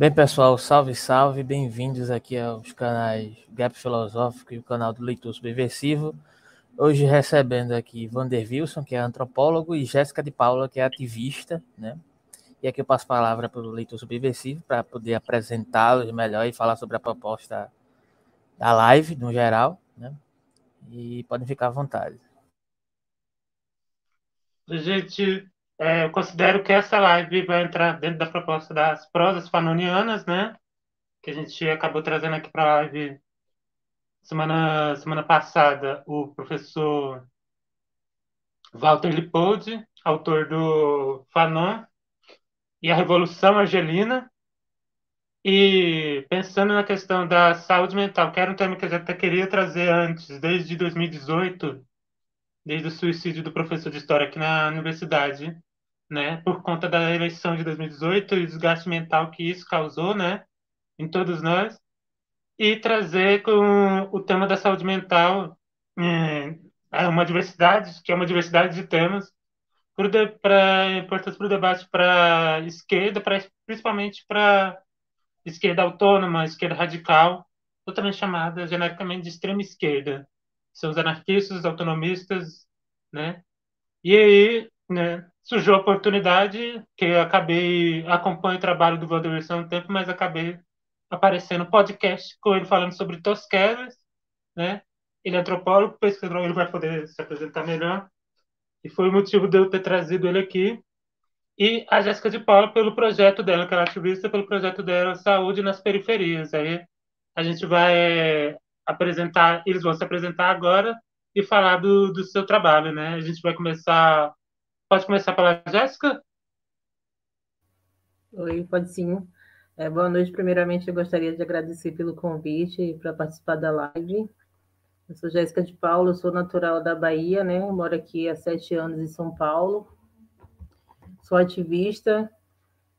Bem, pessoal, salve, salve, bem-vindos aqui aos canais Gap Filosófico e o canal do Leitor Subversivo. Hoje recebendo aqui Vander Wilson, que é antropólogo, e Jéssica de Paula, que é ativista, né? E aqui eu passo a palavra para o Leitor Subversivo para poder apresentá-los melhor e falar sobre a proposta da live, no geral, né? E podem ficar à vontade. Gente, é, eu considero que essa live vai entrar dentro da proposta das prosas fanonianas, né? Que a gente acabou trazendo aqui para a live semana, semana passada, o professor Walter Lipoldi, autor do Fanon e a Revolução Argelina. E pensando na questão da saúde mental, que era um tema que eu já até queria trazer antes, desde 2018, desde o suicídio do professor de História aqui na universidade, né, por conta da eleição de 2018 e o desgaste mental que isso causou, né, em todos nós, e trazer com o tema da saúde mental é, é uma diversidade, que é uma diversidade de temas, para importantes para o debate para esquerda, pra, principalmente para esquerda autônoma, esquerda radical, ou também chamada genericamente de extrema esquerda. São os anarquistas, os autonomistas, né? E aí, né, surgiu a oportunidade que eu acabei acompanho o trabalho do Valdeir há um tempo, mas acabei aparecendo podcast com ele falando sobre Tosqueras, né? Ele é antropólogo, pesquisador, ele vai poder se apresentar melhor. E foi o motivo de eu ter trazido ele aqui. E a Jéssica de Paula pelo projeto dela, que ela é ativista, pelo projeto dela Saúde nas Periferias. Aí a gente vai é, apresentar, eles vão se apresentar agora e falar do, do seu trabalho, né? A gente vai começar. Pode começar pela Jéssica? Oi, pode sim. É, boa noite. Primeiramente, eu gostaria de agradecer pelo convite para participar da live. Eu sou Jéssica de Paulo, sou natural da Bahia, né? moro aqui há sete anos em São Paulo. Sou ativista.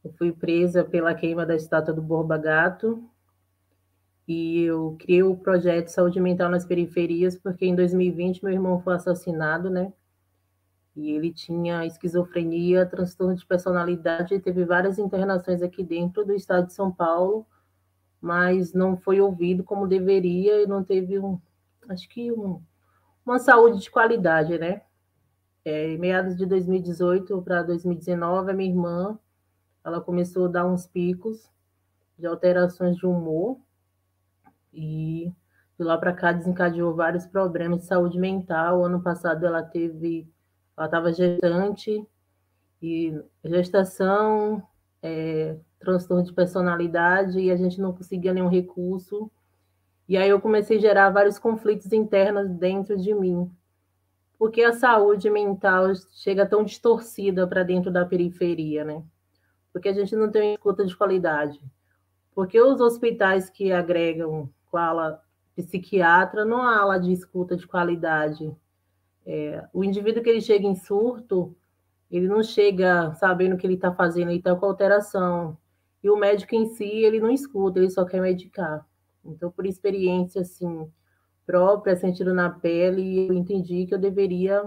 Eu fui presa pela queima da estátua do Borba Gato. E eu criei o projeto Saúde Mental nas Periferias, porque em 2020 meu irmão foi assassinado, né? E ele tinha esquizofrenia, transtorno de personalidade, teve várias internações aqui dentro do estado de São Paulo, mas não foi ouvido como deveria e não teve um, acho que um, uma saúde de qualidade, né? É, em meados de 2018 para 2019, a minha irmã, ela começou a dar uns picos de alterações de humor e de lá para cá desencadeou vários problemas de saúde mental. Ano passado ela teve ela estava gestante e gestação, é, transtorno de personalidade e a gente não conseguia nenhum recurso. E aí eu comecei a gerar vários conflitos internos dentro de mim. Porque a saúde mental chega tão distorcida para dentro da periferia, né? Porque a gente não tem escuta de qualidade. Porque os hospitais que agregam com a ala psiquiatra não há ala de escuta de qualidade. É, o indivíduo que ele chega em surto, ele não chega sabendo o que ele está fazendo, ele está com alteração. E o médico em si, ele não escuta, ele só quer medicar. Então, por experiência, assim, própria, sentindo na pele, eu entendi que eu deveria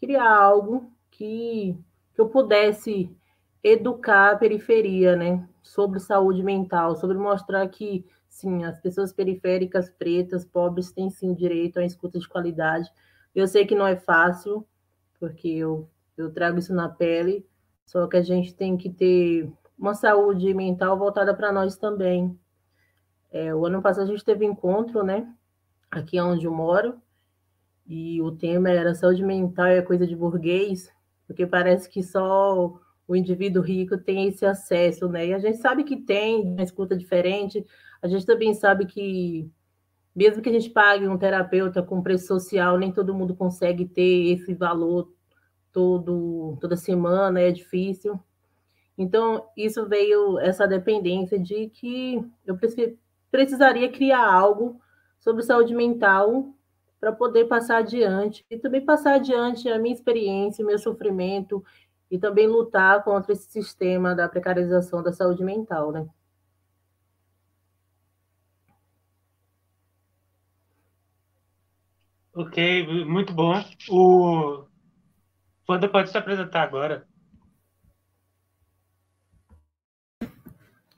criar algo que, que eu pudesse educar a periferia, né? Sobre saúde mental, sobre mostrar que, sim, as pessoas periféricas, pretas, pobres, têm sim direito a escuta de qualidade, eu sei que não é fácil, porque eu, eu trago isso na pele, só que a gente tem que ter uma saúde mental voltada para nós também. É, o ano passado a gente teve encontro, né? Aqui onde eu moro, e o tema era saúde mental é coisa de burguês, porque parece que só o indivíduo rico tem esse acesso, né? E a gente sabe que tem uma escuta diferente, a gente também sabe que mesmo que a gente pague um terapeuta com preço social, nem todo mundo consegue ter esse valor todo, toda semana, é difícil. Então, isso veio, essa dependência de que eu precisaria criar algo sobre saúde mental para poder passar adiante e também passar adiante a minha experiência, o meu sofrimento e também lutar contra esse sistema da precarização da saúde mental, né? Ok, muito bom. O Wanda pode se apresentar agora.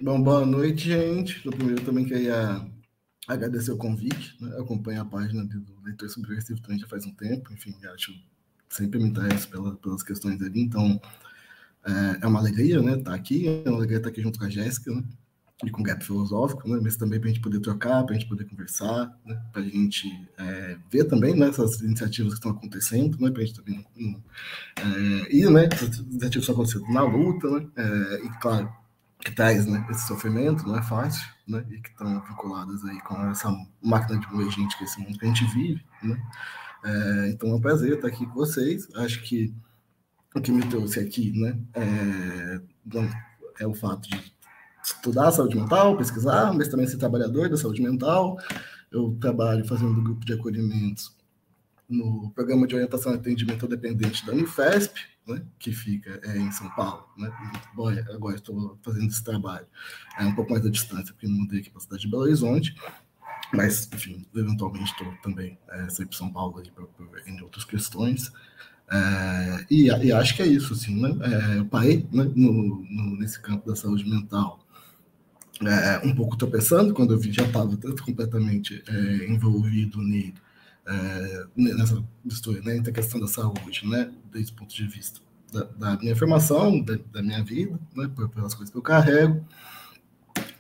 Bom, boa noite, gente. No primeiro também queria agradecer o convite, né? Eu acompanho a página do Leitor Subversivo também já faz um tempo, enfim, acho sempre me interesso pela, pelas questões ali, então é, é uma alegria, né, estar tá aqui, é uma alegria estar aqui junto com a Jéssica, né, e com Gap Filosófico, né, mas também para a gente poder trocar, para a gente poder conversar, né, para a gente é, ver também né, essas iniciativas que estão acontecendo, né, para a gente também é, e né, essas iniciativas estão acontecendo na luta, né, é, e claro, que traz né, esse sofrimento, não é fácil, né, e que estão vinculadas aí com essa máquina de moer gente, que é esse mundo que a gente vive, né, é, então é um prazer estar aqui com vocês, acho que o que me trouxe aqui, né, é, é o fato de estudar saúde mental, pesquisar, mas também ser trabalhador da saúde mental, eu trabalho fazendo grupo de acolhimentos no programa de orientação e atendimento dependente da Unifesp, né, que fica é, em São Paulo. Né? Bom, agora estou fazendo esse trabalho. É um pouco mais da distância, porque mudei aqui para a cidade de Belo Horizonte. Mas, enfim, eventualmente estou também é, sempre em São Paulo ali, pra, pra, em outras questões. É, e, e, acho que é isso, assim, né? É, eu parei né, no, no, nesse campo da saúde mental é, um pouco tropeçando, quando eu vi já estava completamente é, envolvido nele é, nessa história, né, entre a questão da saúde, né, desde o ponto de vista da, da minha formação, da, da, minha vida, né, pelas coisas que eu carrego,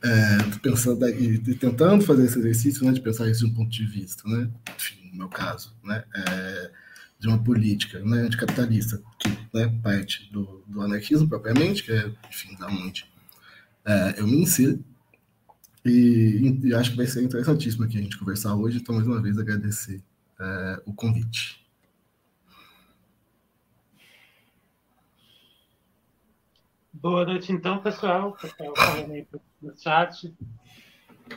é, pensando e, e, tentando fazer esse exercício, né, de pensar isso de um ponto de vista, né, enfim, no meu caso, né, é, de uma política né, anticapitalista que né, parte do, do anarquismo propriamente, que é, enfim, da onde é, eu me insiro, e, e, acho que vai ser interessantíssimo aqui a gente conversar hoje, então mais uma vez agradecer é, o convite. Boa noite, então, pessoal. Pessoal falando aí no chat.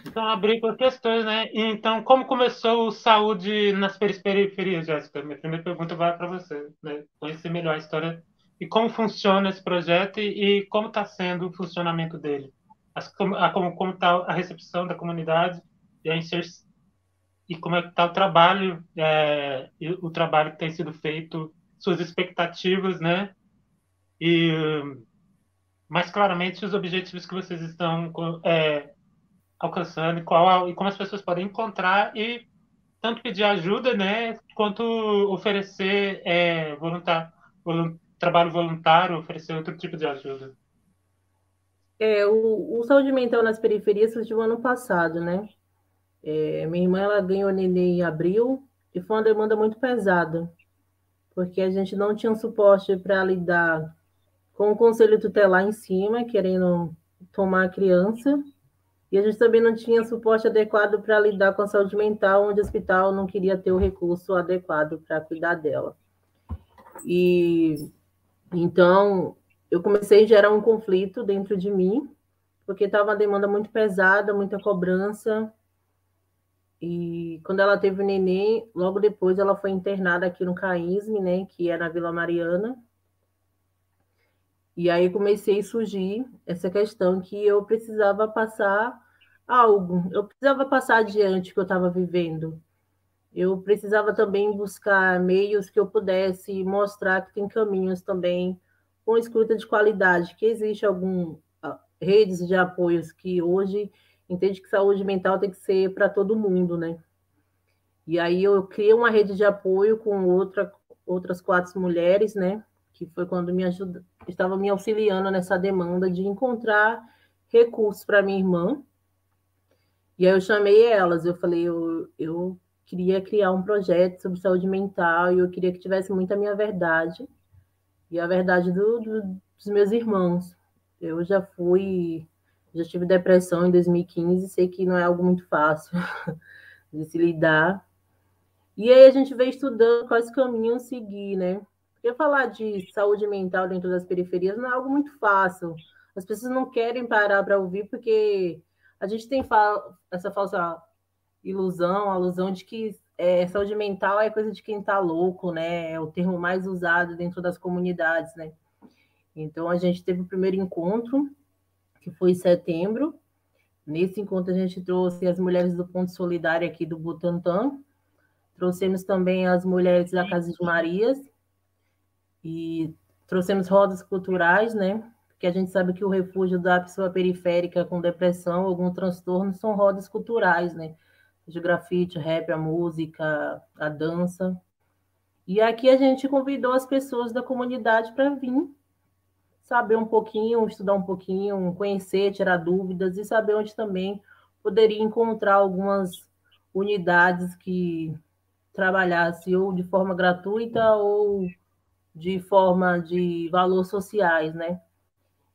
Então, abrir por questões, né? Então, como começou o saúde nas periferias, Jéssica? Minha primeira pergunta vai para você, né? Conhecer melhor a história e como funciona esse projeto e, e como está sendo o funcionamento dele. As, como está a recepção da comunidade e a inserção e como é está o trabalho, é, o trabalho que tem sido feito, suas expectativas, né? E mais claramente os objetivos que vocês estão é, alcançando qual, e como as pessoas podem encontrar e tanto pedir ajuda, né, quanto oferecer é, voluntar, trabalho voluntário, oferecer outro tipo de ajuda. É, o, o saúde mental nas periferias surgiu ano passado, né? É, minha irmã ela ganhou neném em abril e foi uma demanda muito pesada, porque a gente não tinha suporte para lidar com o conselho tutelar em cima, querendo tomar a criança, e a gente também não tinha suporte adequado para lidar com a saúde mental, onde o hospital não queria ter o recurso adequado para cuidar dela. E então eu comecei a gerar um conflito dentro de mim, porque estava uma demanda muito pesada, muita cobrança, e quando ela teve o neném, logo depois ela foi internada aqui no CAISME, né, que é na Vila Mariana. E aí comecei a surgir essa questão que eu precisava passar algo, eu precisava passar adiante o que eu estava vivendo. Eu precisava também buscar meios que eu pudesse mostrar que tem caminhos também com escuta de qualidade, que existe algum ah, redes de apoios que hoje entende que saúde mental tem que ser para todo mundo, né? E aí eu criei uma rede de apoio com outra, outras quatro mulheres, né? Que foi quando me ajuda, estava me auxiliando nessa demanda de encontrar recursos para minha irmã. E aí eu chamei elas, eu falei, eu, eu queria criar um projeto sobre saúde mental e eu queria que tivesse muita minha verdade e a verdade do, do, dos meus irmãos. Eu já fui já tive depressão em 2015, sei que não é algo muito fácil de se lidar. E aí a gente vem estudando quais caminhos seguir, né? Porque falar de saúde mental dentro das periferias não é algo muito fácil. As pessoas não querem parar para ouvir porque a gente tem essa falsa ilusão, a ilusão de que é, saúde mental é coisa de quem está louco, né? É o termo mais usado dentro das comunidades, né? Então a gente teve o primeiro encontro que foi em setembro. Nesse encontro, a gente trouxe as mulheres do Ponto Solidário aqui do Butantã, trouxemos também as mulheres da Casa de Marias, e trouxemos rodas culturais, né? porque a gente sabe que o refúgio da pessoa periférica com depressão, algum transtorno, são rodas culturais, né? De grafite, rap, a música, a dança. E aqui a gente convidou as pessoas da comunidade para vir saber um pouquinho, estudar um pouquinho, conhecer, tirar dúvidas e saber onde também poderia encontrar algumas unidades que trabalhasse ou de forma gratuita ou de forma de valores sociais, né?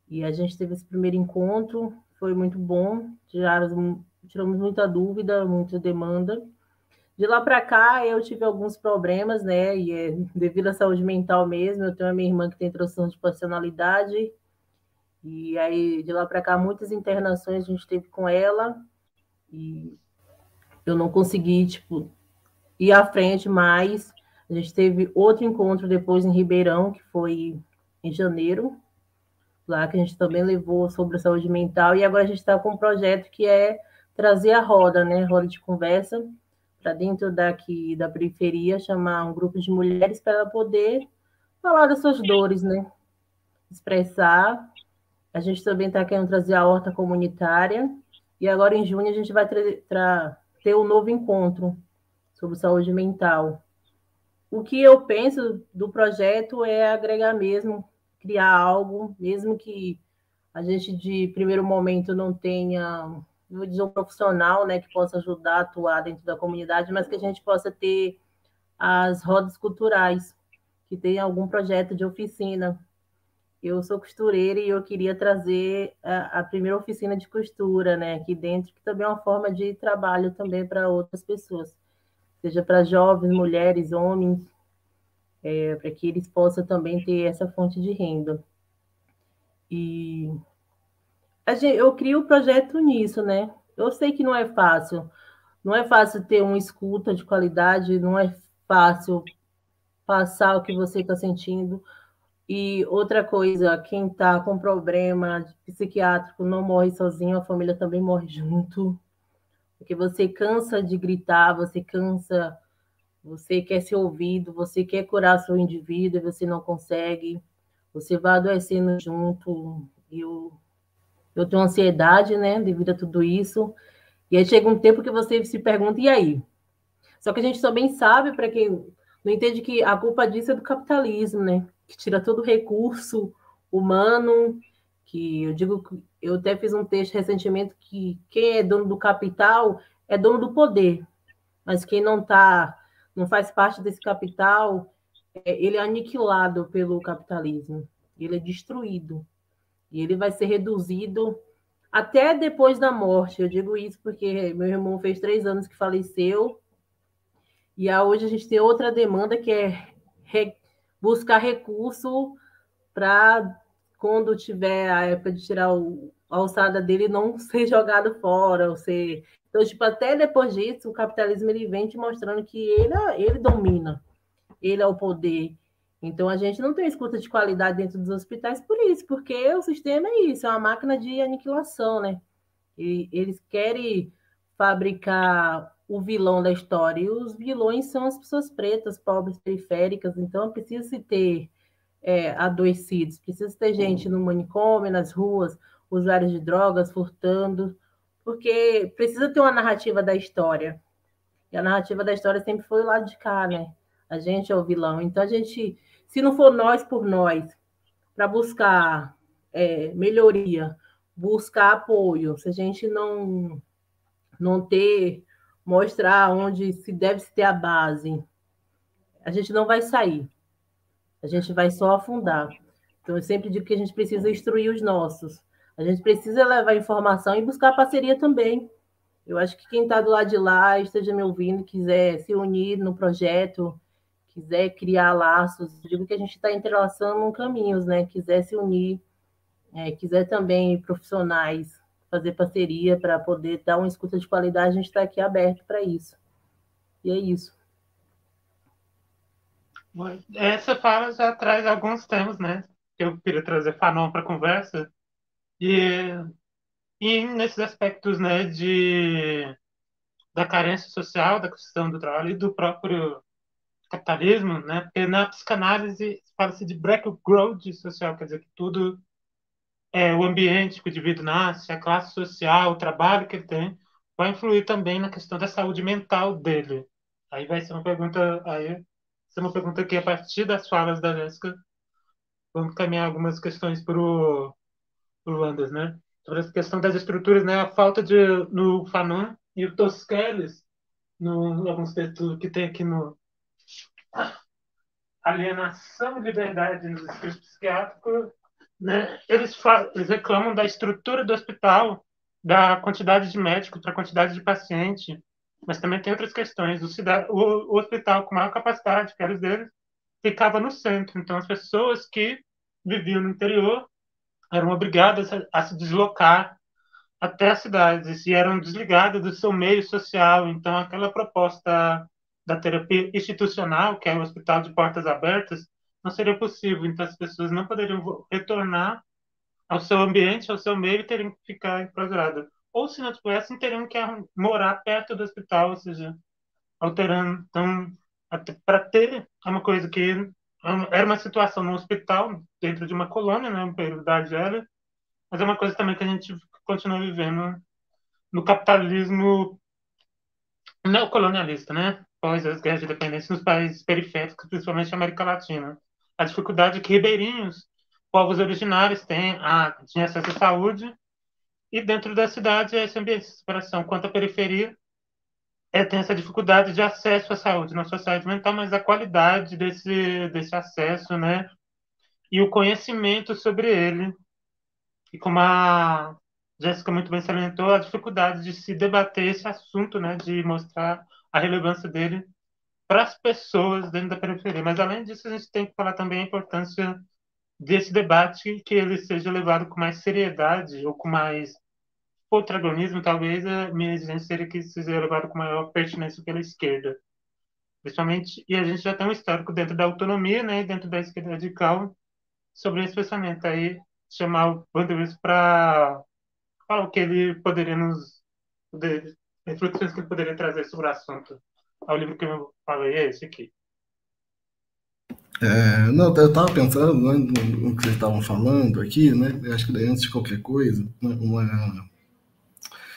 E a gente teve esse primeiro encontro, foi muito bom, tiramos, tiramos muita dúvida, muita demanda. De lá para cá, eu tive alguns problemas, né? E é devido à saúde mental mesmo. Eu tenho a minha irmã que tem transtorno de personalidade. E aí, de lá para cá, muitas internações a gente teve com ela. E eu não consegui, tipo, ir à frente mais. A gente teve outro encontro depois em Ribeirão, que foi em janeiro, lá que a gente também levou sobre a saúde mental, e agora a gente está com um projeto que é trazer a roda, né? Roda de conversa para dentro daqui da periferia, chamar um grupo de mulheres para poder falar das suas dores, né? Expressar. A gente também está querendo trazer a horta comunitária, e agora em junho a gente vai ter um novo encontro sobre saúde mental. O que eu penso do projeto é agregar mesmo criar algo, mesmo que a gente de primeiro momento não tenha, dizer, um profissional, né, que possa ajudar a atuar dentro da comunidade, mas que a gente possa ter as rodas culturais, que tenha algum projeto de oficina. Eu sou costureira e eu queria trazer a, a primeira oficina de costura, né, aqui dentro, que também é uma forma de trabalho também para outras pessoas, seja para jovens, mulheres, homens, é, para que eles possam também ter essa fonte de renda. E gente, eu crio o projeto nisso, né? Eu sei que não é fácil, não é fácil ter uma escuta de qualidade, não é fácil passar o que você está sentindo. E outra coisa, quem está com problema psiquiátrico não morre sozinho, a família também morre junto. Porque você cansa de gritar, você cansa você quer ser ouvido, você quer curar seu indivíduo, você não consegue, você vai adoecendo junto. Eu, eu tenho ansiedade, né, devido a tudo isso. E aí chega um tempo que você se pergunta, e aí? Só que a gente também sabe, para quem não entende, que a culpa disso é do capitalismo, né? Que tira todo o recurso humano, que eu digo, eu até fiz um texto recentemente que quem é dono do capital é dono do poder, mas quem não está não faz parte desse capital, é, ele é aniquilado pelo capitalismo, ele é destruído. E ele vai ser reduzido até depois da morte. Eu digo isso porque meu irmão fez três anos que faleceu, e hoje a gente tem outra demanda que é re, buscar recurso para quando tiver a época de tirar o, a alçada dele não ser jogado fora, ou ser então, tipo, até depois disso, o capitalismo ele vem te mostrando que ele, ele domina, ele é o poder. Então, a gente não tem escuta de qualidade dentro dos hospitais por isso, porque o sistema é isso, é uma máquina de aniquilação, né? E eles querem fabricar o vilão da história, e os vilões são as pessoas pretas, pobres, periféricas, então precisa se ter é, adoecidos, precisa ter gente no manicômio, nas ruas, usuários de drogas, furtando, porque precisa ter uma narrativa da história. E a narrativa da história sempre foi o lado de cá, né? A gente é o vilão. Então, a gente, se não for nós por nós, para buscar é, melhoria, buscar apoio, se a gente não, não ter, mostrar onde se deve ter a base, a gente não vai sair. A gente vai só afundar. Então, eu sempre digo que a gente precisa instruir os nossos. A gente precisa levar informação e buscar parceria também. Eu acho que quem está do lado de lá, esteja me ouvindo, quiser se unir no projeto, quiser criar laços, digo que a gente está entrelaçando caminhos, né? Quiser se unir, é, quiser também profissionais fazer parceria para poder dar uma escuta de qualidade, a gente está aqui aberto para isso. E é isso. Essa fala já traz alguns temas, né? Eu queria trazer Fanon para a conversa. E, e nesses aspectos né, de, da carência social, da questão do trabalho e do próprio capitalismo, né? porque na psicanálise fala-se de background social, quer dizer que tudo é, o ambiente que o indivíduo nasce, a classe social, o trabalho que ele tem, vai influir também na questão da saúde mental dele. Aí vai ser uma pergunta, aí ser uma pergunta que a partir das falas da Jéssica vamos caminhar algumas questões para o Anders, né? Sobre essa questão das estruturas, né? A falta de no Fanon e o Tosquelles, no alguns textos que tem aqui no alienação e liberdade nos escritos psiquiátricos, né? Eles, eles reclamam da estrutura do hospital, da quantidade de médicos para a quantidade de paciente, mas também tem outras questões. O, o, o hospital com maior capacidade, que era deles, ficava no centro. Então, as pessoas que viviam no interior eram obrigadas a, a se deslocar até as cidades e eram desligadas do seu meio social. Então, aquela proposta da terapia institucional, que é o hospital de portas abertas, não seria possível. Então, as pessoas não poderiam retornar ao seu ambiente, ao seu meio, e teriam que ficar enclausuradas. Ou, se não tivessem, teriam que morar perto do hospital, ou seja, alterando. Então, para ter é uma coisa que era uma situação no hospital, dentro de uma colônia, né, período da Argélia, mas é uma coisa também que a gente continua vivendo no capitalismo neocolonialista, né? Após as guerras de independência nos países periféricos, principalmente na América Latina. A dificuldade que ribeirinhos, povos originários, têm a, de acesso à saúde, e dentro da cidade, esse ambiente de separação. Quanto à periferia, é, tem essa dificuldade de acesso à saúde, não só saúde mental, mas a qualidade desse, desse acesso, né? E o conhecimento sobre ele. E como a Jéssica muito bem salientou, a dificuldade de se debater esse assunto, né? De mostrar a relevância dele para as pessoas dentro da periferia. Mas, além disso, a gente tem que falar também a importância desse debate, que ele seja levado com mais seriedade ou com mais protagonismo, talvez a minha exigência seria que seja levado com maior pertinência pela esquerda. Principalmente, e a gente já tem um histórico dentro da autonomia, né, dentro da esquerda radical, sobre esse pensamento. Aí, chamar o Vanderbilt para falar o que ele poderia nos. Reflexões que ele poderia trazer sobre o assunto. O livro que eu falei é esse aqui. É, não, eu estava pensando né, no, que vocês estavam falando aqui, né? Acho que daí, antes de qualquer coisa, né, uma,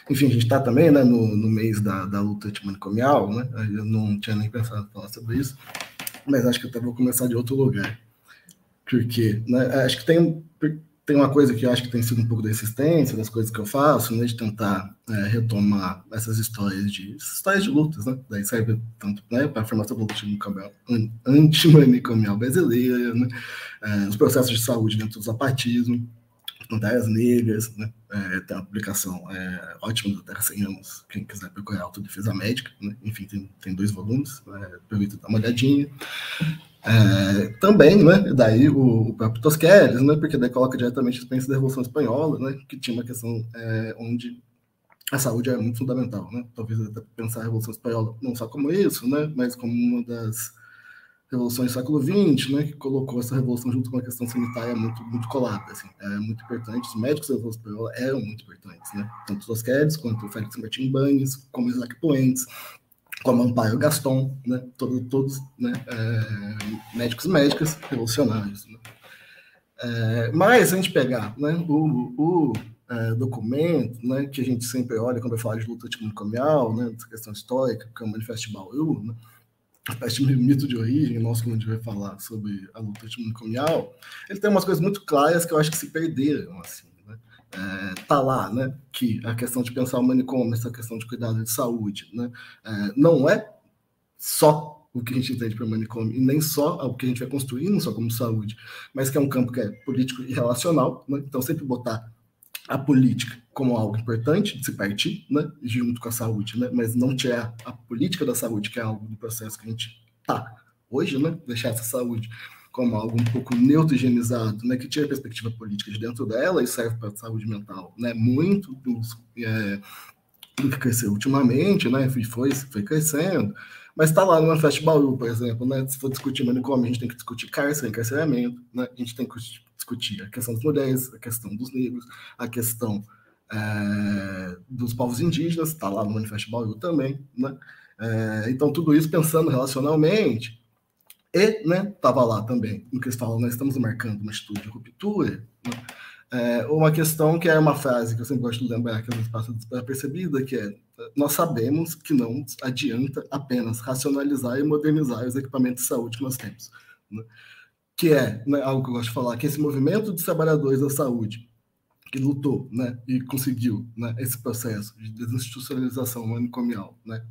enfim, a gente está também né, no, no mês da, da luta antimanicomial, né? Eu não tinha nem pensado em falar sobre isso, mas acho que até vou começar de outro lugar. Porque né, acho que tem, tem uma coisa que eu acho que tem sido um pouco da insistência das coisas que eu faço, né, de tentar é, retomar essas histórias de histórias de lutas, né? Daí serve tanto né, para a formação política antimanicomial brasileira, né, é, os processos de saúde dentro do zapatismo Panteras Negras, né? É, tem uma publicação é, ótima do Terra 100 anos, quem quiser procurar Autodefesa Médica, né? enfim, tem, tem dois volumes, é, aproveita dar uma olhadinha. É, também, né, daí o, o próprio Tosquelles, né, porque daí coloca diretamente a experiência da Revolução Espanhola, né, que tinha uma questão é, onde a saúde é muito fundamental, né, talvez até pensar a Revolução Espanhola não só como isso, né, mas como uma das Revolução do século XX, né, que colocou essa revolução junto com a questão sanitária muito, muito colada. Assim, é muito importante. Os médicos da Revolução Espanhola eram muito importantes, né? tanto os Osquedes, quanto o Félix Martin Banes, como Isaac Poentes, como Amparo Gaston, né? Todo, todos né? É, médicos e médicas revolucionários. Né? É, mas, se a gente pegar né, o, o é, documento né, que a gente sempre olha quando vai falar de luta antimanicomial, né, dessa questão histórica, que é o Manifesto de Bauru, né, de mito de origem, nosso que a gente vai falar sobre a luta antimanicomial, ele tem umas coisas muito claras que eu acho que se perderam, assim, né? É, tá lá, né, que a questão de pensar o manicômio, essa questão de cuidado de saúde, né, é, não é só o que a gente entende para manicômio, e nem só o que a gente vai construindo só como saúde, mas que é um campo que é político e relacional, né? então sempre botar a política como algo importante de se partir, né, junto com a saúde, né, mas não tirar a política da saúde, que é algo do processo que a gente tá hoje, né, deixar essa saúde como algo um pouco neutrogenizado, né, que tira a perspectiva política de dentro dela e serve para a saúde mental, né, muito dos, é, do que cresceu ultimamente, né, foi, foi crescendo, mas está lá no Manifesto Bauru, por exemplo, né, se for discutir manicômio, a gente tem que discutir cárcere, encarceramento, né, a gente tem que discutir a questão das mulheres, a questão dos negros, a questão é, dos povos indígenas, está lá no Manifesto Bauru também, né? É, então, tudo isso pensando relacionalmente, e estava né, lá também, no que eles falam, nós estamos marcando uma atitude de ruptura, né? É, uma questão que é uma frase que eu sempre gosto de lembrar, que às vezes passa percebida, que é nós sabemos que não adianta apenas racionalizar e modernizar os equipamentos de saúde que nós temos. Né? Que é né, algo que eu gosto de falar, que esse movimento dos trabalhadores da saúde, que lutou né, e conseguiu né, esse processo de desinstitucionalização manicomial, né,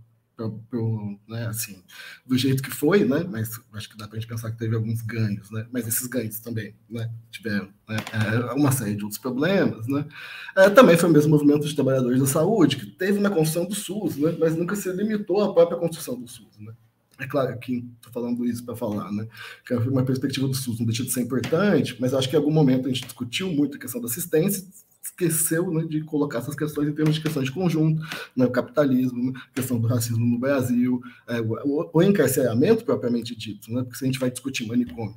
pro, né, assim, do jeito que foi, né, mas acho que dá para a gente pensar que teve alguns ganhos, né, mas esses ganhos também né, tiveram né, é, uma série de outros problemas. Né, é, também foi o mesmo movimento de trabalhadores da saúde, que teve na construção do SUS, né, mas nunca se limitou à própria construção do SUS. Né. É claro que estou falando isso para falar, né? Que é uma perspectiva do SUS não deixa de ser importante, mas acho que em algum momento a gente discutiu muito a questão da assistência, esqueceu né, de colocar essas questões em termos de questões de conjunto, né, o capitalismo, a questão do racismo no Brasil, é, o, o, encarceramento propriamente dito, né? Porque se a gente vai discutir manicômio,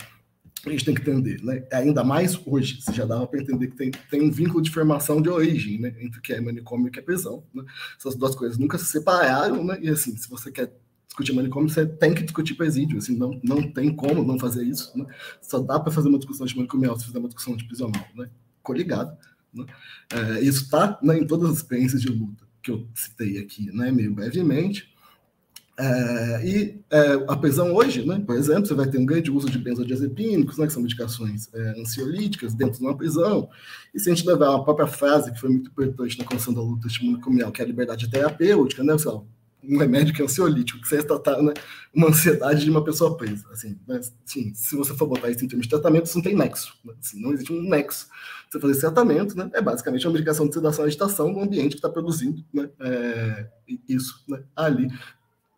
a gente tem que entender, né? Ainda mais hoje, se já dava para entender que tem, tem um vínculo de formação de origem, né? Entre o que é manicômio e o que é prisão. Né? Essas duas coisas nunca se separaram, né? E assim, se você quer discutir manicômio, você tem que discutir presídio, assim, não, não tem como não fazer isso, né? Só dá para fazer uma discussão de manicomial se fizer uma discussão de prisional, né? Coligado. Né? É, isso está né, em todas as experiências de luta que eu citei aqui, né, meio brevemente. É, e é, a prisão hoje, né, por exemplo, você vai ter um grande uso de benzodiazepínicos, né, que são medicações é, ansiolíticas dentro de uma prisão. E se a gente levar a própria frase que foi muito importante na construção da luta manicomial, que é a liberdade terapêutica, né, pessoal? Um remédio que é ansiolítico, que você tratando né, uma ansiedade de uma pessoa presa. Assim, mas, sim, se você for botar isso em termos de tratamento, isso não tem nexo. Né? Assim, não existe um nexo. Você fazer esse tratamento né, é basicamente uma medicação de sedação e agitação no ambiente que está produzindo né, é, isso né, ali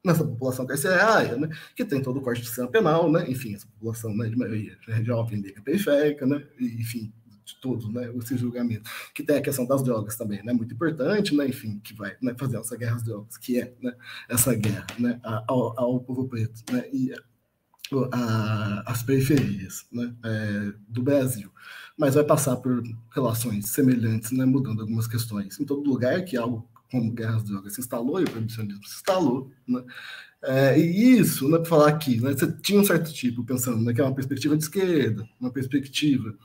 nessa população carcerária, né, que tem todo o corte do sistema penal, né, enfim, essa população né, de maioria jovem, negra, periférica, né, enfim, de tudo, né, esse julgamento, que tem a questão das drogas também, né, muito importante, né, enfim, que vai né, fazer essa guerra às drogas, que é né, essa guerra né, ao, ao povo preto, né, e a, as periferias né, é, do Brasil, mas vai passar por relações semelhantes, né, mudando algumas questões. Em todo lugar que algo como guerra às drogas se instalou e o proibicionismo se instalou, né, é, e isso, né, para falar aqui, né, você tinha um certo tipo, pensando né, que é uma perspectiva de esquerda, uma perspectiva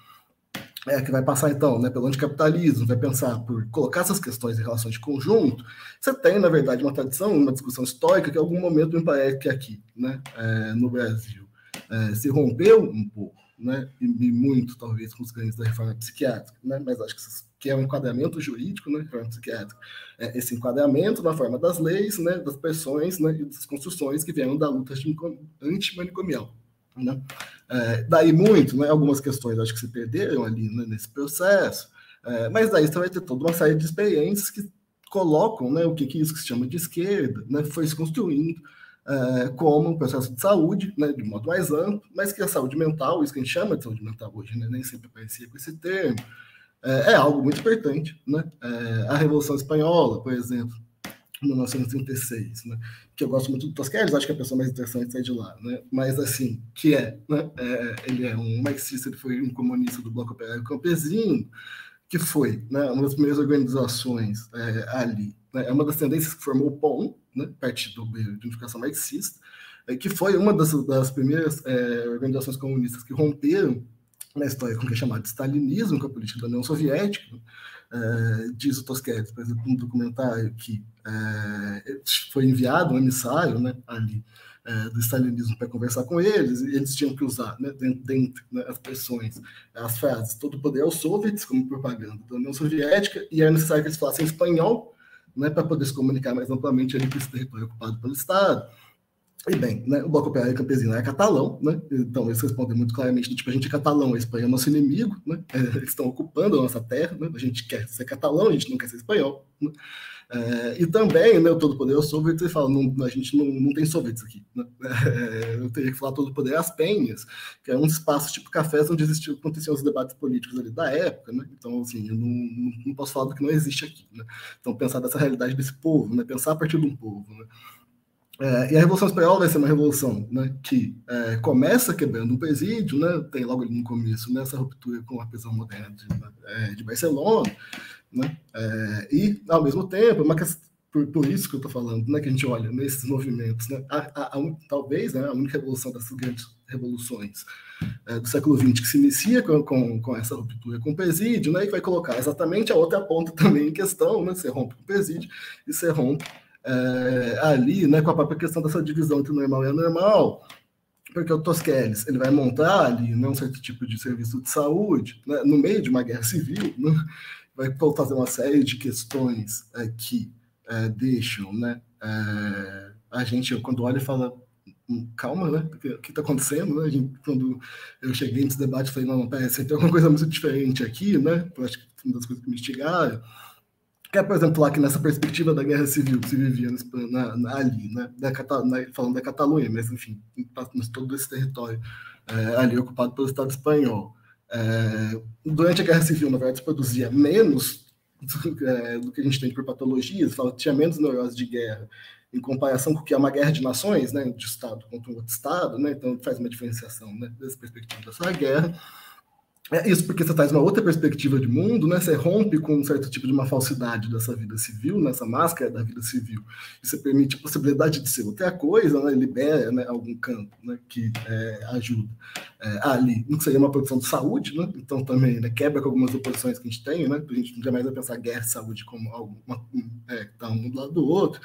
é, que vai passar então né, pelo anticapitalismo, vai pensar por colocar essas questões em relação de conjunto, você tem, na verdade, uma tradição, uma discussão histórica que em algum momento me parece que aqui, né, é, no Brasil, é, se rompeu um pouco, né, e, e, muito, talvez, com os ganhos da reforma psiquiátrica, né, mas acho que, que é um enquadramento jurídico, né, reforma psiquiátrica, é, esse enquadramento na forma das leis, né, das pressões né, e das construções que vieram da luta antimanicomial. Né? É, daí muito, né, algumas questões acho que se perderam ali né, nesse processo, é, mas daí você vai ter toda uma série de experiências que colocam né, o que, que isso que se chama de esquerda né, foi se construindo é, como um processo de saúde, né, de modo mais amplo, mas que a saúde mental, isso que a gente chama de saúde mental hoje, né, nem sempre aparecia com esse termo, é, é algo muito importante. Né? É, a Revolução Espanhola, por exemplo, 1936, né? que eu gosto muito do Tosquelles, acho que a pessoa mais interessante sai de lá, né? mas assim, que é, né? é, ele é um marxista, ele foi um comunista do Bloco Operário Campesino, que foi né, uma das primeiras organizações é, ali, né? é uma das tendências que formou o POM, né? Partido de Unificação Marxista, é, que foi uma das, das primeiras é, organizações comunistas que romperam na história com o que é chamado de stalinismo, com a política da União Soviética, é, diz o Tosquelles, por exemplo, um documentário que é, foi enviado um emissário né, ali é, do stalinismo para conversar com eles, e eles tinham que usar, né, dentro, dentro né, as pressões, as frases, todo poder aos soviets, como propaganda da União Soviética, e era necessário que eles falassem espanhol, né, para poder se comunicar mais amplamente ali com esse território ocupado pelo Estado. E bem, né, o Bloco Operário Campesino é catalão, né, então eles respondem muito claramente tipo, a gente é catalão, a Espanha é nosso inimigo, né, é, eles estão ocupando a nossa terra, né, a gente quer ser catalão, a gente não quer ser espanhol. Né, é, e também, né, o todo poder é o soviets, ele fala, não, a gente não, não tem soviets aqui. Né, é, eu teria que falar todo poder as penhas, que é um espaço tipo cafés onde existiam, aconteciam os debates políticos ali da época, né, então assim, eu não, não posso falar do que não existe aqui. Né, então pensar dessa realidade desse povo, né, pensar a partir de um povo, né, é, e a Revolução Espanhola vai ser uma revolução né, que é, começa quebrando um presídio, né, tem logo no começo nessa né, ruptura com a prisão moderna de, é, de Barcelona, né, é, e ao mesmo tempo, uma por, por, isso que eu estou falando, né, que a gente olha nesses movimentos, né, a, a, a, talvez né, a única revolução dessas grandes revoluções é, do século XX, que se inicia com, com, com, essa ruptura com o presídio, né, e vai colocar exatamente a outra ponta também em questão, né, você rompe o presídio e você rompe é, ali né, com a própria questão dessa divisão entre normal e anormal, porque o Tosquelles ele vai montar ali né, um certo tipo de serviço de saúde né, no meio de uma guerra civil, né, vai fazer uma série de questões é, que é, deixam né, é, a gente, quando olha e fala, hum, calma, né? O que está acontecendo? Né? Gente, quando eu cheguei nesse debate, falei, não, parece tem alguma coisa muito diferente aqui, né? Eu acho que uma das coisas que me instigaram, que é, por exemplo, lá que nessa perspectiva da guerra civil que se vivia na, na, ali, né? Da, na, falando da Catalunha, mas enfim, todo esse território é, ali ocupado pelo Estado espanhol. É, durante a guerra civil, na verdade, se produzia menos do, é, do que a gente tem por patologias, fala, tinha menos neurose de guerra em comparação com o que é uma guerra de nações, né, de Estado contra um outro Estado, né, então faz uma diferenciação né, dessa perspectiva da guerra. É isso porque você traz uma outra perspectiva de mundo, né? Você rompe com um certo tipo de uma falsidade dessa vida civil, nessa máscara da vida civil. E você permite a possibilidade de ser outra coisa, né? Libera né, algum campo né, que é, ajuda é, ali. Não seria uma produção de saúde, né? Então também né, quebra com algumas oposições que a gente tem, né? A gente jamais vai pensar guerra e saúde como algo é, que está um do lado do outro,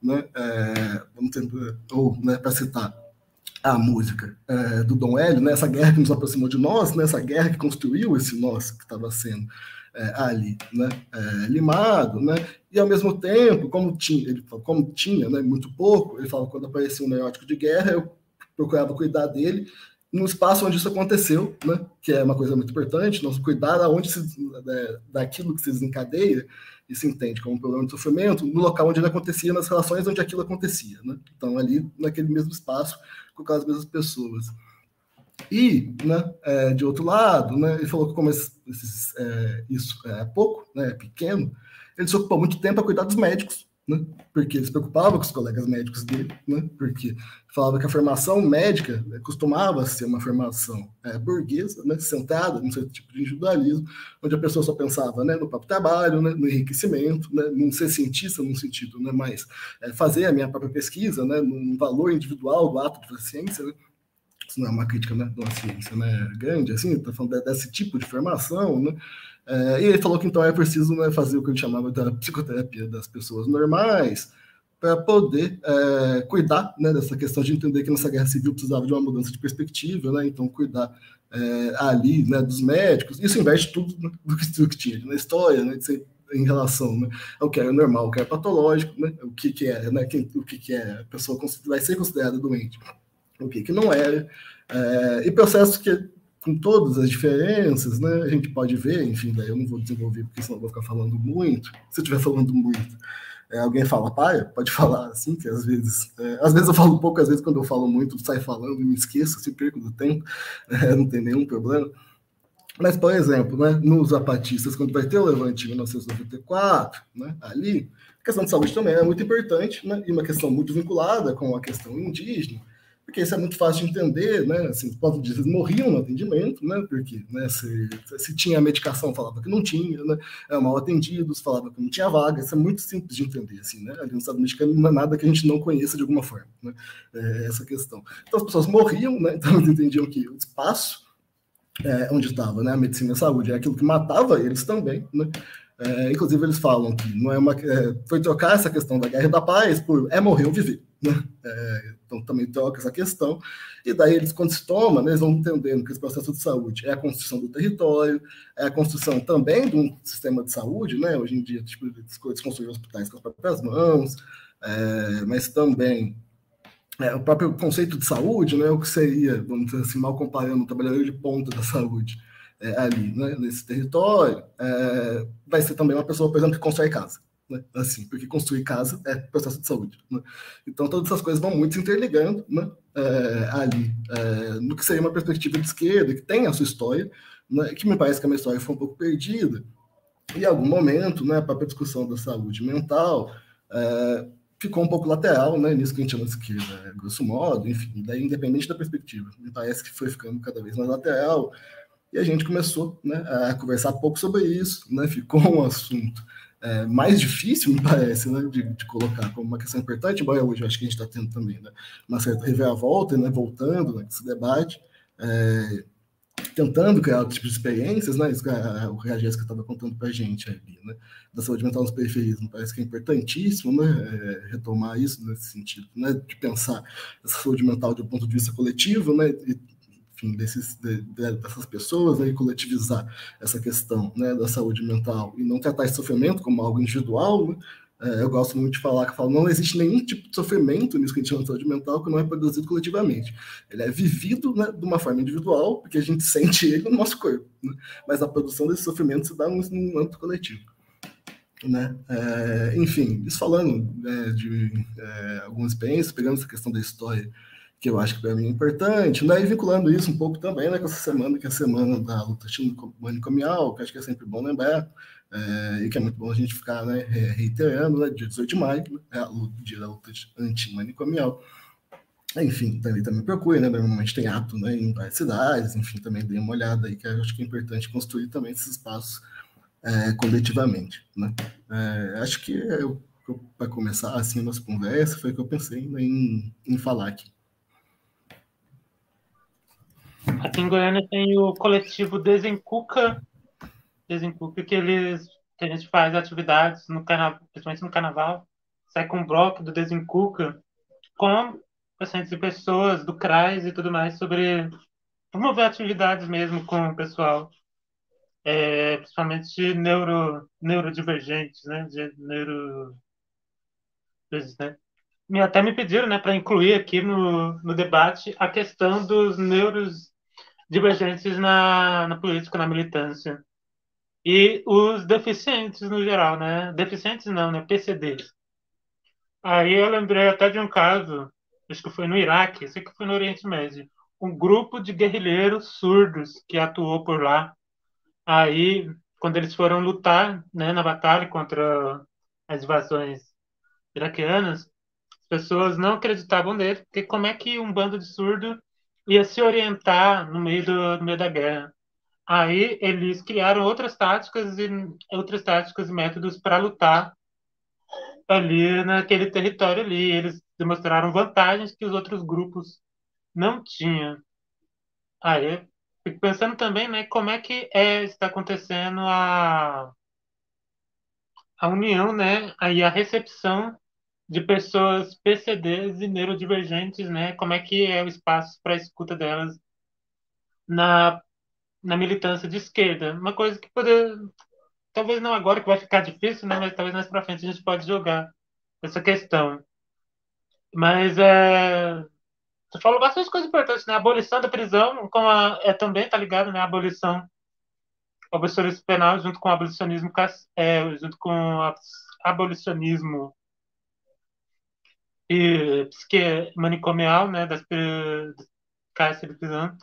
né? É, vamos tentar, ou, né, para citar a música é, do Dom Hélio, né, essa guerra que nos aproximou de nós, né, essa guerra que construiu esse nós que estava sendo é, ali né, é, limado, né, e ao mesmo tempo, como tinha, ele, como tinha né, muito pouco, ele fala quando aparecia um neurótico de guerra, eu procurava cuidar dele no espaço onde isso aconteceu, né, que é uma coisa muito importante, nós cuidar aonde se, daquilo que se desencadeia e se entende como um problema de sofrimento, no local onde ele acontecia, nas relações onde aquilo acontecia. Né? Então, ali, naquele mesmo espaço, com aquelas mesmas pessoas. E, né, é, de outro lado, né, ele falou que como esses, é, isso é pouco, né, é pequeno, ele se ocupou muito tempo a cuidar dos médicos, né? porque ele se preocupava com os colegas médicos dele, né? porque falava que a formação médica né, costumava ser uma formação é, burguesa, né? centrada num certo tipo de individualismo, onde a pessoa só pensava né, no próprio trabalho, né, no enriquecimento, né, ser cientista num sentido, né, mas é, fazer a minha própria pesquisa, né, num valor individual do ato de ciência, né? isso não é uma crítica né, de uma ciência né, grande, assim, está falando desse tipo de formação, né? É, e ele falou que então é preciso né, fazer o que ele chamava da psicoterapia das pessoas normais, para poder é, cuidar né, dessa questão de entender que nessa guerra civil precisava de uma mudança de perspectiva, né, então cuidar é, ali né, dos médicos. Isso investe tudo né, do, que, que tinha na história, né, ser, em relação né, ao que é normal, o que é patológico, né, o que, que é, né, quem, o que, que é a pessoa vai ser considerada doente, o que, que não é, é e processos que com todas as diferenças, né? A gente pode ver, enfim, daí eu não vou desenvolver porque senão eu vou ficar falando muito. Se eu estiver falando muito, é, alguém fala, pai, pode falar assim, que às vezes, é, às vezes eu falo pouco, às vezes quando eu falo muito, sai falando e me esqueço, se perco do tempo, é, não tem nenhum problema. Mas, por exemplo, né, nos zapatistas, quando vai ter o levante em 1994, né, ali, a questão de saúde também é muito importante, né, e uma questão muito vinculada com a questão indígena, porque isso é muito fácil de entender, né? Assim, os indígenas morriam no atendimento, né? Porque né, se, se tinha medicação, falava que não tinha, né? Eram mal atendidos, falava que não tinha vaga. Isso é muito simples de entender, assim, né? Ali no Estado mexicano não é nada que a gente não conheça de alguma forma, né? É essa questão. Então as pessoas morriam, né? Então eles entendiam que o espaço é, onde estava, né? A medicina e a saúde é aquilo que matava eles também, né? É, inclusive eles falam que não é uma, é, foi trocar essa questão da guerra e da paz por é morrer ou viver. Né? É, então também troca essa questão. E daí eles, quando se toma, né, eles vão entendendo que esse processo de saúde é a construção do território, é a construção também de um sistema de saúde, né? Hoje em dia, tipo, eles construem hospitais com as próprias mãos, é, mas também é, o próprio conceito de saúde, né, o que seria, vamos dizer assim, mal comparando, um trabalhador de ponta da saúde é, ali, né, nesse território, é, vai ser também uma pessoa, por exemplo, que constrói casa né? Assim, porque construir casa é processo de saúde. Né? Então, todas essas coisas vão muito se interligando né? É, ali, é, no que seria uma perspectiva de esquerda, que tem a sua história, né? que me parece que a minha história foi um pouco perdida. E em algum momento, né, a própria discussão da saúde mental é, ficou um pouco lateral, né, nisso que a gente chama de esquerda, grosso modo, enfim, daí independente da perspectiva. Me parece que foi ficando cada vez mais lateral, e a gente começou a conversar pouco sobre isso, ficou um assunto é, mais difícil, me parece, né, de, de, colocar como uma questão importante, embora hoje eu acho que a gente está tendo também né, uma certa reviravolta, né, voltando né, debate, é, tentando criar outros tipos de experiências, né, isso que a, o que a Jéssica estava contando para a gente ali, né, da saúde mental nos periferias, me parece que é importantíssimo né, é, retomar isso nesse sentido, né, de pensar essa saúde mental do ponto de vista coletivo, né, e, enfim, desses, de, de, dessas pessoas né, e coletivizar essa questão né, da saúde mental e não tratar esse sofrimento como algo individual. Né? É, eu gosto muito de falar que falo, não existe nenhum tipo de sofrimento nisso que a gente chama de saúde mental que não é produzido coletivamente. Ele é vivido né, de uma forma individual, porque a gente sente ele no nosso corpo. Né? Mas a produção desse sofrimento se dá num âmbito coletivo. Né? É, enfim, isso falando né, de é, algumas experiências, pegando essa questão da história que eu acho que para mim é importante, né? e vinculando isso um pouco também né, com essa semana, que é a semana da luta manicomial, que acho que é sempre bom lembrar, é, e que é muito bom a gente ficar né, reiterando, né, dia 18 de maio, né, é o dia da luta antimanicomial. Enfim, também, também procure, né? Normalmente tem ato né, em várias cidades, enfim, também dê uma olhada aí, que acho que é importante construir também esses espaços é, coletivamente. Né? É, acho que para começar assim a nossa conversa foi o que eu pensei né, em, em falar aqui. Aqui em Goiânia tem o coletivo Desencuca, Desencuca que eles que a gente faz atividades no carnaval, principalmente no carnaval, sai com um bloco do Desencuca com pacientes e pessoas do CRAS e tudo mais sobre promover atividades mesmo com o pessoal, é, principalmente neuro, neurodivergentes, né, de neuro, né, até me pediram né, para incluir aqui no, no debate a questão dos neuros divergentes na, na política, na militância. E os deficientes no geral, né? Deficientes não, né? PCDs. Aí eu lembrei até de um caso, acho que foi no Iraque, sei que foi no Oriente Médio, um grupo de guerrilheiros surdos que atuou por lá. Aí, quando eles foram lutar né, na batalha contra as invasões iraquianas, as pessoas não acreditavam nele, porque como é que um bando de surdo ia se orientar no meio, do, no meio da guerra. Aí eles criaram outras táticas e outras táticas e métodos para lutar ali naquele território ali. Eles demonstraram vantagens que os outros grupos não tinham. Aí fico pensando também, né, como é que é, está acontecendo a a união, né, aí a recepção de pessoas PCDs e neurodivergentes, né? Como é que é o espaço para a escuta delas na, na militância de esquerda? Uma coisa que poder, talvez não agora que vai ficar difícil, né? Mas talvez mais para frente a gente pode jogar essa questão. Mas é, você falou bastante coisas importantes, né? A abolição da prisão, como a, é também tá ligado, né? A abolição, abolicionismo penal junto com o abolicionismo, é, junto com o abolicionismo e psique manicomial, né, das cárceres prisão.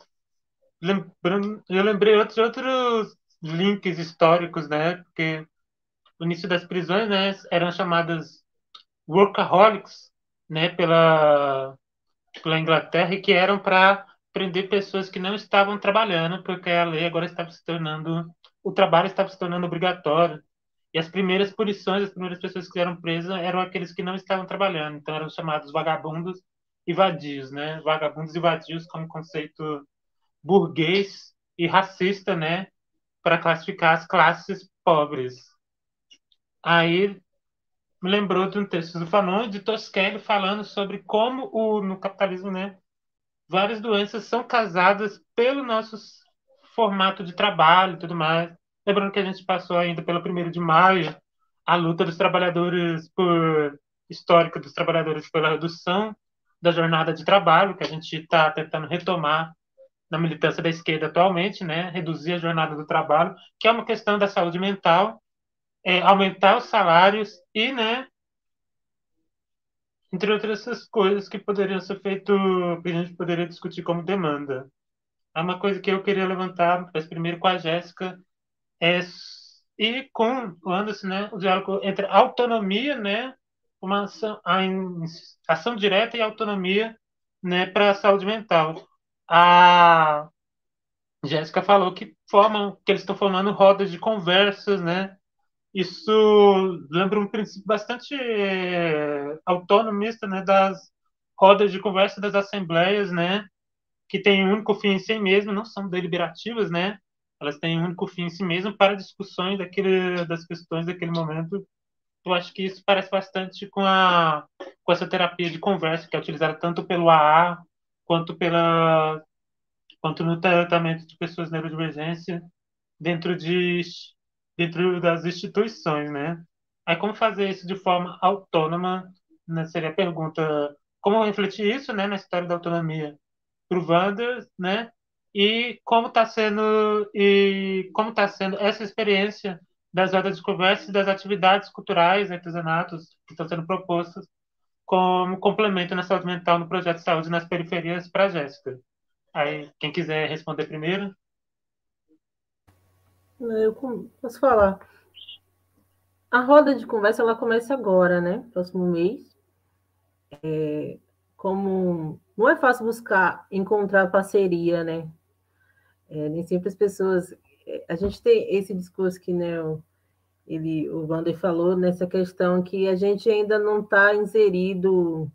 Lembrando, eu lembrei outros outros links históricos, né, porque o início das prisões, né, eram chamadas workaholics, né, pela pela Inglaterra e que eram para prender pessoas que não estavam trabalhando, porque a lei agora estava se tornando o trabalho estava se tornando obrigatório. E as primeiras punições, as primeiras pessoas que eram presas eram aqueles que não estavam trabalhando, então eram chamados vagabundos e vadios, né? Vagabundos e vadios como conceito burguês e racista, né? Para classificar as classes pobres. Aí me lembrou de um texto do Fanon de Tosquelli falando sobre como o, no capitalismo, né? Várias doenças são causadas pelo nosso formato de trabalho e tudo mais. Lembrando que a gente passou ainda pelo primeiro de maio a luta dos trabalhadores por histórica dos trabalhadores pela redução da jornada de trabalho, que a gente está tentando retomar na militância da esquerda atualmente, né? reduzir a jornada do trabalho, que é uma questão da saúde mental, é, aumentar os salários e, né, entre outras coisas que poderiam ser feito, que a gente poderia discutir como demanda. É uma coisa que eu queria levantar, mas primeiro com a Jéssica, é, e com o Anderson, né, o diálogo entre autonomia, né, uma ação, ação direta e autonomia, né, para a saúde mental. A Jéssica falou que formam, que eles estão formando rodas de conversas, né, isso lembra um princípio bastante é, autonomista, né, das rodas de conversa das assembleias, né, que têm um único fim em si mesmo, não são deliberativas, né, elas têm um único fim em si mesmo para discussões daquele, das questões daquele momento. Eu acho que isso parece bastante com a com essa terapia de conversa que é utilizada tanto pelo AA quanto pela quanto no tratamento de pessoas neurodivergência dentro de dentro das instituições, né? Aí como fazer isso de forma autônoma, né, seria a pergunta, como refletir isso, né, na história da autonomia para o né? E como está sendo e como está sendo essa experiência das rodas de conversa e das atividades culturais, artesanatos que estão sendo propostas como complemento na saúde mental no projeto de saúde nas periferias para Jéssica. Aí, quem quiser responder primeiro. Eu posso falar. A roda de conversa ela começa agora, né? Próximo mês. É, como não é fácil buscar encontrar parceria, né? É, nem sempre as pessoas. É, a gente tem esse discurso que né, ele, o Wander falou nessa questão que a gente ainda não está inserido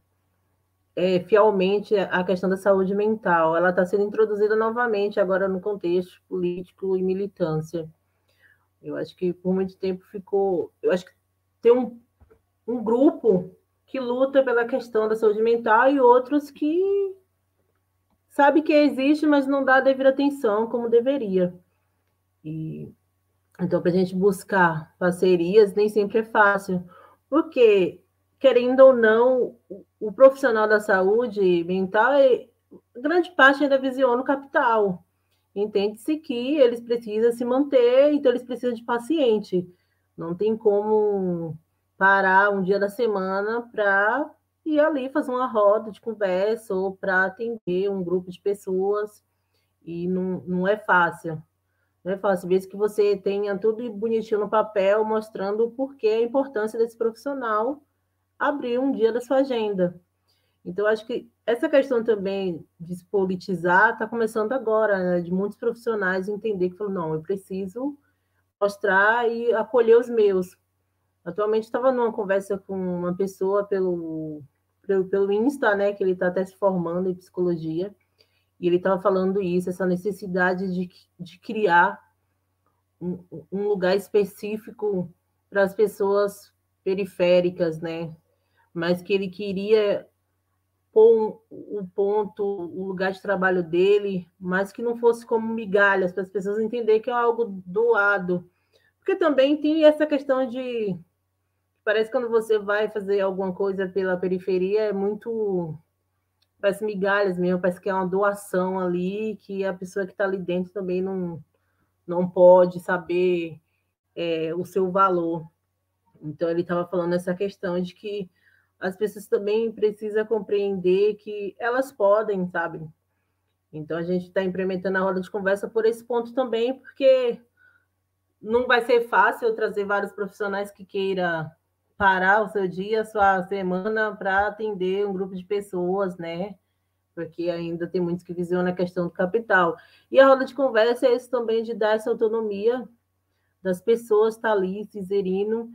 é, fielmente a questão da saúde mental. Ela está sendo introduzida novamente agora no contexto político e militância. Eu acho que por muito tempo ficou. Eu acho que tem um, um grupo que luta pela questão da saúde mental e outros que sabe que existe, mas não dá a devida atenção como deveria. E então, para a gente buscar parcerias, nem sempre é fácil, porque querendo ou não, o profissional da saúde mental, é, grande parte ainda visiona o capital. Entende-se que eles precisam se manter, então eles precisam de paciente. Não tem como parar um dia da semana para ir ali fazer uma roda de conversa ou para atender um grupo de pessoas. E não, não é fácil. Não é fácil, mesmo que você tenha tudo bonitinho no papel, mostrando o porquê, a importância desse profissional abrir um dia da sua agenda. Então, acho que essa questão também de se politizar está começando agora, né? de muitos profissionais entender que falam, não, eu preciso mostrar e acolher os meus. Atualmente estava numa conversa com uma pessoa pelo, pelo, pelo Insta, né, que ele está até se formando em psicologia, e ele estava falando isso, essa necessidade de, de criar um, um lugar específico para as pessoas periféricas, né? mas que ele queria pôr o um, ponto, o lugar de trabalho dele, mas que não fosse como migalhas, para as pessoas entenderem que é algo doado. Porque também tem essa questão de. Parece que quando você vai fazer alguma coisa pela periferia, é muito. Parece migalhas mesmo, parece que é uma doação ali, que a pessoa que está ali dentro também não, não pode saber é, o seu valor. Então, ele estava falando essa questão de que as pessoas também precisam compreender que elas podem, sabe? Então a gente está implementando a roda de conversa por esse ponto também, porque não vai ser fácil trazer vários profissionais que queira parar o seu dia, a sua semana para atender um grupo de pessoas, né? Porque ainda tem muitos que visionam a questão do capital. E a roda de conversa é isso também de dar essa autonomia das pessoas se inserindo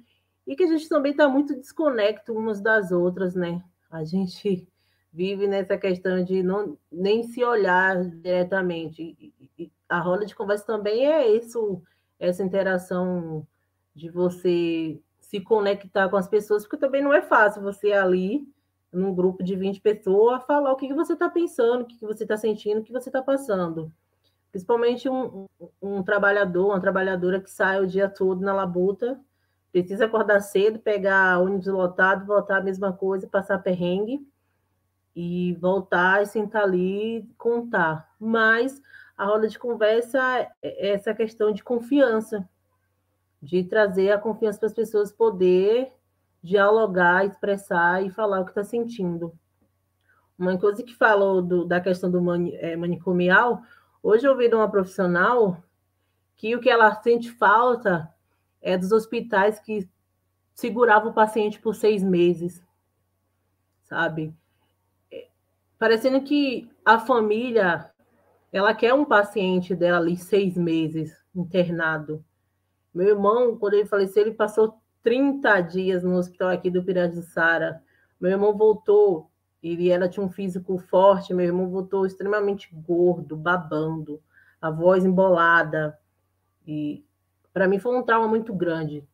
e que a gente também está muito desconecto umas das outras, né? A gente vive nessa questão de não nem se olhar diretamente. E a roda de conversa também é isso, essa interação de você se conectar com as pessoas, porque também não é fácil você ali, num grupo de 20 pessoas, falar o que você está pensando, o que você está sentindo, o que você está passando. Principalmente um, um trabalhador, uma trabalhadora que sai o dia todo na labuta, Precisa acordar cedo, pegar ônibus lotado, voltar a mesma coisa, passar perrengue e voltar e sentar ali contar. Mas a roda de conversa é essa questão de confiança, de trazer a confiança para as pessoas poder dialogar, expressar e falar o que está sentindo. Uma coisa que falou do, da questão do mani, é, manicomial, hoje eu ouvi de uma profissional que o que ela sente falta é, dos hospitais que seguravam o paciente por seis meses, sabe? É, parecendo que a família ela quer um paciente dela ali seis meses internado. Meu irmão, quando ele faleceu, ele passou 30 dias no hospital aqui do Sara. Meu irmão voltou, ele ela tinha um físico forte, meu irmão voltou extremamente gordo, babando, a voz embolada. E para mim foi um trauma muito grande.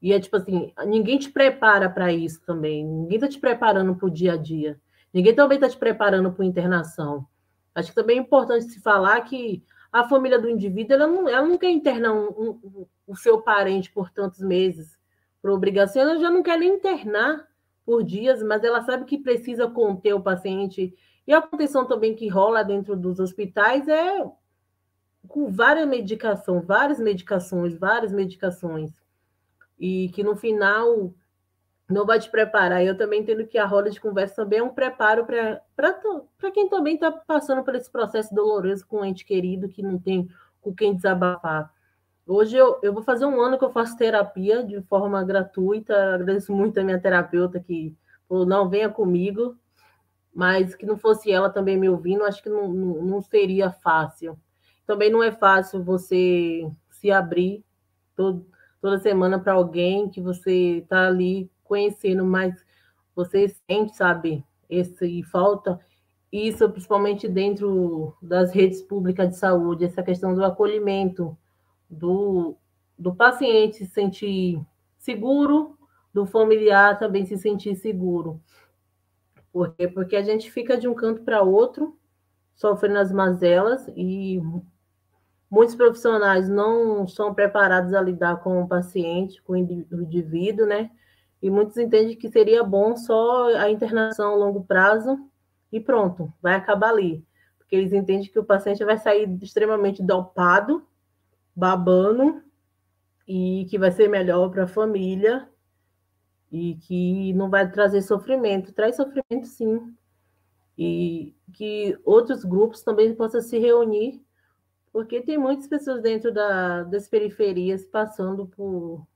E é tipo assim, ninguém te prepara para isso também. Ninguém está te preparando para o dia a dia. Ninguém também está te preparando para internação. Acho que também é importante se falar que a família do indivíduo ela não, ela não quer internar um, um, o seu parente por tantos meses por obrigação, ela já não quer nem internar por dias, mas ela sabe que precisa conter o paciente. E a contenção também que rola dentro dos hospitais é com várias medicações, várias medicações, várias medicações. E que no final não vai te preparar. Eu também entendo que a roda de conversa também é um preparo para quem também está passando por esse processo doloroso com um ente querido que não tem com quem desabafar. Hoje eu, eu vou fazer um ano que eu faço terapia de forma gratuita. Agradeço muito a minha terapeuta que falou, não, venha comigo. Mas que não fosse ela também me ouvindo, acho que não, não, não seria fácil. Também não é fácil você se abrir todo, toda semana para alguém que você está ali conhecendo, mas você sente, sabe, esse falta isso principalmente dentro das redes públicas de saúde, essa questão do acolhimento do, do paciente se sentir seguro, do familiar também se sentir seguro. Por quê? Porque a gente fica de um canto para outro, sofrendo as mazelas e muitos profissionais não são preparados a lidar com o paciente, com o indivíduo, né? E muitos entendem que seria bom só a internação a longo prazo e pronto, vai acabar ali. Porque eles entendem que o paciente vai sair extremamente dopado, babando, e que vai ser melhor para a família e que não vai trazer sofrimento. Traz sofrimento, sim. E que outros grupos também possam se reunir, porque tem muitas pessoas dentro da, das periferias passando por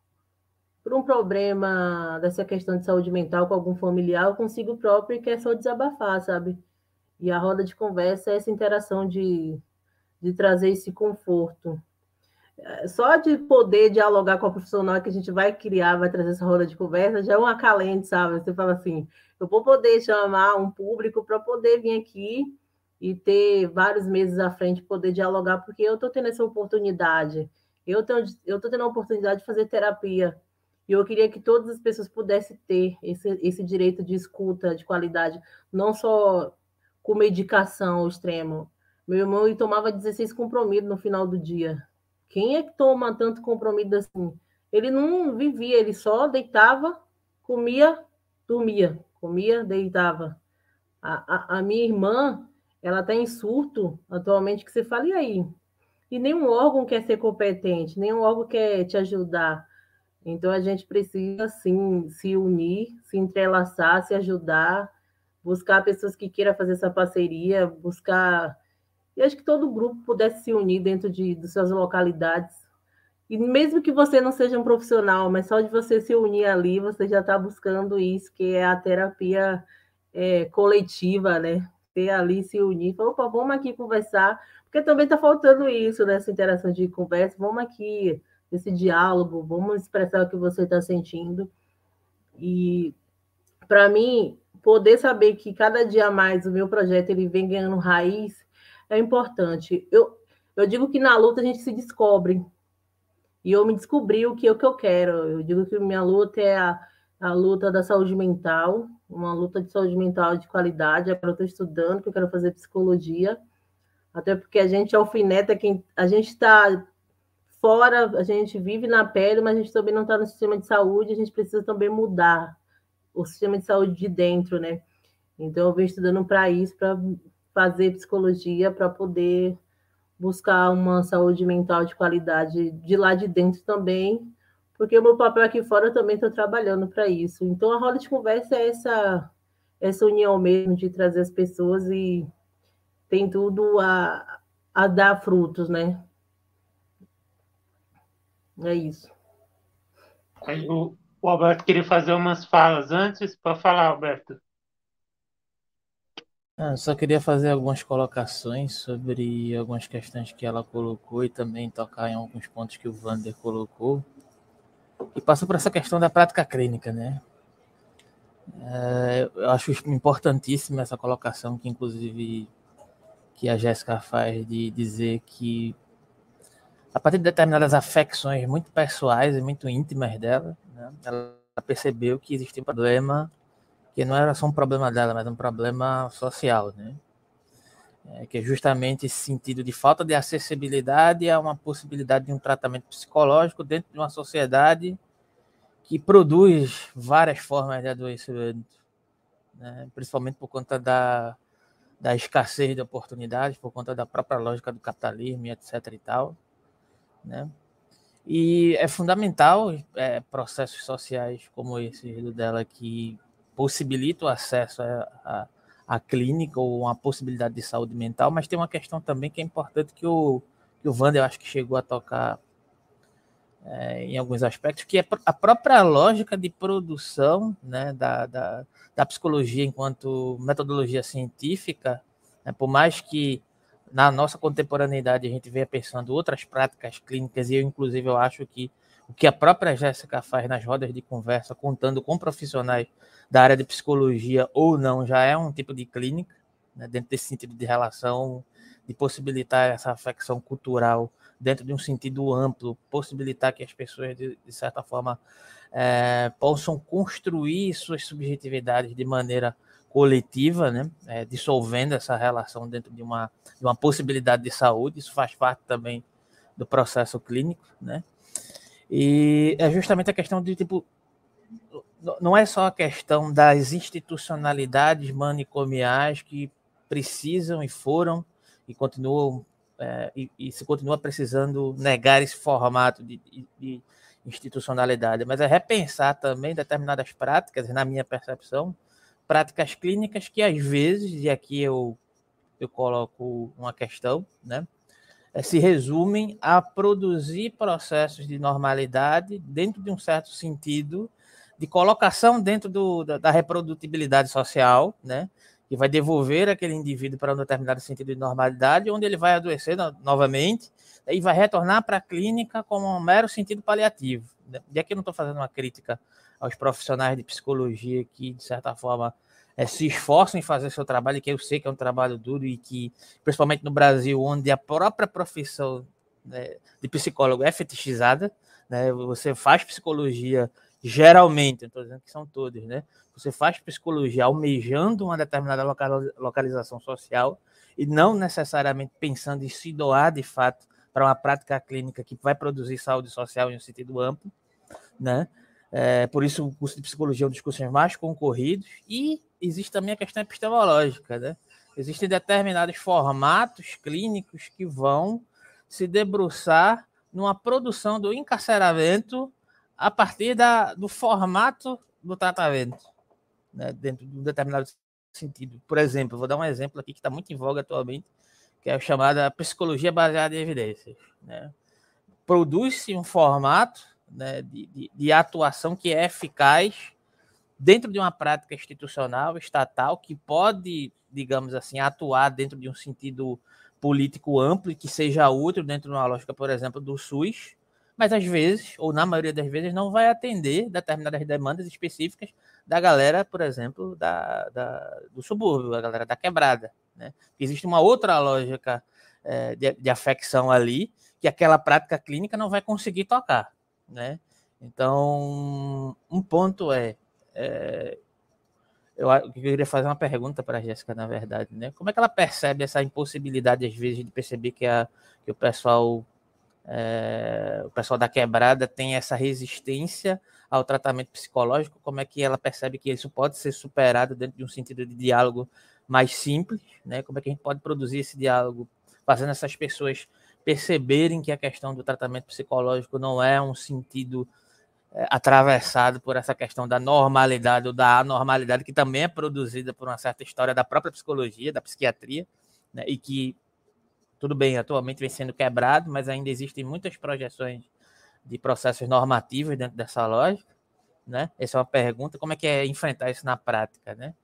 por um problema dessa questão de saúde mental com algum familiar consigo próprio e quer só desabafar, sabe? E a roda de conversa é essa interação de, de trazer esse conforto. É, só de poder dialogar com a profissional que a gente vai criar, vai trazer essa roda de conversa, já é um acalente, sabe? Você fala assim, eu vou poder chamar um público para poder vir aqui e ter vários meses à frente, poder dialogar, porque eu estou tendo essa oportunidade. Eu estou tendo a oportunidade de fazer terapia e eu queria que todas as pessoas pudessem ter esse, esse direito de escuta de qualidade, não só com medicação ao extremo. Meu irmão ele tomava 16 comprimidos no final do dia. Quem é que toma tanto comprimido assim? Ele não vivia, ele só deitava, comia, dormia, comia, deitava. A, a, a minha irmã, ela está em surto atualmente, que você fala, e aí? E nenhum órgão quer ser competente, nenhum órgão quer te ajudar. Então a gente precisa sim se unir, se entrelaçar, se ajudar, buscar pessoas que queiram fazer essa parceria, buscar. E acho que todo grupo pudesse se unir dentro de, de suas localidades. E mesmo que você não seja um profissional, mas só de você se unir ali, você já está buscando isso, que é a terapia é, coletiva, né? Ter ali, se unir, falar, opa, vamos aqui conversar, porque também está faltando isso nessa interação de conversa, vamos aqui esse diálogo, vamos expressar o que você está sentindo. E para mim, poder saber que cada dia mais o meu projeto ele vem ganhando raiz é importante. Eu, eu digo que na luta a gente se descobre. E eu me descobri o que, o que eu quero. Eu digo que minha luta é a, a luta da saúde mental, uma luta de saúde mental de qualidade. Agora eu estou estudando, que eu quero fazer psicologia. Até porque a gente alfineta quem. A gente está fora, a gente vive na pele, mas a gente também não está no sistema de saúde, a gente precisa também mudar o sistema de saúde de dentro, né? Então, eu venho estudando para isso, para fazer psicologia, para poder buscar uma saúde mental de qualidade de lá de dentro também, porque o meu papel aqui fora eu também estou trabalhando para isso. Então, a roda de conversa é essa, essa união mesmo de trazer as pessoas e tem tudo a, a dar frutos, né? É isso. Aí, o, o Alberto queria fazer umas falas antes. Pode falar, Alberto. Ah, só queria fazer algumas colocações sobre algumas questões que ela colocou e também tocar em alguns pontos que o Vander colocou. E passa por essa questão da prática clínica, né? É, eu acho importantíssima essa colocação que, inclusive, que a Jéssica faz de dizer que a partir de determinadas afecções muito pessoais e muito íntimas dela, né, ela percebeu que existia um problema que não era só um problema dela, mas um problema social, né? É, que é justamente esse sentido de falta de acessibilidade a uma possibilidade de um tratamento psicológico dentro de uma sociedade que produz várias formas de adoecimento, né? principalmente por conta da, da escassez de oportunidades, por conta da própria lógica do capitalismo, etc. e tal, né? E é fundamental é, processos sociais como esse dela que possibilita o acesso à, à, clínica ou uma possibilidade de saúde mental, mas tem uma questão também que é importante que o, que o Wander, eu acho que chegou a tocar é, em alguns aspectos, que é a própria lógica de produção né, da, da, da psicologia enquanto metodologia científica, né, por mais que na nossa contemporaneidade a gente venha pensando outras práticas clínicas, e eu, inclusive, eu acho que o que a própria Jéssica faz nas rodas de conversa, contando com profissionais da área de psicologia ou não, já é um tipo de clínica, né, dentro desse sentido de relação, de possibilitar essa afecção cultural dentro de um sentido amplo, possibilitar que as pessoas, de, de certa forma, é, possam construir suas subjetividades de maneira coletiva, né, é, dissolvendo essa relação dentro de uma, de uma possibilidade de saúde, isso faz parte também do processo clínico, né, e é justamente a questão de, tipo, não é só a questão das institucionalidades manicomiais que precisam e foram e continuam é, e, e, se continua precisando negar esse formato de, de, de, institucionalidade, mas é repensar também determinadas práticas, na minha percepção, práticas clínicas que às vezes, e aqui eu, eu coloco uma questão, né, é, se resumem a produzir processos de normalidade dentro de um certo sentido de colocação dentro do, da, da reprodutibilidade social, né, que vai devolver aquele indivíduo para um determinado sentido de normalidade, onde ele vai adoecer no, novamente e vai retornar para a clínica como um mero sentido paliativo. Né? E aqui eu não estou fazendo uma crítica aos profissionais de psicologia que, de certa forma, é, se esforçam em fazer seu trabalho, que eu sei que é um trabalho duro e que, principalmente no Brasil, onde a própria profissão né, de psicólogo é fetichizada, né, você faz psicologia geralmente, estou dizendo que são todos, né? Você faz psicologia almejando uma determinada localização social e não necessariamente pensando em se doar de fato para uma prática clínica que vai produzir saúde social em um sentido amplo, né? É, por isso, o curso de psicologia é um dos cursos mais concorridos e existe também a questão epistemológica, né? Existem determinados formatos clínicos que vão se debruçar numa produção do encarceramento a partir da, do formato do tratamento, né, dentro de um determinado sentido. Por exemplo, vou dar um exemplo aqui que está muito em voga atualmente, que é a chamada psicologia baseada em evidências. Né? Produz-se um formato né, de, de, de atuação que é eficaz dentro de uma prática institucional, estatal, que pode, digamos assim, atuar dentro de um sentido político amplo e que seja útil dentro de uma lógica, por exemplo, do SUS, mas às vezes, ou na maioria das vezes, não vai atender determinadas demandas específicas da galera, por exemplo, da, da do subúrbio, a galera da quebrada. Né? Existe uma outra lógica é, de, de afecção ali que aquela prática clínica não vai conseguir tocar. Né? Então, um ponto é, é eu, eu, queria fazer uma pergunta para a Jéssica, na verdade, né? Como é que ela percebe essa impossibilidade, às vezes, de perceber que, a, que o pessoal é, o pessoal da quebrada tem essa resistência ao tratamento psicológico, como é que ela percebe que isso pode ser superado dentro de um sentido de diálogo mais simples, né? Como é que a gente pode produzir esse diálogo fazendo essas pessoas perceberem que a questão do tratamento psicológico não é um sentido é, atravessado por essa questão da normalidade ou da anormalidade que também é produzida por uma certa história da própria psicologia, da psiquiatria, né? E que tudo bem, atualmente vem sendo quebrado, mas ainda existem muitas projeções de processos normativos dentro dessa lógica, né? Essa é uma pergunta, como é que é enfrentar isso na prática, né?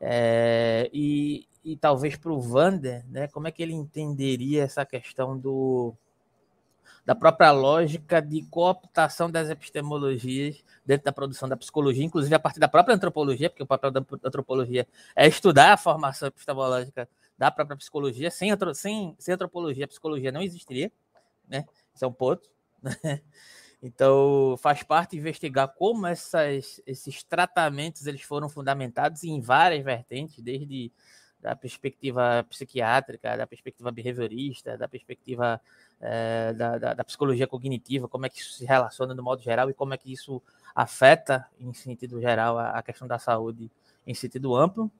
É, e, e talvez para o Vander, né, como é que ele entenderia essa questão do, da própria lógica de cooptação das epistemologias dentro da produção da psicologia, inclusive a partir da própria antropologia, porque o papel da antropologia é estudar a formação epistemológica da própria psicologia. Sem, sem, sem antropologia, a psicologia não existiria, né? Isso é um ponto. Né? Então, faz parte investigar como essas, esses tratamentos eles foram fundamentados em várias vertentes, desde da perspectiva psiquiátrica, da perspectiva behaviorista, da perspectiva é, da, da, da, psicologia cognitiva, como é que isso se relaciona no modo geral e como é que isso afeta, em sentido geral, a, a questão da saúde em sentido amplo.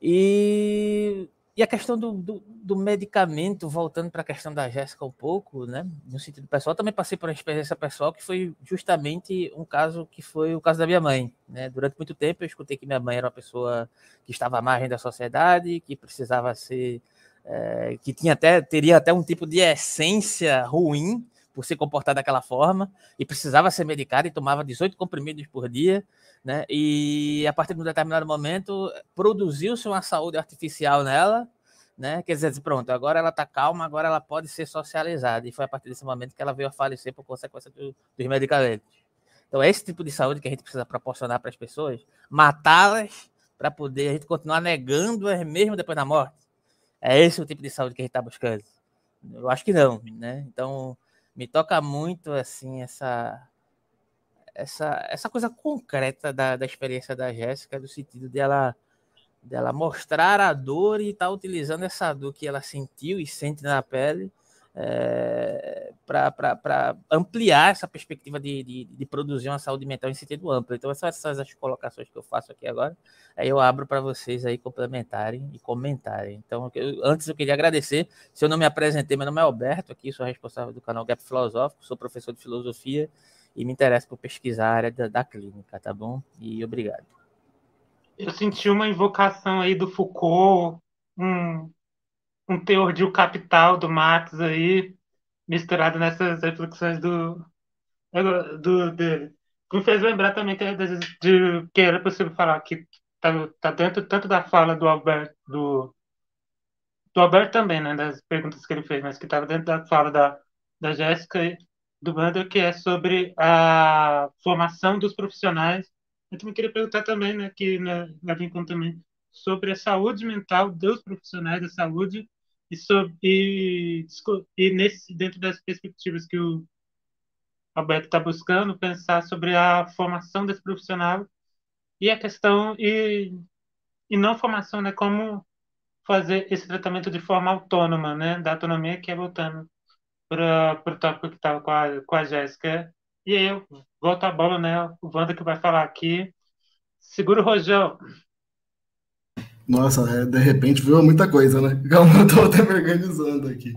E e a questão do, do, do medicamento, voltando para a questão da Jéssica um pouco, né? No sentido pessoal, também passei por uma experiência pessoal que foi justamente um caso que foi o caso da minha mãe. Né? Durante muito tempo eu escutei que minha mãe era uma pessoa que estava à margem da sociedade, que precisava ser. É, que tinha até, teria até um tipo de essência ruim por se comportar daquela forma, e precisava ser medicada e tomava 18 comprimidos por dia né? E a partir de um determinado momento produziu-se uma saúde artificial nela, né? Quer dizer, pronto, agora ela está calma, agora ela pode ser socializada. E foi a partir desse momento que ela veio a falecer por consequência do, dos medicamentos. Então é esse tipo de saúde que a gente precisa proporcionar para as pessoas, matá-las para poder a gente continuar negando-as mesmo depois da morte. É esse o tipo de saúde que a gente está buscando. Eu acho que não, né? Então me toca muito assim essa essa, essa coisa concreta da, da experiência da Jéssica, do sentido dela, dela mostrar a dor e estar tá utilizando essa dor que ela sentiu e sente na pele é, para ampliar essa perspectiva de, de, de, produzir uma saúde mental em sentido amplo. Então, essas são as colocações que eu faço aqui agora. Aí eu abro para vocês aí complementarem e comentarem. Então, eu, antes eu queria agradecer. Se eu não me apresentei, meu nome é Alberto, aqui sou responsável do canal Gap Filosófico, sou professor de filosofia e me interesso por pesquisar a área da, da clínica, tá bom? E obrigado. Eu senti uma invocação aí do Foucault, um, um teor de o capital do Marx aí, misturado nessas reflexões do, do dele. Me fez lembrar também que, de, que era possível falar que tá, tá dentro tanto da fala do Alberto, do, do Alberto também, né, das perguntas que ele fez, mas que estava dentro da fala da, da Jéssica do Wander, que é sobre a formação dos profissionais. Eu também queria perguntar também, né, que né, leva em conta também, sobre a saúde mental dos profissionais da saúde e, sobre, e, e nesse, dentro das perspectivas que o Alberto está buscando, pensar sobre a formação desse profissional e a questão, e, e não formação, né, como fazer esse tratamento de forma autônoma, né, da autonomia que é voltando para o tópico que estava com a, com a Jéssica. E aí eu volto a bola, né? O Wanda que vai falar aqui. Segura o rojão. Nossa, é, de repente viu muita coisa, né? Calma, eu tô até me organizando aqui.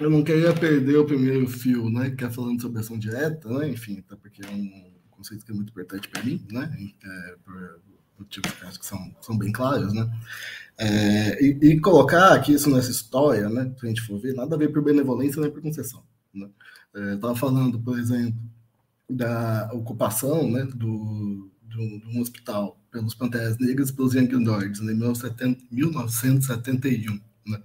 Eu não queria perder o primeiro fio, né? Que é falando sobre ação direta, né? Enfim, até porque é um conceito que é muito importante para mim, né? É, por motivos que acho que são, são bem claros, né? É, e, e, colocar aqui isso nessa história, né, se a gente for ver, nada a ver por benevolência nem por concessão. Né? É, Estava falando, por exemplo, da ocupação né, do, do, do hospital pelos Panteras Negras e pelos Young Lords em 1971. Né?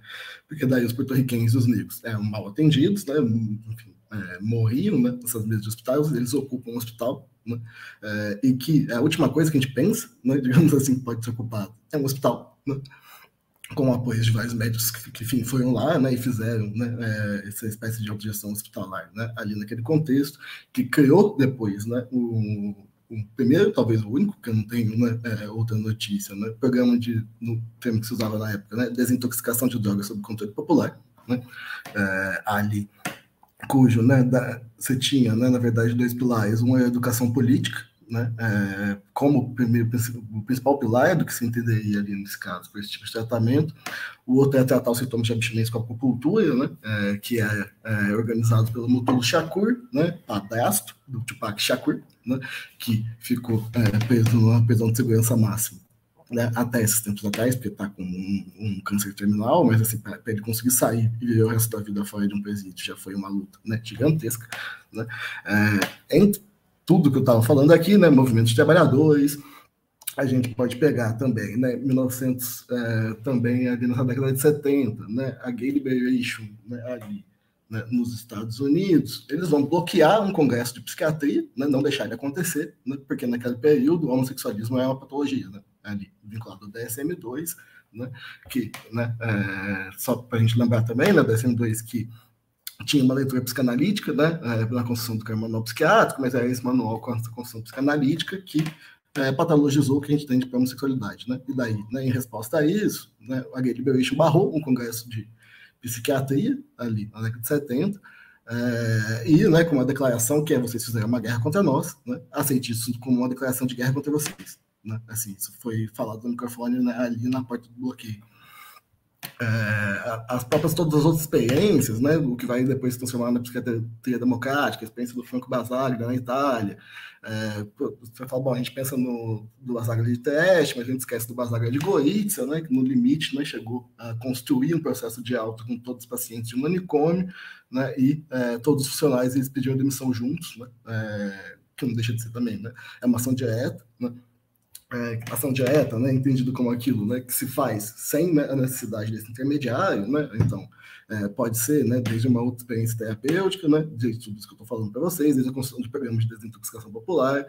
Porque daí os porto-riquenhos e os negros eram mal atendidos, né? Enfim, é, morriam né, nessas mesas de hospitais, eles ocupam um hospital, né? É, e que a última coisa que a gente pensa, né, digamos assim, pode ser ocupado é um hospital. Né? com apoio de vários médicos que, que enfim, foram lá né, e fizeram né, é, essa espécie de autogestão hospitalar né, ali naquele contexto, que criou depois né, o, o primeiro, talvez o único, que eu não tenho né, é, outra notícia, né, programa de, no termo que se usava na época, né, desintoxicação de drogas sob controle popular, né, é, ali, cujo né, da, você tinha, né, na verdade, dois pilares, uma é a educação política, né, é, como primeiro, o principal pilar do que se entenderia ali nesse caso, por esse tipo de tratamento. O outro é tratar os sintomas de abstinência com a acupuntura, né, é, que é, é, organizado pelo Mutulo Shakur, né, padrasto do Tupac Shakur, né, que ficou é, preso numa prisão de segurança máxima. Né, até esses tempos atrás, porque está com um, um, câncer terminal, mas assim, para ele conseguir sair e viver o resto da vida fora de um presídio já foi uma luta né, gigantesca. Né, é, tudo que eu estava falando aqui, né, movimentos de trabalhadores, a gente pode pegar também, né, 1900, é, também ali na década de 70, né, a Gay Liberation, né, ali né, nos Estados Unidos, eles vão bloquear um congresso de psiquiatria, né, não deixar ele acontecer, né, porque naquele período o homossexualismo é uma patologia, né, ali vinculado ao DSM-2, né, que, né, é, só para a gente lembrar também, né, DSM-2 que tinha uma leitura psicanalítica, né, é, na construção do manual psiquiátrico, mas era esse manual com a construção psicanalítica que é, patologizou o que a gente tem de homossexualidade, né, e daí, né, em resposta a isso, né, a Gay Liberation barrou um congresso de psiquiatria, ali na década de 70, é, e né, com uma declaração que é vocês fizeram uma guerra contra nós, né, aceite isso como uma declaração de guerra contra vocês. Né, assim, isso foi falado no microfone né, ali na porta do bloqueio é, as próprias todas as outras experiências, né, o que vai depois se transformar na psiquiatria democrática, a experiência do Franco Basaglia na Itália. É, você fala, bom, a gente pensa no do Basaglia de teste, mas a gente esquece do Basaglia de Gorizia, né, que no limite né, chegou a construir um processo de alta com todos os pacientes de manicômio, né, e é, todos os funcionários eles pediram demissão juntos, né, é, que não deixa de ser também, né, é uma ação direta, né, é, ação direta, né, entendido como aquilo né, que se faz sem né, a necessidade desse intermediário, né, então é, pode ser né, desde uma outra experiência terapêutica, né, desde tudo isso que eu estou falando para vocês, desde a construção de programas de desintoxicação popular,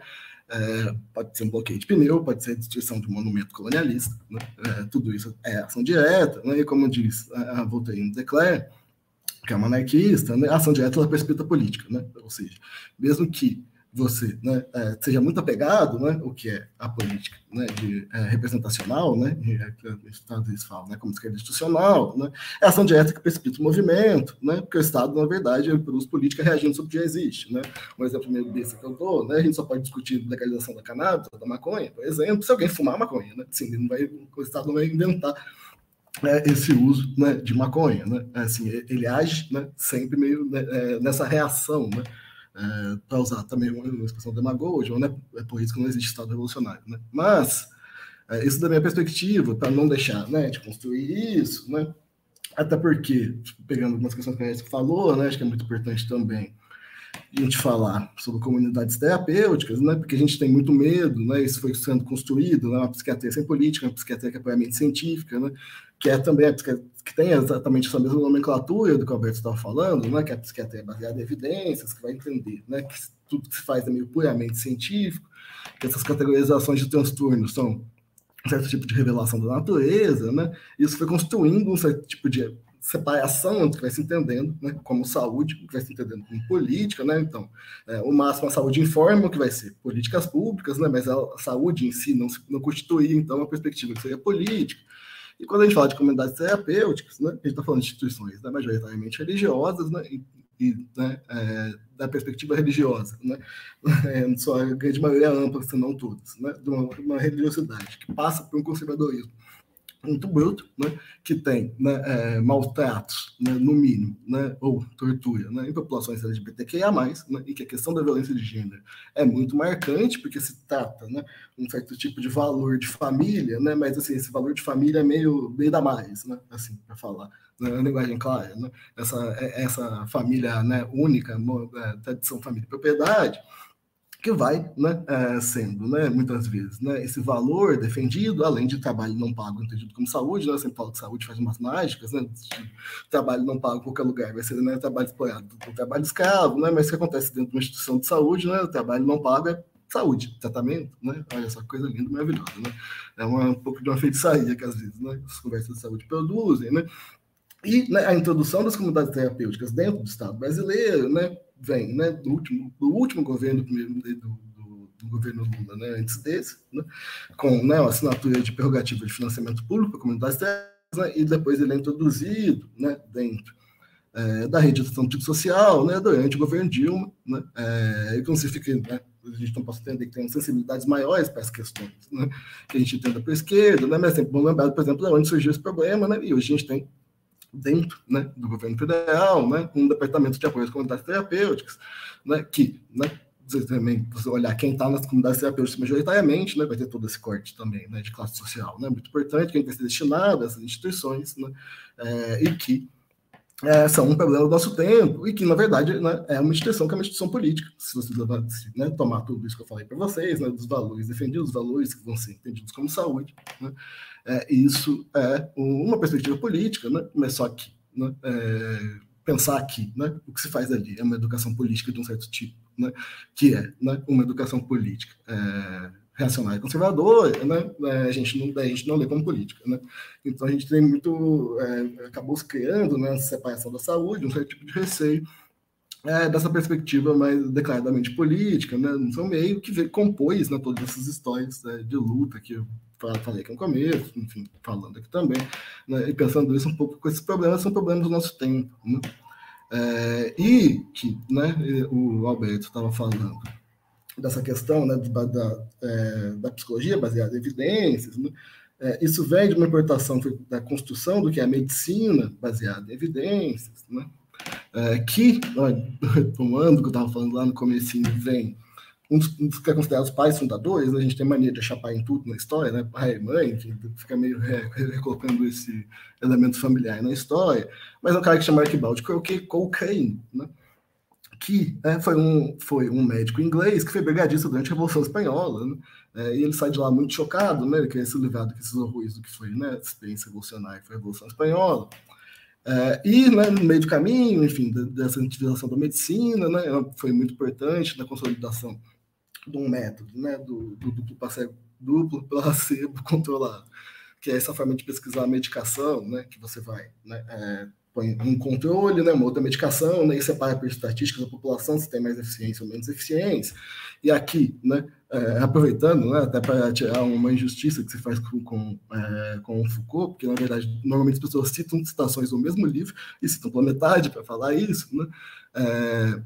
é, pode ser um bloqueio de pneu, pode ser a destruição de um monumento colonialista, né, é, tudo isso é ação direta, né, e como diz a, a Voltaire Declare, que é uma anarquista, né, a ação direta ela precipita a política, né, ou seja, mesmo que você né, é, seja muito apegado, né, o que é a política né, de, é, representacional, né, os Estados Unidos falam né, como esquerda institucional, né, é ação direta que precipita o movimento, né, porque o Estado, na verdade, produz política reagindo sobre o que já existe. Né. Um exemplo meio desse que eu dou, né, a gente só pode discutir legalização da cannabis, da maconha, por exemplo, se alguém fumar maconha. Né, assim, não vai, o Estado não vai inventar é, esse uso né, de maconha. Né, assim, ele age né, sempre meio né, é, nessa reação, né, é, para usar também uma expressão demagogia, né? é que não existe Estado revolucionário. Né? Mas, é, isso da minha perspectiva, para não deixar né, de construir isso, né? até porque, tipo, pegando algumas questões que a gente falou, né, acho que é muito importante também a gente falar sobre comunidades terapêuticas, né, porque a gente tem muito medo, né, isso foi sendo construído, né, uma psiquiatria sem política, uma psiquiatria que é puramente científica, né, que é também que tem exatamente essa mesma nomenclatura do que o Alberto estava falando, né, que é a psiquiatria baseada em evidências, que vai entender né, que tudo que se faz é meio puramente científico, que essas categorizações de transtornos são um certo tipo de revelação da natureza, né? Isso foi construindo um certo tipo de separação que vai se entendendo né, como saúde, que vai se entendendo como política, né? Então, é, o máximo a saúde informa, que vai ser políticas públicas, né? Mas a saúde em si não, não constitui, então, uma perspectiva que seria política. E quando a gente fala de comunidades terapêuticas, né, a gente está falando de instituições né, majoritariamente religiosas, né, e, e né, é, da perspectiva religiosa, né, é, a grande maioria ampla, se não todas, né, de uma, uma religiosidade que passa por um conservadorismo muito bruto, né, que tem né, é, maltratos, né, no mínimo, né, ou tortura né, em populações LGBTQIA+, né, e que a questão da violência de gênero é muito marcante, porque se trata né, um certo tipo de valor de família, né, mas assim, esse valor de família é meio, meio da mais, né, assim, para falar, né, linguagem clara, né, essa, é, essa família né, única, é, tradição, família propriedade, que vai né, é, sendo, né, muitas vezes, né, esse valor defendido, além de trabalho não pago, entendido como saúde, né, sempre falo que saúde faz umas mágicas, né, trabalho não pago em qualquer lugar, vai ser né, trabalho explorado, trabalho escravo, né, mas o que acontece dentro de uma instituição de saúde, né, o trabalho não pago é saúde, tratamento, né, olha só coisa linda, maravilhosa, né, é uma, um pouco de uma feitiçaria que às vezes, né, as conversas de saúde produzem, né, e né, a introdução das comunidades terapêuticas dentro do Estado brasileiro, né, vem né, do, último, do último governo do, do, do, governo Lula, né, antes desse, né, com né, a assinatura de prerrogativa de financiamento público para comunidades né, e depois ele é introduzido né, dentro é, da rede de ação social né, durante o governo Dilma, né, é, e como se fica, né, a gente não pode entender que tem sensibilidades maiores para as questões né, que a gente entenda para a esquerda, né, mas é sempre bom lembrar, por exemplo, de onde surgiu esse problema, né, e hoje a gente tem dentro né, do governo federal, né, um departamento de apoio às comunidades terapêuticas, né, que, né, também olhar quem está nas comunidades terapêuticas majoritariamente, né, vai ter todo esse corte também, né, de classe social, né, muito importante, quem que ser destinado a essas instituições, né, é, e que é, são um problema do nosso tempo e que, na verdade, né, é uma instituição que é uma instituição política. Se você né, tomar tudo isso que eu falei para vocês, né, dos valores defendidos, os valores que vão ser entendidos como saúde, né, é, isso é uma perspectiva política, né, mas só que né, é, pensar aqui, né, o que se faz ali é uma educação política de um certo tipo, né, que é uma educação política é, reacionária conservadora, né, é, a gente não a gente não lê como política, né, então a gente tem muito é, acabou se criando né, essa separação da saúde, um certo tipo de receio é, dessa perspectiva mais declaradamente política, né, no seu meio que compôs né, todas essas histórias né, de luta que eu falei aqui no começo, enfim, falando aqui também, né, e pensando isso um pouco com esses problemas, são problemas do nosso tempo, né, é, e que né, o Alberto estava falando dessa questão né, da, da, é, da, psicologia baseada em evidências, né, é, isso vem de uma importação da construção do que é a medicina baseada em evidências, né, é, que, retomando o que eu estava falando lá no começo, vem um dos, um dos que é considerado os pais fundadores, né, a gente tem mania de chapar em tudo na história, né, pai e mãe, fica meio recolocando esse elemento familiar na história, mas é um cara que chama Archibald Cochrane, né, que é, foi, um, foi um médico inglês que foi brigadista durante a Revolução Espanhola, né? é, e ele sai de lá muito chocado, né? Ele queria ser livrado com esses horrores do que foi né, a experiência revolucionária, que foi a Revolução Espanhola. É, e né, no meio do caminho, enfim, dessa utilização da medicina, né, foi muito importante na consolidação de um método, né, do, do duplo, placebo, duplo placebo controlado, que é essa forma de pesquisar a medicação, né, que você vai né, é, um controle, né, uma outra medicação, né, e separa por estatísticas da população se tem mais eficiência ou menos eficiência. E aqui, né, é, aproveitando, né, até para tirar uma injustiça que se faz com, com, é, com o Foucault, porque na verdade normalmente as pessoas citam citações do mesmo livro e citam pela metade para falar isso, né, é,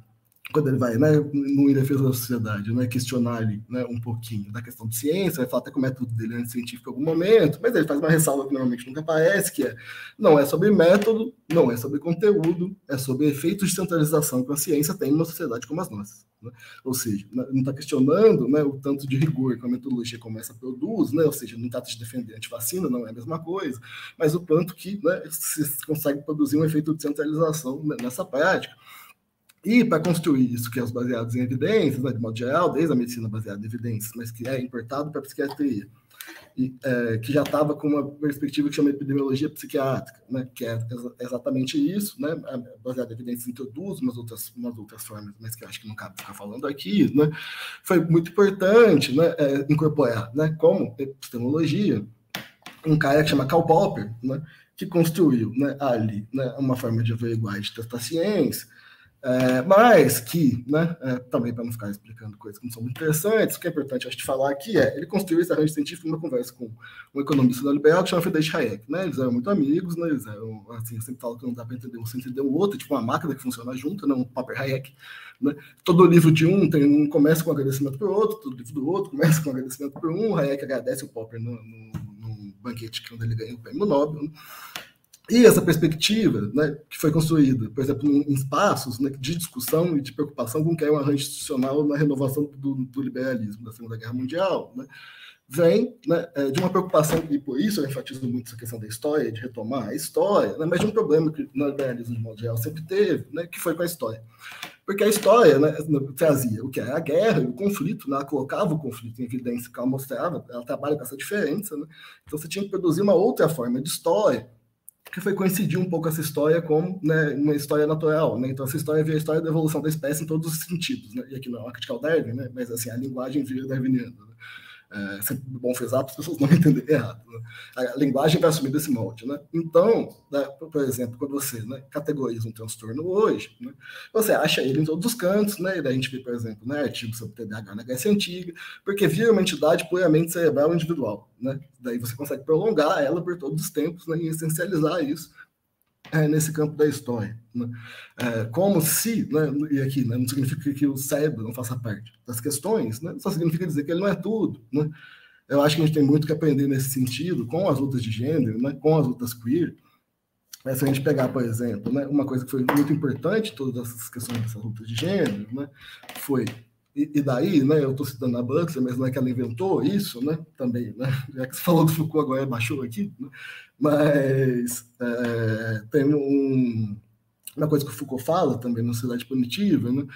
quando ele vai né, no Em Defesa da Sociedade, né, questionar ali né, um pouquinho da questão de ciência, vai falar até que o método dele é científico em algum momento, mas ele faz uma ressalva que normalmente nunca aparece, que é não é sobre método, não é sobre conteúdo, é sobre efeitos de centralização que a ciência tem numa sociedade como as nossas. Né? Ou seja, não está questionando né, o tanto de rigor que a metodologia como essa produz, né? ou seja, não está de defender antivacina, não é a mesma coisa, mas o quanto que né, se consegue produzir um efeito de centralização nessa prática. E para construir isso, que é os baseados em evidências, né, de modo geral, desde a medicina baseada em evidências, mas que é importado para a psiquiatria, e, é, que já estava com uma perspectiva que chama de epidemiologia psiquiátrica, né, que é exatamente isso, né, baseado em evidências introduz umas outras, umas outras formas, mas que eu acho que não cabe ficar falando aqui, né, foi muito importante né, é, incorporar né, como epistemologia um cara que chama Karl Popper, né, que construiu né, ali né, uma forma de averiguar e de testar ciência, é, mas que, né, é, também para não ficar explicando coisas que não são muito interessantes, o que é importante a gente falar aqui é, ele construiu esse arranjo científico numa conversa com um economista neoliberal que chama Friedrich Hayek, né, eles eram muito amigos, né, eles eram, assim, sempre falo que não dá para entender um sem entender o outro, tipo uma máquina que funciona junto, né, um paper Hayek, né, todo livro de um tem um começa com um agradecimento para o outro, todo livro do outro começa com um agradecimento para um, Hayek agradece o Popper no, no, no banquete quando ele ganhou o prêmio Nobel, né, e essa perspectiva, né, que foi construída, por exemplo, em espaços né, de discussão e de preocupação com o que é um arranjo institucional na renovação do, do liberalismo da Segunda Guerra Mundial, né, vem né, é, de uma preocupação, e por isso eu enfatizo muito essa questão da história, de retomar a história, né, mas de um problema que no liberalismo geral sempre teve, né, que foi com a história. Porque a história trazia o que era a guerra e o conflito, né, ela colocava o conflito em evidência, que ela mostrava, ela trabalha com essa diferença. Então você tinha que produzir uma outra forma de história que foi coincidir um pouco essa história com né, uma história natural. Né? Então, essa história via a história da evolução da espécie em todos os sentidos. Né? E aqui não é uma crítica ao Darwin, né? mas assim, a linguagem vira darwiniana. Né? É sempre bom frisar para as pessoas não entenderem errado. Né? A linguagem vai assumir desse molde. Né? Então, né, por exemplo, quando você né, categoriza um transtorno hoje, né, você acha ele em todos os cantos, né? e daí a gente vê, por exemplo, né, artigos sobre TDAH na Grécia Antiga, porque vira uma entidade puramente cerebral individual. Né? Daí você consegue prolongar ela por todos os tempos né, e essencializar isso é, nesse campo da história. Né? É, como se, né, e aqui né, não significa que o cérebro não faça parte das questões, né, só significa dizer que ele não é tudo. Né? Eu acho que a gente tem muito que aprender nesse sentido com as lutas de gênero, né, com as lutas queer. É, se a gente pegar, por exemplo, uma coisa que foi muito importante, todas essas questões dessas lutas de gênero, foi e, e, daí, né, eu estou citando a Butler, mas não é que ela inventou isso, né, também, né, já que você falou do Foucault, agora baixou aqui, né, mas é, tem um, uma coisa que o Foucault fala também na sociedade punitiva, né?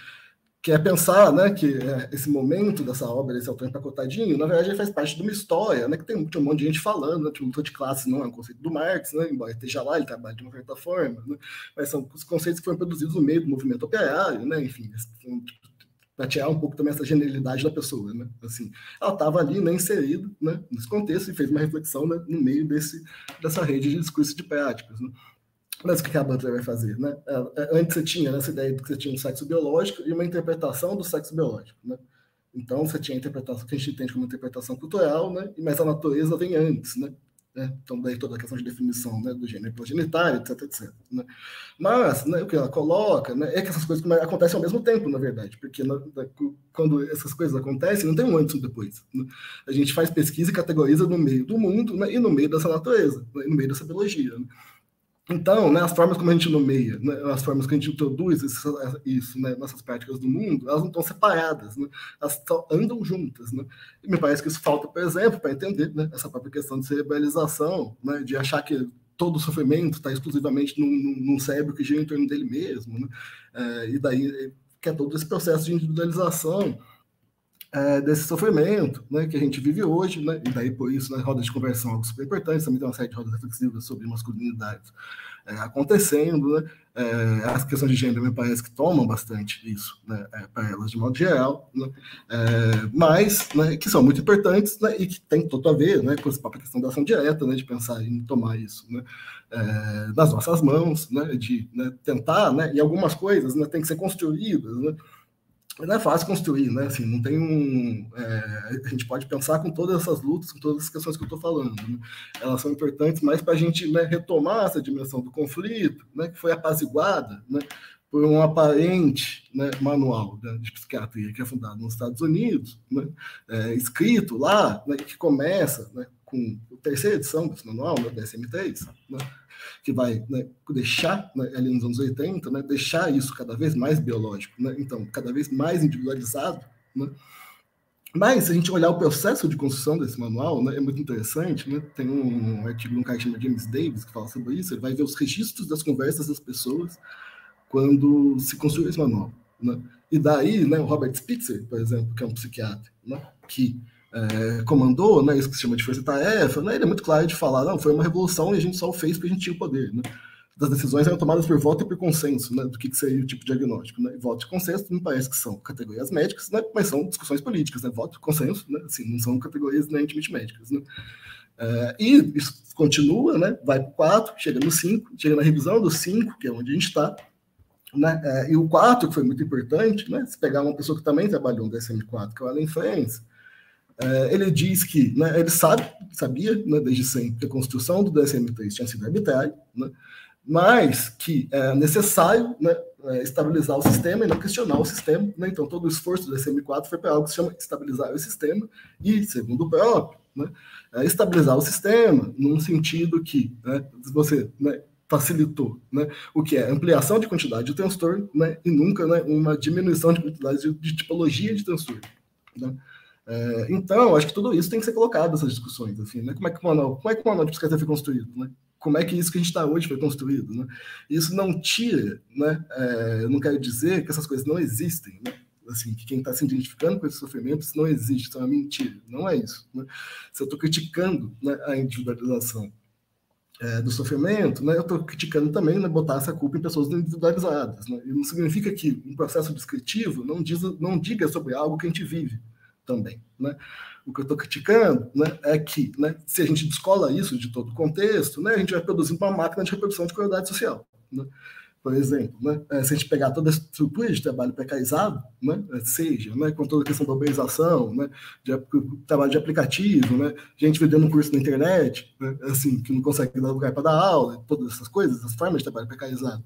que é pensar né, que é, esse momento dessa obra, esse autor empacotadinho, na verdade, ele faz parte de uma história, né, que tem, tem um monte de gente falando, né, que luta de classe não é um conceito do Marx, né, embora esteja lá, ele trabalha de uma certa forma, né, mas são os conceitos que foram produzidos no meio do movimento operário, né, enfim, para tirar um pouco também essa genialidade da pessoa, né, assim, ela estava ali, né, inserida, né, nesse contexto e fez uma reflexão né, no meio desse, dessa rede de discurso de práticas, né. Mas o que a Butler vai fazer? Né? É, é, antes você tinha essa ideia de que você tinha um sexo biológico e uma interpretação do sexo biológico. Né? Então você tinha a interpretação que a gente entende como interpretação cultural, né? mas a natureza vem antes. Né? Então, daí toda a questão de definição né, do gênero progenitário, etc, etc. Né? Mas né, o que ela coloca né, é que essas coisas acontecem ao mesmo tempo, na verdade, porque na, quando essas coisas acontecem, não tem um antes e um depois. Né? A gente faz pesquisa e categoriza no meio do mundo né, e no meio dessa natureza, né, no meio dessa biologia. Então, né, as formas como a gente nomeia, né, as formas que a gente introduz isso, isso né, nessas práticas do mundo, elas não estão separadas, né, elas andam juntas. Né? E me parece que isso falta, por exemplo, para entender né, essa própria questão de cerebralização, né, de achar que todo o sofrimento está exclusivamente num, num, cérebro que gira em torno dele mesmo. Né? É, e daí que é todo esse processo de individualização é, desse sofrimento né, que a gente vive hoje, né, e daí por isso, né, rodas de conversão algo super importante, também tem uma série de rodas reflexivas sobre masculinidade é, acontecendo, né, é, as questões de gênero me parece que tomam bastante isso né, é, para elas de modo geral, né, é, mas né, que são muito importantes né, e que tem tudo a ver né, com a própria questão da ação direta, né, de pensar em tomar isso né, é, nas nossas mãos, né, de né, tentar, né, e algumas coisas né, têm que ser construídas, né, não é fácil construir, né? Assim, não tem um. É, a gente pode pensar com todas essas lutas, com todas as questões que eu estou falando. Né? Elas são importantes mais para a gente né, retomar essa dimensão do conflito, né, que foi apaziguada né, por um aparente né, manual né, de psiquiatria que é fundado nos Estados Unidos, né, é, escrito lá, né, que começa né, com a terceira edição desse manual, né, DSM-3, né, que vai né, deixar, né, ali nos anos 80, né, deixar isso cada vez mais biológico, né, então, cada vez mais individualizado. Né. Mas, se a gente olhar o processo de construção desse manual, né, é muito interessante. Tem um artigo de um cara que chama James Davis que fala sobre isso. Ele vai ver os registros das conversas das pessoas quando se construiu esse manual. E daí, o Robert Spitzer, por exemplo, que é um psiquiatra, que é, comandou, né, isso que se chama de força-tarefa, né, ele é muito claro de falar, não, foi uma revolução e a gente só o fez porque a gente tinha o poder, né? Das decisões eram tomadas por voto e por consenso, né, do que, que seria o tipo de diagnóstico, né? voto e consenso me parece que são categorias médicas, né, mas são discussões políticas, né? Voto e consenso, né, assim, não são categorias intimamente médicas, né? É, e isso continua, né, vai para o 4, chega no 5, chega na revisão do 5, que é onde a gente está, né, é, e o 4, que foi muito importante, né, se pegar uma pessoa que também trabalhou no DSM-4, que é o Alan Franz, é, ele diz que né, ele sabe, sabia né, desde sempre que a construção do DSM-3 tinha sido arbitrária, né, mas que é necessário né, é, estabilizar o sistema e não questionar o sistema. Né, então, todo o esforço do DSM-4 foi para algo que se chama estabilizar o sistema e, segundo o próprio, né, é estabilizar o sistema num sentido que né, você facilitou, né? O que é ampliação de quantidade de transtorno, né? E nunca, né, uma diminuição de quantidade de, de tipologia de transtorno, né? É, então, acho que tudo isso tem que ser colocado nessas discussões, assim, né? Como é que o manual, como é que o manual de psiquiatria foi construído, né? Como é que isso que a gente está hoje foi construído, né? Isso não tira, né? É, eu não quero dizer que essas coisas não existem, né? Assim, que quem está se identificando com esses sofrimentos não existe, isso é uma mentira. Não é isso. Né? Se eu estou criticando né, a individualização é, do sofrimento, né, eu estou criticando também né, botar essa culpa em pessoas individualizadas. Né? E não significa que um processo descritivo não, diz, não diga sobre algo que a gente vive também. Né? O que eu estou criticando né, é que, né, se a gente descola isso de todo o contexto, né, a gente vai produzindo uma máquina de reprodução de qualidade social. Né? Por exemplo, né, é, se a gente pegar toda a estrutura de trabalho precarizado, né, é, seja né, com toda a questão da urbanização, né, de, trabalho de aplicativo, né, gente vendendo um curso na internet, né, assim, que não consegue dar lugar para dar aula, todas essas coisas, as formas de trabalho precarizado,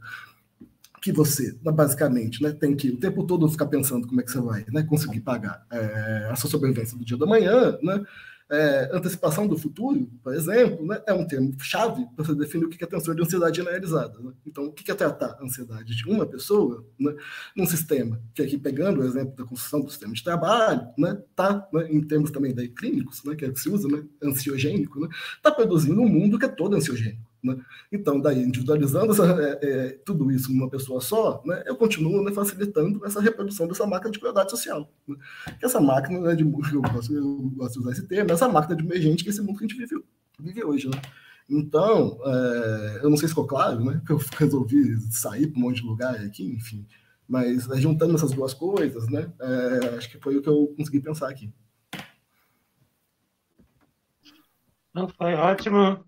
que você, basicamente, né, tem que o tempo todo ficar pensando como é que você vai né, conseguir pagar é, a sua sobrevivência do dia da manhã, né? É, antecipação do futuro, por exemplo, né, é um termo chave para você definir o que é transtorno de ansiedade generalizada. Né? Então, o que é tratar a ansiedade de uma pessoa né, num sistema que aqui pegando o exemplo da construção do sistema de trabalho, né, tá, né, em termos também daí clínicos, né, que é que se usa, né, ansiogênico, né, tá produzindo um mundo que é todo ansiogênico Né? Então, daí, individualizando essa, é, é, tudo isso numa pessoa só, né, eu continuo né, facilitando essa reprodução dessa máquina de crueldade social. Né? Que essa máquina, né, de, eu, gosto, eu gosto de usar esse termo, essa máquina de emergente que esse mundo que a gente vive, vive hoje. Né? Então, é, eu não sei se ficou claro, né, que eu resolvi sair para um monte de lugar aqui, enfim, mas é, juntando essas duas coisas, né, é, acho que foi o que eu consegui pensar aqui. Não, foi ótimo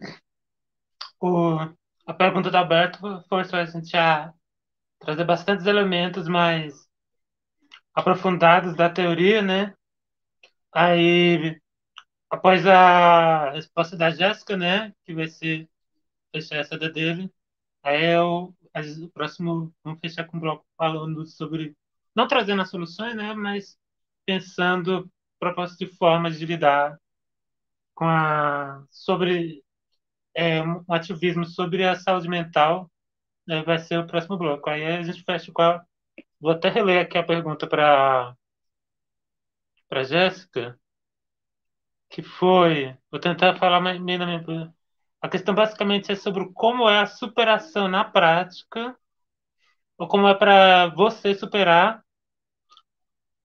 o, a pergunta do Alberto forçou a gente a trazer bastantes elementos mais aprofundados da teoria, né? Aí, após a resposta da Jéssica, né, que vai ser fechar essa da dele, aí eu, o próximo, vamos fechar com o bloco falando sobre, não trazendo as soluções, né, mas pensando propostas de formas de lidar com a, sobre é, um ativismo sobre a saúde mental né, vai ser o próximo bloco. Aí a gente fecha com a. Vou até reler aqui a pergunta para para Jéssica, que foi. Vou tentar falar bem na minha. A questão basicamente é sobre como é a superação na prática, ou como é para você superar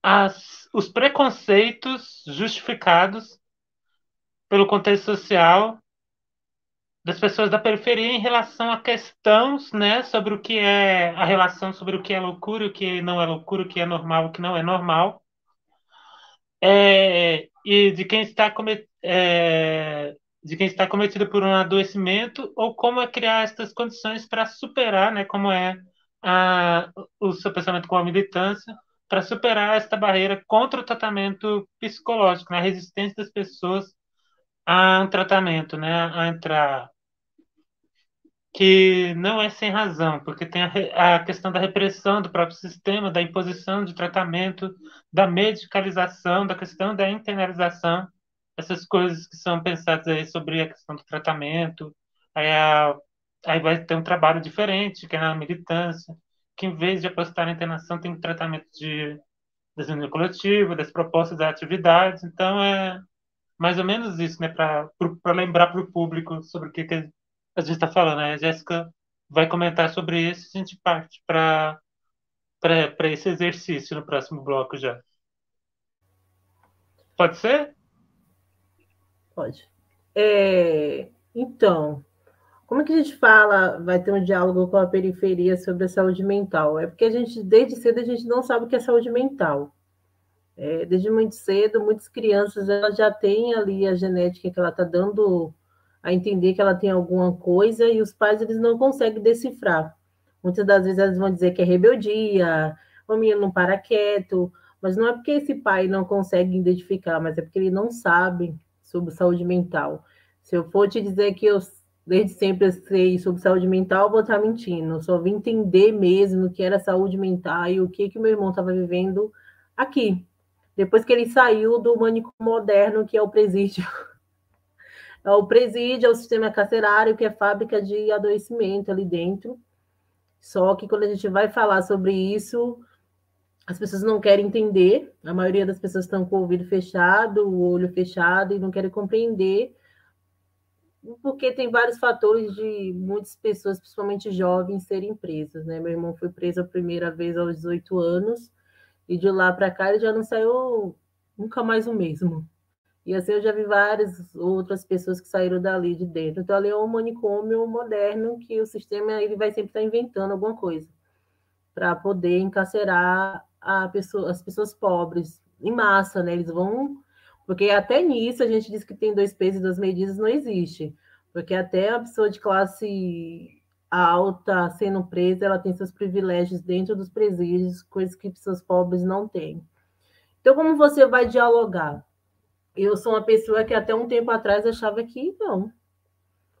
as, os preconceitos justificados pelo contexto social das pessoas da periferia em relação a questões, né, sobre o que é a relação sobre o que é loucura, o que não é loucura, o que é normal, o que não é normal, é, e de quem está comet, é, de quem está cometido por um adoecimento ou como é criar essas condições para superar, né, como é a, o seu pensamento com a militância para superar esta barreira contra o tratamento psicológico, né, a resistência das pessoas a um tratamento, né, a entrar. Que não é sem razão, porque tem a, a, questão da repressão do próprio sistema, da imposição de tratamento, da medicalização, da questão da internalização, essas coisas que são pensadas aí sobre a questão do tratamento, aí, a, aí vai ter um trabalho diferente, que é na militância, que em vez de apostar na internação, tem tratamento de desenho coletivo, das propostas das atividades, então é mais ou menos isso, né, para lembrar para o público sobre o que, que a gente está falando. Né? A Jéssica vai comentar sobre isso e a gente parte para esse exercício no próximo bloco já. Pode ser? Pode. É, então, como é que a gente fala, vai ter um diálogo com a periferia sobre a saúde mental? É porque a gente, desde cedo, a gente não sabe o que é saúde mental. É, desde muito cedo, muitas crianças elas já têm ali a genética que ela está dando a entender que ela tem alguma coisa e os pais eles não conseguem decifrar. Muitas das vezes eles vão dizer que é rebeldia, o menino não para quieto, mas não é porque esse pai não consegue identificar, mas é porque ele não sabe sobre saúde mental. Se eu for te dizer que eu desde sempre sei sobre saúde mental, eu vou estar mentindo. Eu só vim entender mesmo o que era saúde mental e o que que meu irmão estava vivendo aqui, depois que ele saiu do manicômio moderno, que é o presídio. É o presídio, é o sistema carcerário, que é fábrica de adoecimento ali dentro. Só que quando a gente vai falar sobre isso, as pessoas não querem entender. A maioria das pessoas estão com o ouvido fechado, o olho fechado e não querem compreender, porque tem vários fatores de muitas pessoas, principalmente jovens, serem presas. Né? Meu irmão foi preso a primeira vez aos 18 anos e de lá para cá ele já não saiu nunca mais o mesmo. E assim eu já vi várias outras pessoas que saíram dali de dentro. Então ali é um manicômio moderno que o sistema ele vai sempre estar inventando alguma coisa para poder encarcerar pessoa, as pessoas pobres em massa, né? Eles vão porque até nisso a gente diz que tem dois pesos e duas medidas, não existe. Porque até a pessoa de classe alta sendo presa, ela tem seus privilégios dentro dos presídios, coisas que pessoas pobres não têm. Então, como você vai dialogar? Eu sou uma pessoa que até um tempo atrás achava que não.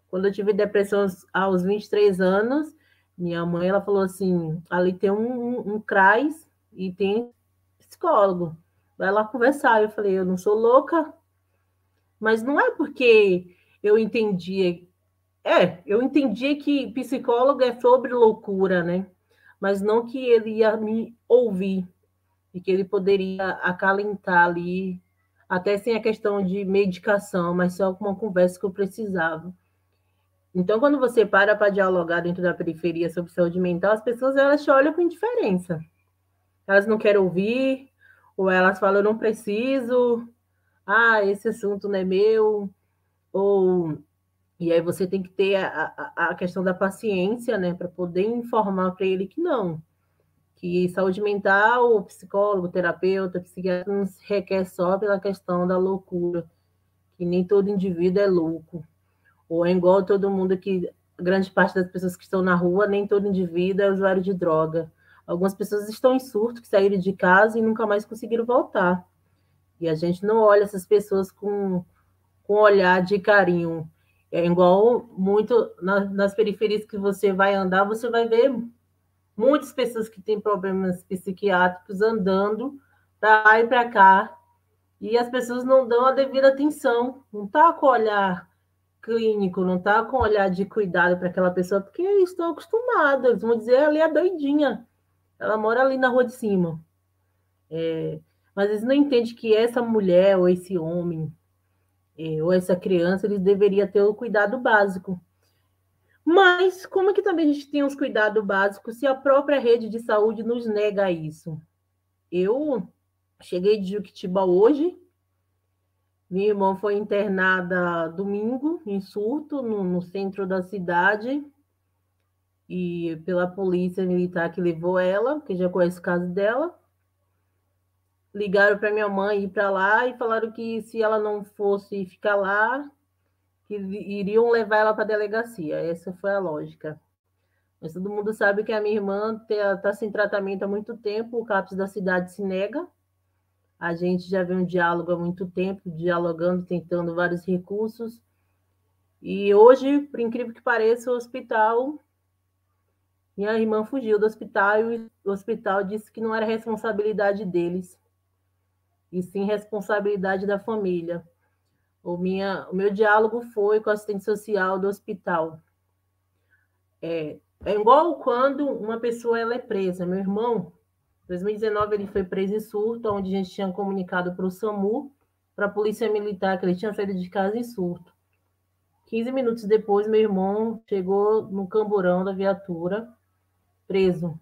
Quando eu tive depressão aos 23 anos, minha mãe ela falou assim: ali tem um, um, um CRAS e tem psicólogo. Vai lá conversar. Eu falei: eu não sou louca, mas não é porque eu entendia é, eu entendi que psicólogo é sobre loucura, né? Mas não que ele ia me ouvir e que ele poderia acalentar ali, até sem a questão de medicação, mas só com uma conversa que eu precisava. Então, quando você para para dialogar dentro da periferia sobre saúde mental, as pessoas elas te olham com indiferença. Elas não querem ouvir, ou elas falam, eu não preciso, ah, esse assunto não é meu, ou e aí você tem que ter a, a, a questão da paciência, né, para poder informar para ele que não, que saúde mental, psicólogo, terapeuta, psiquiatra não se requer só pela questão da loucura, que nem todo indivíduo é louco, ou é igual todo mundo que grande parte das pessoas que estão na rua, nem todo indivíduo é usuário de droga. Algumas pessoas estão em surto, que saíram de casa e nunca mais conseguiram voltar. E a gente não olha essas pessoas com, com olhar de carinho. É igual muito nas, nas periferias que você vai andar, você vai ver muitas pessoas que têm problemas psiquiátricos andando para lá e para cá, e as pessoas não dão a devida atenção, não está com olhar clínico, não está com olhar de cuidado para aquela pessoa, porque eles estão acostumados, eles vão dizer, ali é doidinha, ela mora ali na rua de cima. É, mas eles não entendem que essa mulher ou esse homem é, ou essa criança, eles deveriam ter o cuidado básico. Mas como é que também a gente tem os cuidados básicos se a própria rede de saúde nos nega isso? Eu cheguei de Juquitiba hoje, minha irmã foi internada domingo, em surto, no, no centro da cidade, e pela polícia militar que levou ela, que já conhece o caso dela ligaram para minha mãe ir para lá e falaram que se ela não fosse ficar lá, que iriam levar ela para a delegacia. Essa foi a lógica. Mas todo mundo sabe que a minha irmã está sem tratamento há muito tempo, o CAPS da cidade se nega. A gente já vê um diálogo há muito tempo, dialogando, tentando vários recursos. E hoje, por incrível que pareça, o hospital. Minha irmã fugiu do hospital e o hospital disse que não era responsabilidade deles e sim responsabilidade da família. O, minha, o meu diálogo foi com a assistente social do hospital. É, é igual quando uma pessoa ela é presa. Meu irmão, em 2019, ele foi preso em surto, onde a gente tinha comunicado para o SAMU, para a Polícia Militar, que ele tinha saído de casa em surto. 15 minutos depois, meu irmão chegou no camburão da viatura, preso.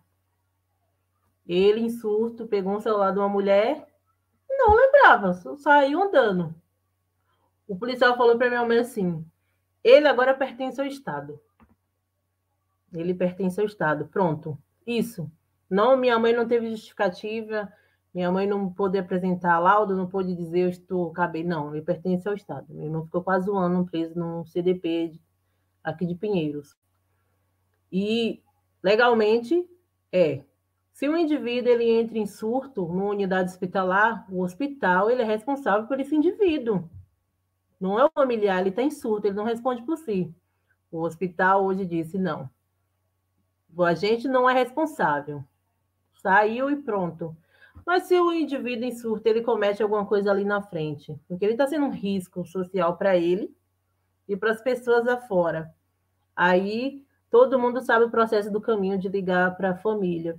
Ele, em surto, pegou um celular de uma mulher não lembrava, saiu andando. O policial falou para minha mãe assim: ele agora pertence ao Estado. Ele pertence ao Estado. Pronto. Isso. Não, minha mãe não teve justificativa, minha mãe não pôde apresentar laudo, não pôde dizer eu estou acabei. Não, ele pertence ao Estado. Meu irmão ficou quase um ano preso num CDP aqui de Pinheiros. E legalmente é se o indivíduo ele entra em surto numa unidade hospitalar, o hospital ele é responsável por esse indivíduo. Não é o familiar, ele está em surto, ele não responde por si. O hospital hoje disse não. A gente não é responsável. Saiu e pronto. Mas se o indivíduo em surto ele comete alguma coisa ali na frente, porque ele está sendo um risco social para ele e para as pessoas afora. Aí todo mundo sabe o processo do caminho de ligar para a família.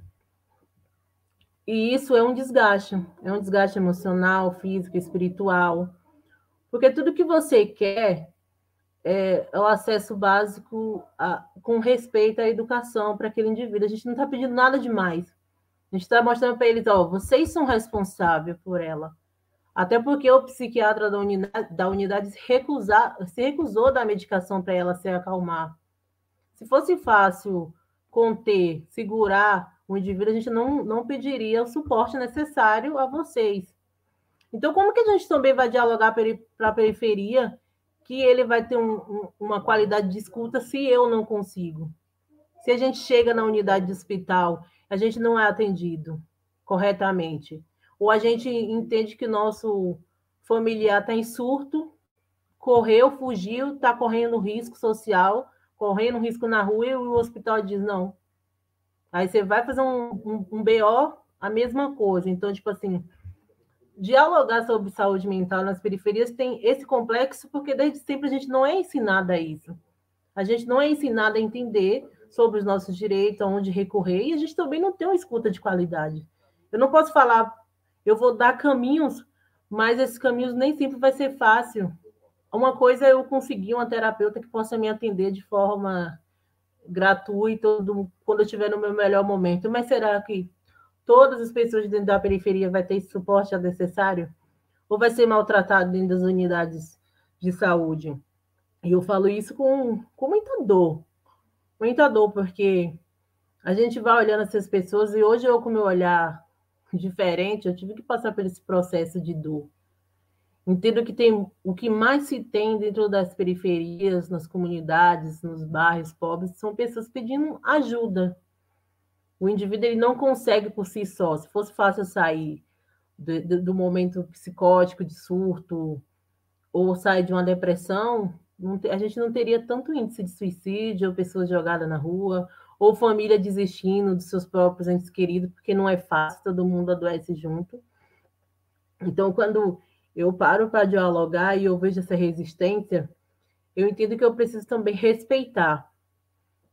E isso é um desgaste, é um desgaste emocional, físico, espiritual. Porque tudo que você quer é, o acesso básico a, com respeito à educação para aquele indivíduo. A gente não está pedindo nada demais. A gente está mostrando para eles, ó, vocês são responsáveis por ela. Até porque o psiquiatra da unidade, da unidade se, recusar, se recusou da medicação para ela se acalmar. Se fosse fácil conter, segurar o indivíduo, a gente não, não pediria o suporte necessário a vocês. Então, como que a gente também vai dialogar para a periferia que ele vai ter um, um, uma qualidade de escuta se eu não consigo? Se a gente chega na unidade de hospital, a gente não é atendido corretamente, ou a gente entende que nosso familiar está em surto, correu, fugiu, está correndo risco social, correndo risco na rua, e o hospital diz: não, Aí você vai fazer um, um, um BO, a mesma coisa. Então, tipo assim, dialogar sobre saúde mental nas periferias tem esse complexo, porque desde sempre a gente não é ensinada a isso. A gente não é ensinada a entender sobre os nossos direitos, aonde recorrer, e a gente também não tem uma escuta de qualidade. Eu não posso falar, eu vou dar caminhos, mas esses caminhos nem sempre vai ser fácil. uma coisa é eu conseguir uma terapeuta que possa me atender de forma gratuita quando eu estiver no meu melhor momento, mas será que todas as pessoas dentro da periferia vai ter esse suporte necessário? Ou vai ser maltratado dentro das unidades de saúde? E eu falo isso com, com muita dor, muita dor, porque a gente vai olhando essas pessoas e hoje eu, com meu olhar diferente, eu tive que passar por esse processo de dor. Entendo que tem o que mais se tem dentro das periferias, nas comunidades, nos bairros pobres, são pessoas pedindo ajuda. O indivíduo ele não consegue por si só. Se fosse fácil sair do, do, do momento psicótico, de surto, ou sair de uma depressão, a gente não teria tanto índice de suicídio, ou pessoas jogadas na rua, ou família desistindo dos seus próprios entes queridos, porque não é fácil, todo mundo adoece junto. Então, quando eu paro para dialogar e eu vejo essa resistência, eu entendo que eu preciso também respeitar.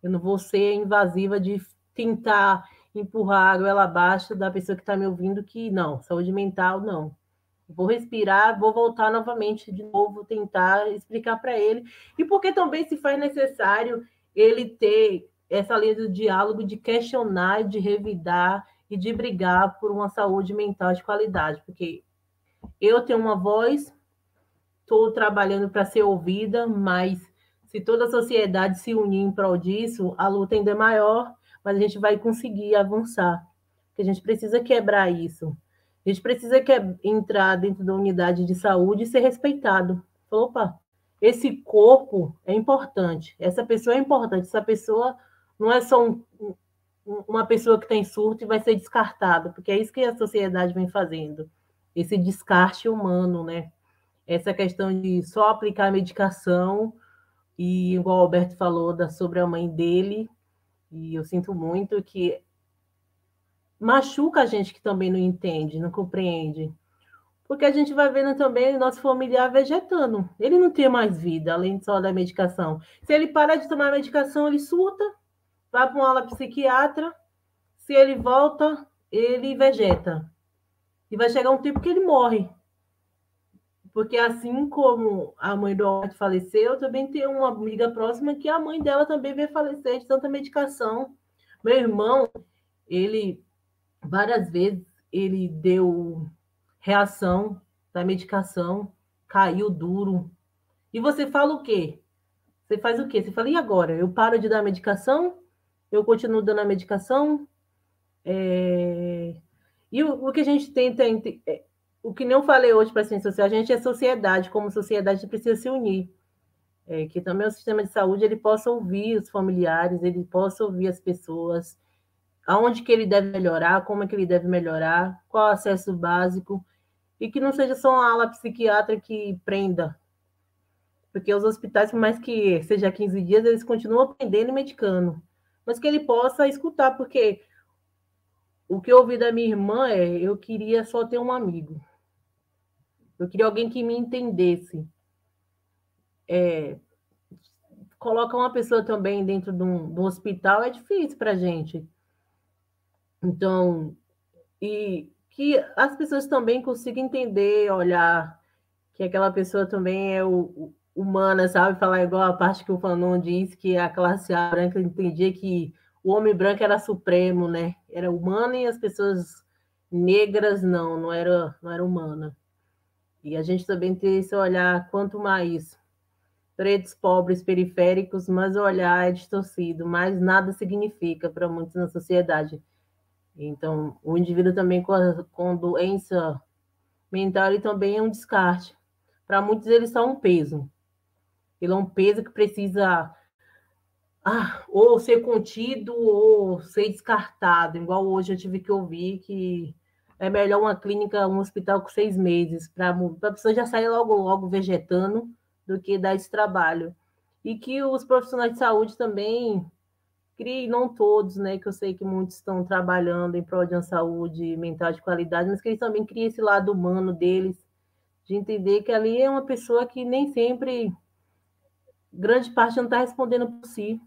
Eu não vou ser invasiva de tentar empurrar a goela abaixo da pessoa que está me ouvindo que não, saúde mental não. Vou respirar, vou voltar novamente de novo, tentar explicar para ele. E porque também se faz necessário ele ter essa linha de diálogo, de questionar, de revidar e de brigar por uma saúde mental de qualidade, porque eu tenho uma voz, estou trabalhando para ser ouvida, mas se toda a sociedade se unir em prol disso, a luta ainda é maior, mas a gente vai conseguir avançar. Porque a gente precisa quebrar isso. A gente precisa que, entrar dentro da unidade de saúde e ser respeitado. Opa, esse corpo é importante, essa pessoa é importante, essa pessoa não é só um, uma pessoa que tem surto e vai ser descartada, porque é isso que a sociedade vem fazendo esse descarte humano, né? Essa questão de só aplicar a medicação, e igual o Alberto falou da, sobre a mãe dele, e eu sinto muito que machuca a gente que também não entende, não compreende. Porque a gente vai vendo também nosso familiar vegetando. Ele não tem mais vida, além só da medicação. Se ele parar de tomar medicação, ele surta, vai para uma aula psiquiatra. Se ele volta, ele vegeta. E vai chegar um tempo que ele morre. Porque assim como a mãe do Albert faleceu, eu também tenho uma amiga próxima que a mãe dela também veio falecer de tanta medicação. Meu irmão, ele várias vezes ele deu reação da medicação, caiu duro. E você fala o quê? Você faz o quê? Você fala, e agora? Eu paro de dar medicação? Eu continuo dando a medicação? É... E o, o que a gente tenta, é, o que não falei hoje para a ciência social, a gente é sociedade, como sociedade precisa se unir. É, que também o sistema de saúde ele possa ouvir os familiares, ele possa ouvir as pessoas, aonde que ele deve melhorar, como é que ele deve melhorar, qual acesso básico, e que não seja só uma ala psiquiatra que prenda. Porque os hospitais, por mais que seja 15 dias, eles continuam aprendendo e medicando. Mas que ele possa escutar, porque o que eu ouvi da minha irmã é: eu queria só ter um amigo. Eu queria alguém que me entendesse. É, colocar uma pessoa também dentro de um, de um hospital é difícil para gente. Então, e que as pessoas também consigam entender, olhar que aquela pessoa também é o, o, humana, sabe? Falar igual a parte que o Fanon disse que a classe branca entendia que o homem branco era supremo, né? Era humano e as pessoas negras não, não era, não era humana. E a gente também tem esse olhar, quanto mais pretos, pobres, periféricos, mais o olhar é distorcido, mais nada significa para muitos na sociedade. Então, o indivíduo também com, a, com doença mental, ele também é um descarte. Para muitos, ele é só um peso. Ele é um peso que precisa ah, ou ser contido ou ser descartado, igual hoje eu tive que ouvir que é melhor uma clínica, um hospital com seis meses, para a pessoa já sair logo, logo vegetando, do que dar esse trabalho. E que os profissionais de saúde também criem, não todos, né, que eu sei que muitos estão trabalhando em prol de uma saúde mental de qualidade, mas que eles também criem esse lado humano deles, de entender que ali é uma pessoa que nem sempre, grande parte não está respondendo por si,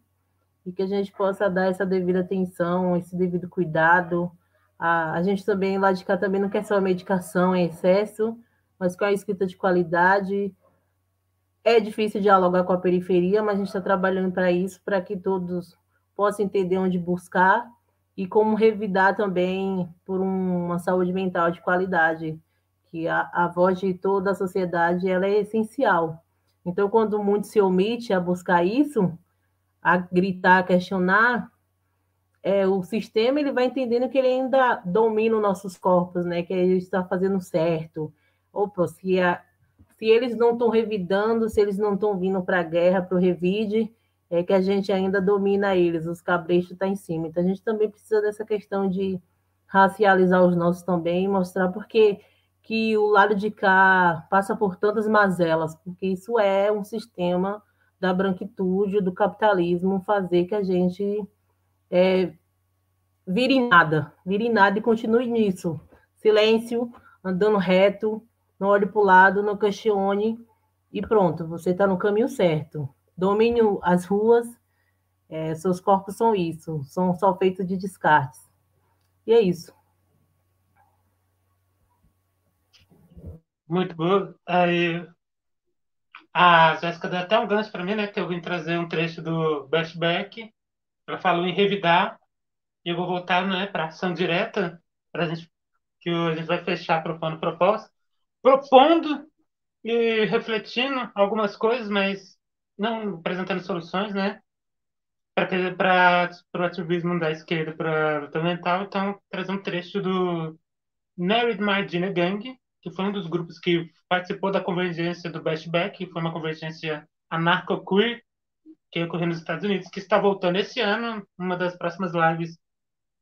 e que a gente possa dar essa devida atenção, esse devido cuidado. A, a gente também, lá de cá, também não quer só medicação em excesso, mas com a escrita de qualidade, é difícil dialogar com a periferia, mas a gente está trabalhando para isso, para que todos possam entender onde buscar e como revidar também por uma saúde mental de qualidade, que a, a voz de toda a sociedade ela é essencial. Então, quando muito se omite a buscar isso, a gritar, a questionar, é, o sistema ele vai entendendo que ele ainda domina os nossos corpos, né? Que ele está fazendo certo. Opa, se, a, se eles não estão revidando, se eles não estão vindo para a guerra, para o revide, é que a gente ainda domina eles, os cabrechos estão tá em cima. Então a gente também precisa dessa questão de racializar os nossos também, mostrar porque que o lado de cá passa por tantas mazelas, porque isso é um sistema da branquitude, do capitalismo, fazer que a gente é, vire nada, vire nada e continue nisso. Silêncio, andando reto, não olhe para o lado, não questione e pronto, você está no caminho certo. Domine as ruas, é, seus corpos são isso, são só feitos de descartes. E é isso. Muito bom. Aí, a Jéssica deu até um gancho para mim, né? Que eu vim trazer um trecho do Bashback ela falou em revidar, e eu vou voltar né, para ação direta, para a gente, que a gente vai fechar propondo proposta, propondo e refletindo algumas coisas, mas não apresentando soluções, né? Para o ativismo da esquerda para a luta mental, então, trazer um trecho do Married Margina Gang, que foi um dos grupos que participou da convergência do Bashback, que foi uma convergência anarco-queer, que ocorreu nos Estados Unidos, que está voltando esse ano, uma das próximas lives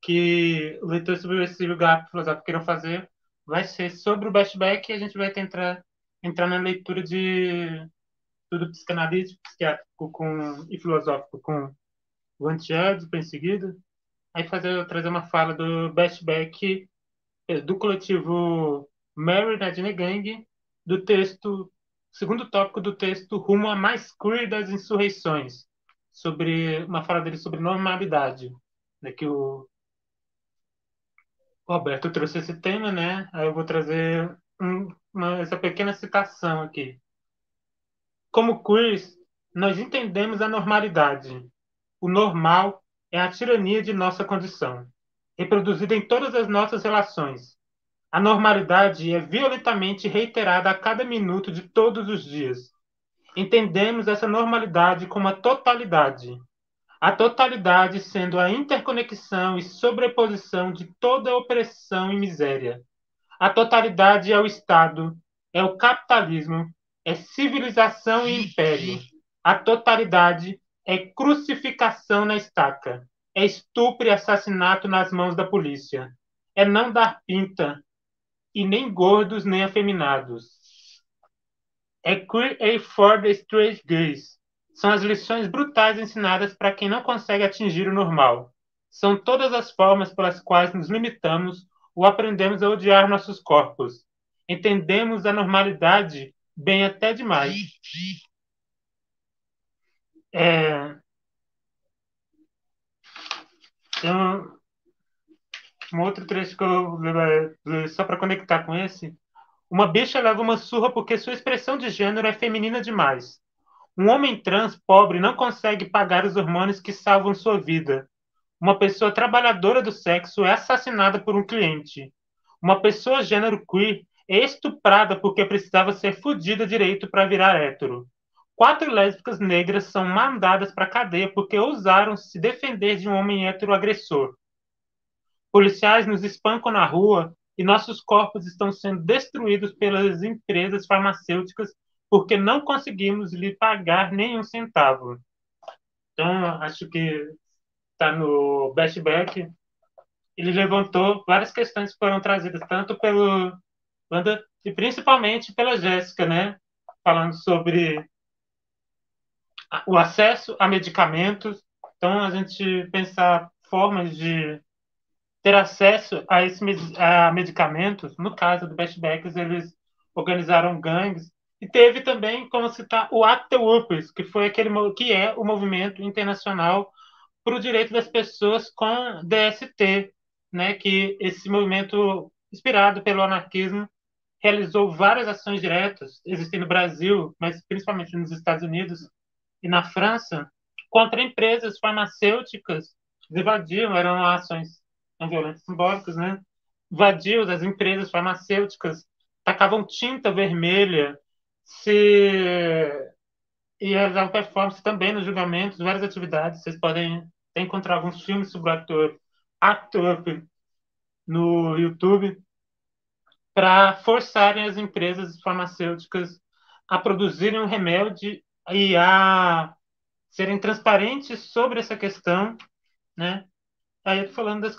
que o leitor subversivo Gap Filosófico queiram fazer, vai ser sobre o Bashback e a gente vai tentar entrar na leitura de tudo psicanalítico, psiquiátrico com, e filosófico com o Antiades, em seguida. Aí fazer, trazer uma fala do Bashback, eh, do coletivo Mary Nadine Gang, do texto segundo tópico do texto Rumo a mais queer das insurreições, sobre uma fala dele sobre normalidade, né, que o Roberto trouxe esse tema, né? Aí eu vou trazer um, uma, essa pequena citação aqui. Como queers, nós entendemos a normalidade. O normal é a tirania de nossa condição, reproduzida em todas as nossas relações, a normalidade é violentamente reiterada a cada minuto de todos os dias. Entendemos essa normalidade como a totalidade. A totalidade sendo a interconexão e sobreposição de toda opressão e miséria. A totalidade é o Estado, é o capitalismo, é civilização e império. A totalidade é crucificação na estaca, é estupro e assassinato nas mãos da polícia, é não dar pinta, e nem gordos nem afeminados. É queer a for the straight gays. São as lições brutais ensinadas para quem não consegue atingir o normal. São todas as formas pelas quais nos limitamos ou aprendemos a odiar nossos corpos. Entendemos a normalidade bem até demais. É... Então, um outro trecho que eu só para conectar com esse. Uma bicha leva uma surra porque sua expressão de gênero é feminina demais. Um homem trans pobre não consegue pagar os hormônios que salvam sua vida. Uma pessoa trabalhadora do sexo é assassinada por um cliente. Uma pessoa gênero queer é estuprada porque precisava ser fudida direito para virar hétero. Quatro lésbicas negras são mandadas para cadeia porque ousaram se defender de um homem hétero agressor. Policiais nos espancam na rua e nossos corpos estão sendo destruídos pelas empresas farmacêuticas porque não conseguimos lhe pagar nenhum centavo. Então, acho que está no Bashback. Ele levantou várias questões que foram trazidas tanto pelo Wanda e principalmente pela Jéssica, né? Falando sobre o acesso a medicamentos. Então, a gente pensar formas de ter acesso a, esse, a medicamentos. No caso do Bashbacks, eles organizaram gangues. E teve também, como citar, o Act Whoopers, que, foi aquele, que é o movimento internacional para o direito das pessoas com DST, né? que esse movimento inspirado pelo anarquismo realizou várias ações diretas, existem no Brasil, mas principalmente nos Estados Unidos e na França, contra empresas farmacêuticas que invadiam, eram ações não violentas simbólicas, né? Invadiam as empresas farmacêuticas, tacavam tinta vermelha, se e realizavam performance também nos julgamentos, várias atividades. Vocês podem encontrar alguns filmes sobre o ator Up no YouTube para forçarem as empresas farmacêuticas a produzirem um remédio e a serem transparentes sobre essa questão, né? Aí eu tô falando das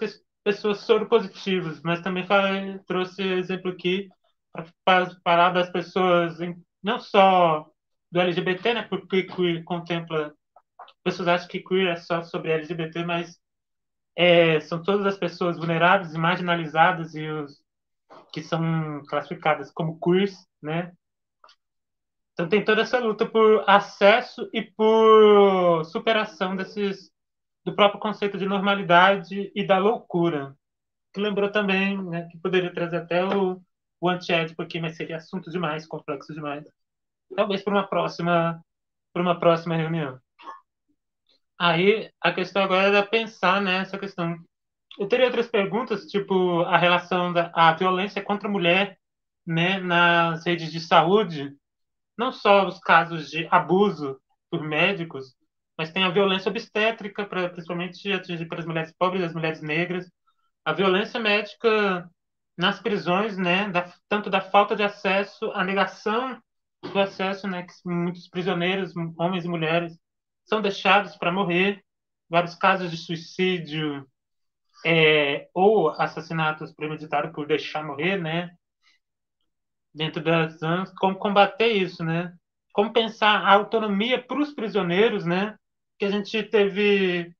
pessoas soropositivas, mas também falei, trouxe exemplo aqui para falar das pessoas não só do LGBT, né? Porque queer contempla pessoas acham que queer é só sobre LGBT, mas é, são todas as pessoas vulneráveis e marginalizadas e os que são classificadas como queers, né? Então tem toda essa luta por acesso e por superação desses do próprio conceito de normalidade e da loucura. Que lembrou também, né, que poderia trazer até o, o antiédipo aqui, mas seria assunto demais, complexo demais. Talvez para uma próxima para uma próxima reunião. Aí a questão agora é pensar nessa questão eu teria outras perguntas, tipo a relação da a violência contra a mulher né, nas redes de saúde, não só os casos de abuso por médicos, mas tem a violência obstétrica, pra, principalmente atingir para as mulheres pobres as mulheres negras, a violência médica nas prisões, né, da, tanto da falta de acesso, a negação do acesso, né, que muitos prisioneiros, homens e mulheres, são deixados para morrer, vários casos de suicídio, é, ou assassinatos premeditados por deixar morrer, né? Dentro das anos, como combater isso, né? Como pensar a autonomia para os prisioneiros, né? Que a gente teve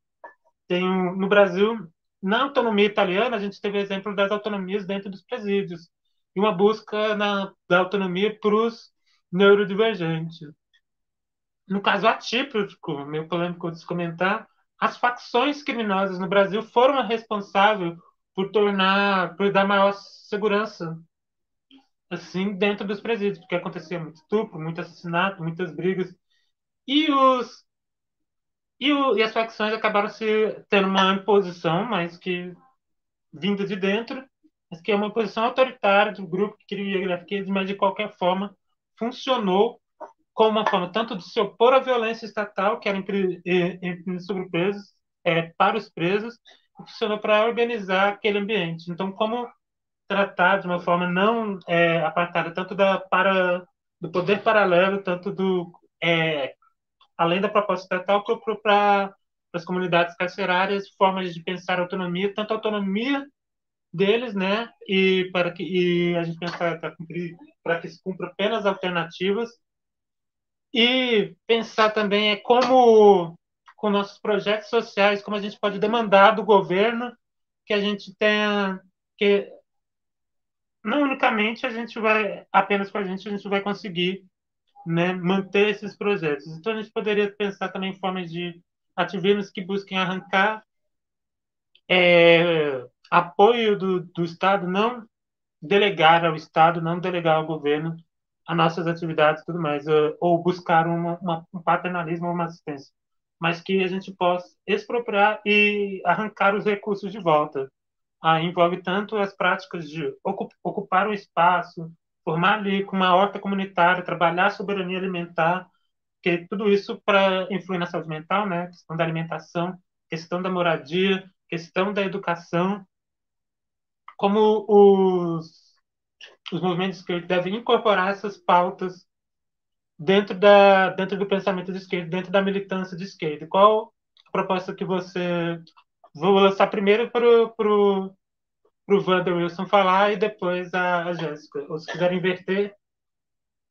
tem um, no Brasil, na autonomia italiana, a gente teve exemplo das autonomias dentro dos presídios e uma busca na, da autonomia para os neurodivergentes. No caso atípico, meio polêmico de se comentar, as facções criminosas no Brasil foram responsáveis por tornar, por dar maior segurança, assim, dentro dos presídios, porque acontecia muito estupro, muito assassinato, muitas brigas, e os e, o, e as facções acabaram se tendo uma imposição, mas que vinda de dentro, mas que é uma imposição autoritária do grupo que queria hierarquias, mas de qualquer forma funcionou como uma forma tanto de se opor à violência estatal, que era sobre presos, é, para os presos, funcionou para organizar aquele ambiente. Então, como tratar de uma forma não é, apartada tanto da para do poder paralelo, tanto do é, além da proposta estatal, para as comunidades carcerárias, formas de pensar autonomia, tanto autonomia deles, né, e para que e a gente pensar para que se cumpra penas alternativas. E pensar também é como, com nossos projetos sociais, como a gente pode demandar do governo que a gente tenha que não unicamente a gente vai apenas com a gente a gente vai conseguir né, manter esses projetos. Então a gente poderia pensar também em formas de ativismos que busquem arrancar é, apoio do, do Estado, não delegar ao Estado, não delegar ao governo as nossas atividades e tudo mais, ou buscar uma, uma, um paternalismo ou uma assistência, mas que a gente possa expropriar e arrancar os recursos de volta. Ah, envolve tanto as práticas de ocupar o espaço, formar ali com uma horta comunitária, trabalhar a soberania alimentar, que tudo isso para influir na saúde mental, né? Questão da alimentação, questão da moradia, questão da educação, como os os movimentos de esquerda devem incorporar essas pautas dentro, da, dentro do pensamento de esquerda, dentro da militância de esquerda. Qual a proposta que você. Vou lançar primeiro para o Wander Wilson falar e depois a, a Jéssica. Ou se quiserem inverter,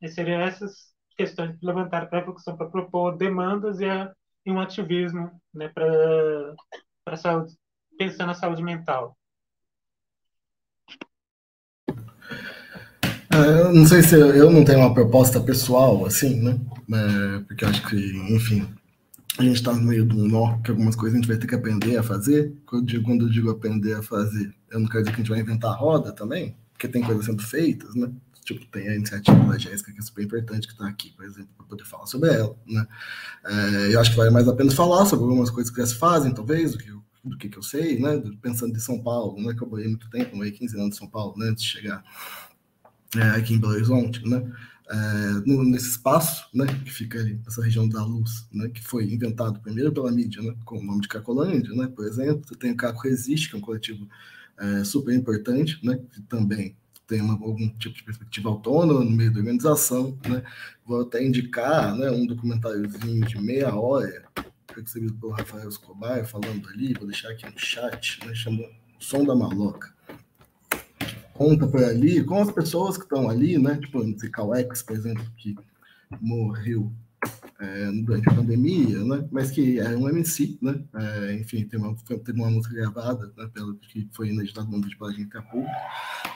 seriam essas questões que levantaram para a reflexão, para propor demandas e, a, e um ativismo né, para a saúde, pensando na saúde mental. Eu não sei se eu, eu, não tenho uma proposta pessoal, assim, né? É, porque eu acho que, enfim, a gente está no meio de um nó que algumas coisas a gente vai ter que aprender a fazer. Quando eu, digo, quando eu digo aprender a fazer, eu não quero dizer que a gente vai inventar roda também, porque tem coisas sendo feitas, né? Tipo, tem a iniciativa da Jéssica, que é super importante, que está aqui, por exemplo, para poder falar sobre ela. Né? É, eu acho que vale mais a pena falar sobre algumas coisas que já se fazem, talvez, do que, do que, que eu sei, né? Pensando em São Paulo, né? que eu morei muito tempo, morei 15 anos em São Paulo, né? antes de chegar é, aqui em Belo Horizonte, né? É, nesse espaço, né, que fica ali, essa região da luz, né, que foi inventado primeiro pela mídia, né, com o nome de Cacolândia, né, por exemplo, tem o Caco Resiste, que é um coletivo é, super importante, né, que também tem uma, algum tipo de perspectiva autônoma no meio da organização, né? Vou até indicar, né, um documentáriozinho de meia hora, recebido pelo Rafael Escobar, falando ali, vou deixar aqui no chat, né, chama Som da Maloca. Conta por ali, com as pessoas que estão ali, né, tipo o Cauex, por exemplo, que morreu é, durante a pandemia, né? Mas que é um MC, né? É, enfim, tem uma, teve uma música gravada, né? Pelo, que foi ineditado no vídeo pela gente Acapulco,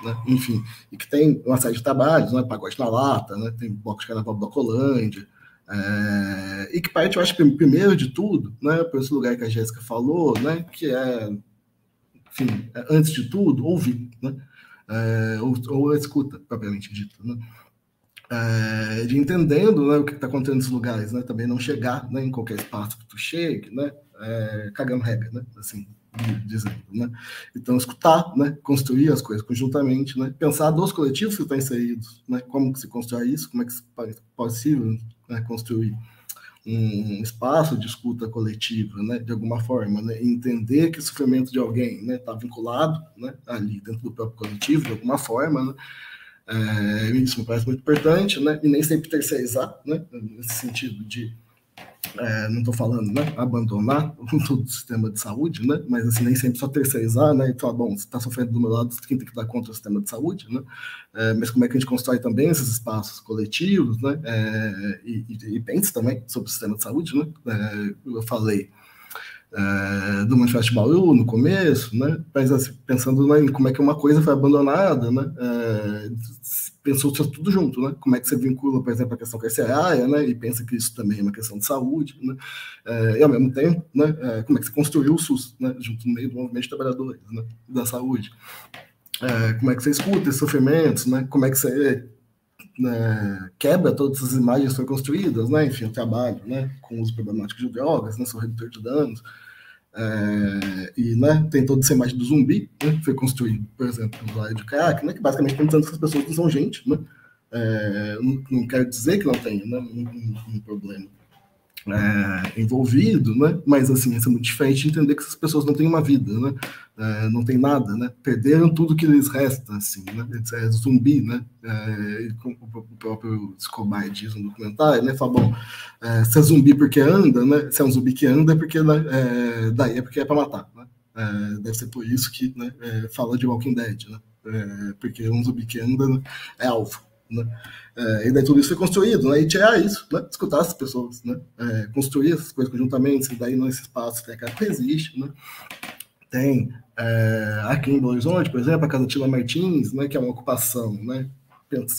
né? Enfim, e que tem uma série de trabalhos, né? Pagode na Lata, né? Tem bloco de carnaval da Colândia, é, e que parte, eu acho primeiro de tudo, né? Por esse lugar que a Jéssica falou, né? Que é, enfim, é, antes de tudo, ouvir, né? É, ou, ou escuta, propriamente dita, né? é, de entendendo né, o que está acontecendo nesses lugares, né? Também não chegar né, em qualquer espaço que tu chegue, né? É, cagando regra, né? Assim, dizendo, né? Então, escutar, né? Construir as coisas conjuntamente, né? Pensar dos coletivos que estão inseridos, né? Como que se constrói isso? Como é que é possível né, construir um espaço de escuta coletiva, né? De alguma forma, né? Entender que o sofrimento de alguém, né? Está vinculado, né? Ali dentro do próprio coletivo, de alguma forma, né? É, isso me parece muito importante, né? E nem sempre terceirizar, né? Nesse sentido de é, não estou falando, né? Abandonar todo o sistema de saúde, né? Mas assim, nem sempre só terceirizar, né? E falar, bom, você está sofrendo do meu lado, quem tem que dar conta do sistema de saúde, né? É, mas como é que a gente constrói também esses espaços coletivos, né? É, e, e, pense também sobre o sistema de saúde, né? É, eu falei é, do Manifesto Bauru no começo, né? Mas assim, pensando né, em como é que uma coisa foi abandonada, né? Pensou tudo junto, né? Como é que você vincula, por exemplo, a questão carcerária, né? E pensa que isso também é uma questão de saúde, né? É, e ao mesmo tempo, né? É, como é que você construiu o SUS, né? Junto no meio do movimento de trabalhadores, né? Da saúde. É, como é que você escuta esses sofrimentos, né? Como é que você né, quebra todas as imagens que foram construídas, né? Enfim, o trabalho, né? Com o uso problemático de drogas, né? Sou redutor de danos. É, e né, tem essa imagem do zumbi, né, que foi construído, por exemplo, no área de crack, né, que basicamente tem dizendo que as pessoas não são gente. Né, é, não, não quero dizer que não tenha né, um, um problema é, envolvido, né? Mas assim, isso é muito diferente de entender que essas pessoas não têm uma vida, né? É, não tem nada, né? Perderam tudo que lhes resta, assim, né? É zumbi, né? É, como o próprio Escobar diz no documentário, né? Fala, bom, é, se é zumbi porque anda, né? Se é um zumbi que anda é porque é, daí é porque é para matar, né? É, deve ser por isso que né, é, fala de Walking Dead, né? É, porque um zumbi que anda né, é alvo. Né? É, e daí tudo isso foi construído, né? E tirar isso, né? Escutar as pessoas, né? É, construir essas coisas conjuntamente, daí nesse espaço tem a que existe, né? Tem é, aqui em Belo Horizonte, por exemplo, a Casa Tila Martins, né? Que é uma ocupação, né?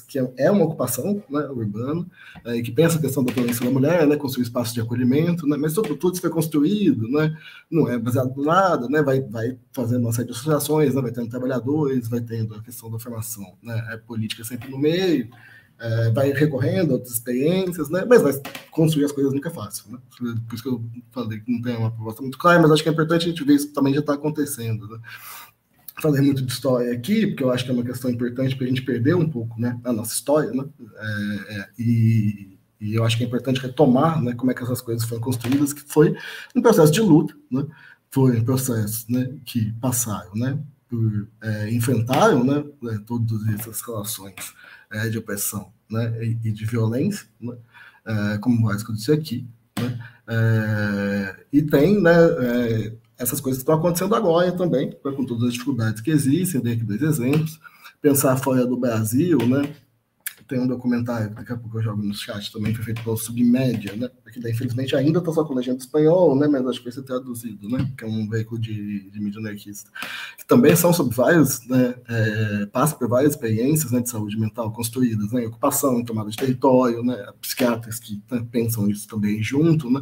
que é uma ocupação né, urbana, é, que pensa a questão da violência da mulher, né, construir espaços de acolhimento, né, mas tudo isso foi construído, né, não é baseado em nada, né, vai, vai fazendo uma série de associações, né, vai tendo trabalhadores, vai tendo a questão da formação né, é política sempre no meio, é, vai recorrendo a outras experiências, né, mas vai construir as coisas nunca é fácil. Né, por isso que eu falei que não tem uma proposta muito clara, mas acho que é importante a gente ver isso também já está acontecendo. Né falei muito de história aqui, porque eu acho que é uma questão importante para a gente perder um pouco né, a nossa história, né? É, é, e, e, eu acho que é importante retomar né, como é que essas coisas foram construídas, que foi um processo de luta, né? Foi um processo né, que passaram, né? Por, é, enfrentaram né, é, todas essas relações é, de opressão né, e, de violência, né, é, como o que eu disse aqui, né, e tem né, essas coisas estão acontecendo agora também, né, com todas as dificuldades que existem, dei aqui dois exemplos. Pensar fora do Brasil, né? Tem um documentário, daqui a pouco eu jogo no chat também, foi feito pelo Submédia, né? Porque daí, infelizmente, ainda está só com legenda espanhol, né? Mas acho que vai ser traduzido, né? Que é um veículo de, de mídia anarquista. Que também são sobre vários, né? É, passa por várias experiências né, de saúde mental construídas, né? Ocupação, tomada de território, né? Psiquiatras que né, pensam isso também junto, né?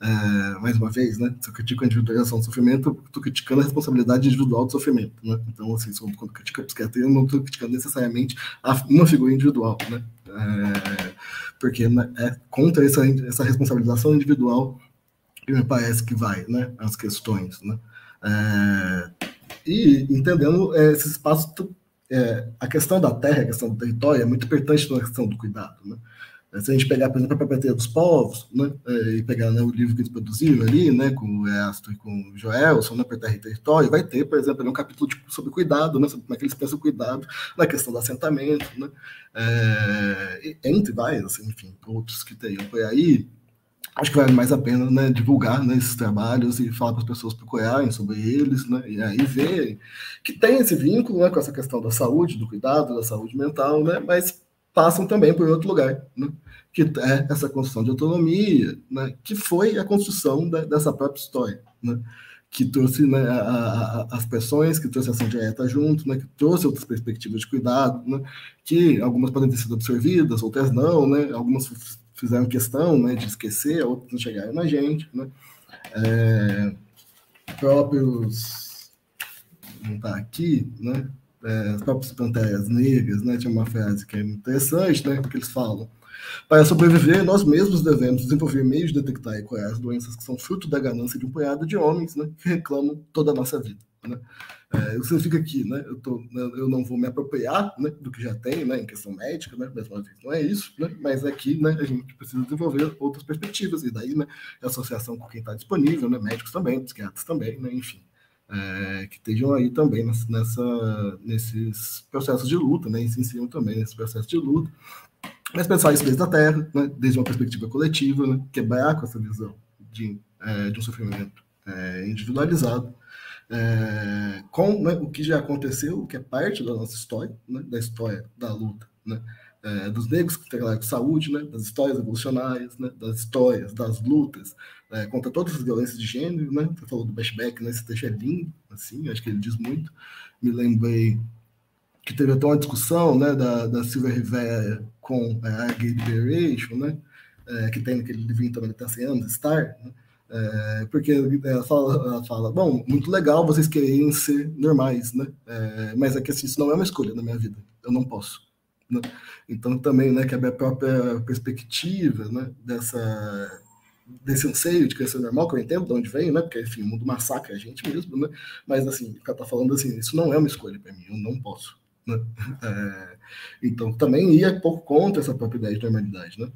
É, mais uma vez, né? Se eu critico a individualização do sofrimento, eu estou criticando a responsabilidade individual do sofrimento, né? Então, assim, quando critico a psiquiatria, eu não estou criticando necessariamente uma figura individual, né? É, porque né, é contra essa, essa responsabilização individual que me parece que vai, né? As questões, né? É, e entendendo é, esse espaço, é, a questão da terra, a questão do território é muito importante na questão do cuidado, né? Se a gente pegar, por exemplo, a propriedade dos povos, né, é, e pegar né, o livro que eles produziram ali, né, com o Astro e com o Joelson, né, terra e território, vai ter, por exemplo, um capítulo sobre cuidado, né, sobre como é que eles pensam cuidado na questão do assentamento, né, é, entre vários, assim, enfim, outros que teriam por aí. Acho que vale mais a pena né, divulgar né, esses trabalhos e falar para as pessoas procurarem sobre eles, né, e aí verem que tem esse vínculo né, com essa questão da saúde, do cuidado, da saúde mental, né, mas passam também por outro lugar, né? que é essa construção de autonomia, né? que foi a construção da, dessa própria história, né? que trouxe né, a, a, as pressões, que trouxe a ação direta junto, né? que trouxe outras perspectivas de cuidado, né? que algumas podem ter sido absorvidas, outras não, algumas fizeram questão de esquecer, outras não chegaram na gente. É, próprios. Não está aqui, né? É, as próprias panteras negras, né? Tinha uma frase que é interessante, né? Que eles falam. Para sobreviver, nós mesmos devemos desenvolver meios de detectar e curar as doenças que são fruto da ganância de um punhado de homens, né? Que reclamam toda a nossa vida, né? É, isso significa que, né? Eu, tô, né, eu não vou me apropriar, né? Do que já tem, né? Em questão médica, né? Mais uma vez, não é isso, né? Mas aqui, é né? A gente precisa desenvolver outras perspectivas e daí, né? Associação com quem está disponível, né? Médicos também, psiquiatras também, né? Enfim é, que estejam aí também nessa, nesses processos de luta, né, e se insiram também nesse processo de luta. Mas pensar isso desde a Terra, né, desde uma perspectiva coletiva, né, quebrar com essa visão de, é, de um sofrimento é, individualizado, é, com né, o que já aconteceu, o que é parte da nossa história, né, da história da luta, né, é, dos negros que trabalham com saúde, né, das histórias evolucionárias, né, das histórias, das lutas, é, contra todas as violências de gênero, né? Você falou do Bashback, né? Esse texto é lindo, assim, acho que ele diz muito. Me lembrei que teve até uma discussão, né, da, da Silvia Rivera com é, a Gay Liberation, né? É, que tem naquele livrinho também, está 100 anos, Star, né? É, porque ela fala, ela fala, bom, muito legal vocês querem ser normais, né? É, mas é que assim, isso não é uma escolha na minha vida, eu não posso. Né? Então também, né, que a minha própria perspectiva, né, dessa desse anseio de crescer normal, que eu entendo de onde vem, né? Porque, enfim, o mundo massacra a gente mesmo, né? Mas, assim, o cara tá falando assim, isso não é uma escolha para mim, eu não posso. Né? É, então, também ia pouco contra essa própria ideia de normalidade, né?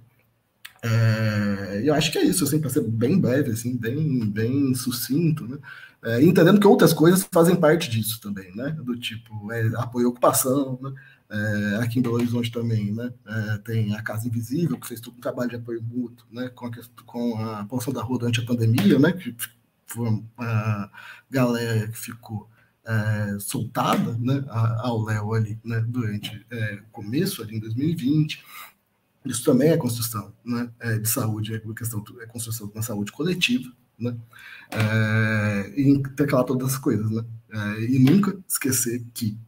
É, eu acho que é isso, assim, para ser bem breve, assim, bem, bem sucinto, né? É, entendendo que outras coisas fazem parte disso também, né? Do tipo, é, apoio à ocupação, né? É, aqui em Belo Horizonte também, né? É, tem a Casa Invisível, que fez todo um trabalho de apoio mútuo, né? Com a, com a população da rua durante a pandemia, né? Que foi a galera que ficou é, soltada, né? Ao Léo ali, né? Durante é, o começo, ali em 2020. Isso também é construção, né? É, de saúde, é questão é construção da saúde coletiva, né? É, e intercalar todas as coisas, né? É, e nunca esquecer que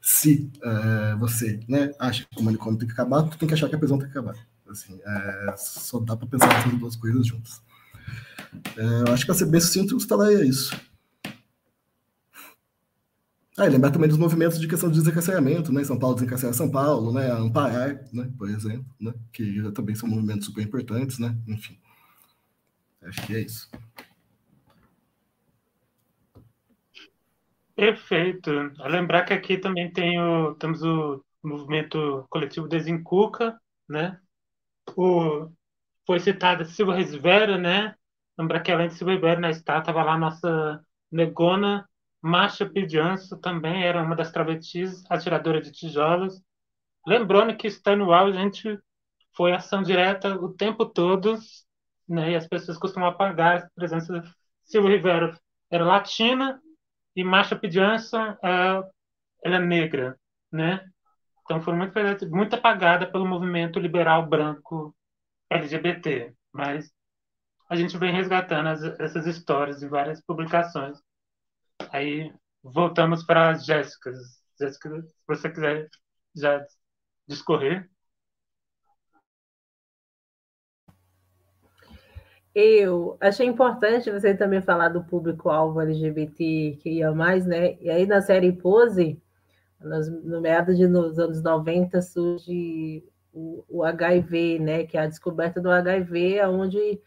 se uh, você né, acha que o manicômio tem que acabar, tu tem que achar que a prisão tem que acabar. Assim, é, só dá para pensar essas duas coisas juntas. É, acho que para ser bem sucinto, instalaria isso. Ah, e lembrar também dos movimentos de questão de desencarceramento, né? São Paulo desencarcerar São Paulo, né? Amparar, né? Por exemplo, né? Que também são movimentos super importantes, né? Enfim. Acho que é isso. Perfeito. A lembrar que aqui também tem o, temos o movimento coletivo Desencuca, né? O, foi citada Silva Rivera, né? Lembrar que além de Silva Rivera na estátua, estava lá a nossa negona Masha Pidianço, também era uma das travestis, atiradora de tijolos. Lembrando que auge, a gente foi ação direta o tempo todo, né? E as pessoas costumam apagar a presença Silva Rivera. Era latina, e Marsha P. Johnson, ela é negra, né? Então foi muito, muito apagada pelo movimento liberal branco LGBT, mas a gente vem resgatando as, essas histórias em várias publicações. Aí voltamos para as Jéssicas. Jéssica, se você quiser já discorrer. Eu achei importante você também falar do público-alvo LGBT que ia mais, né? E aí na série Pose, nos, no meados de nos anos 90, surge o, o, HIV, né? Que é a descoberta do HIV, onde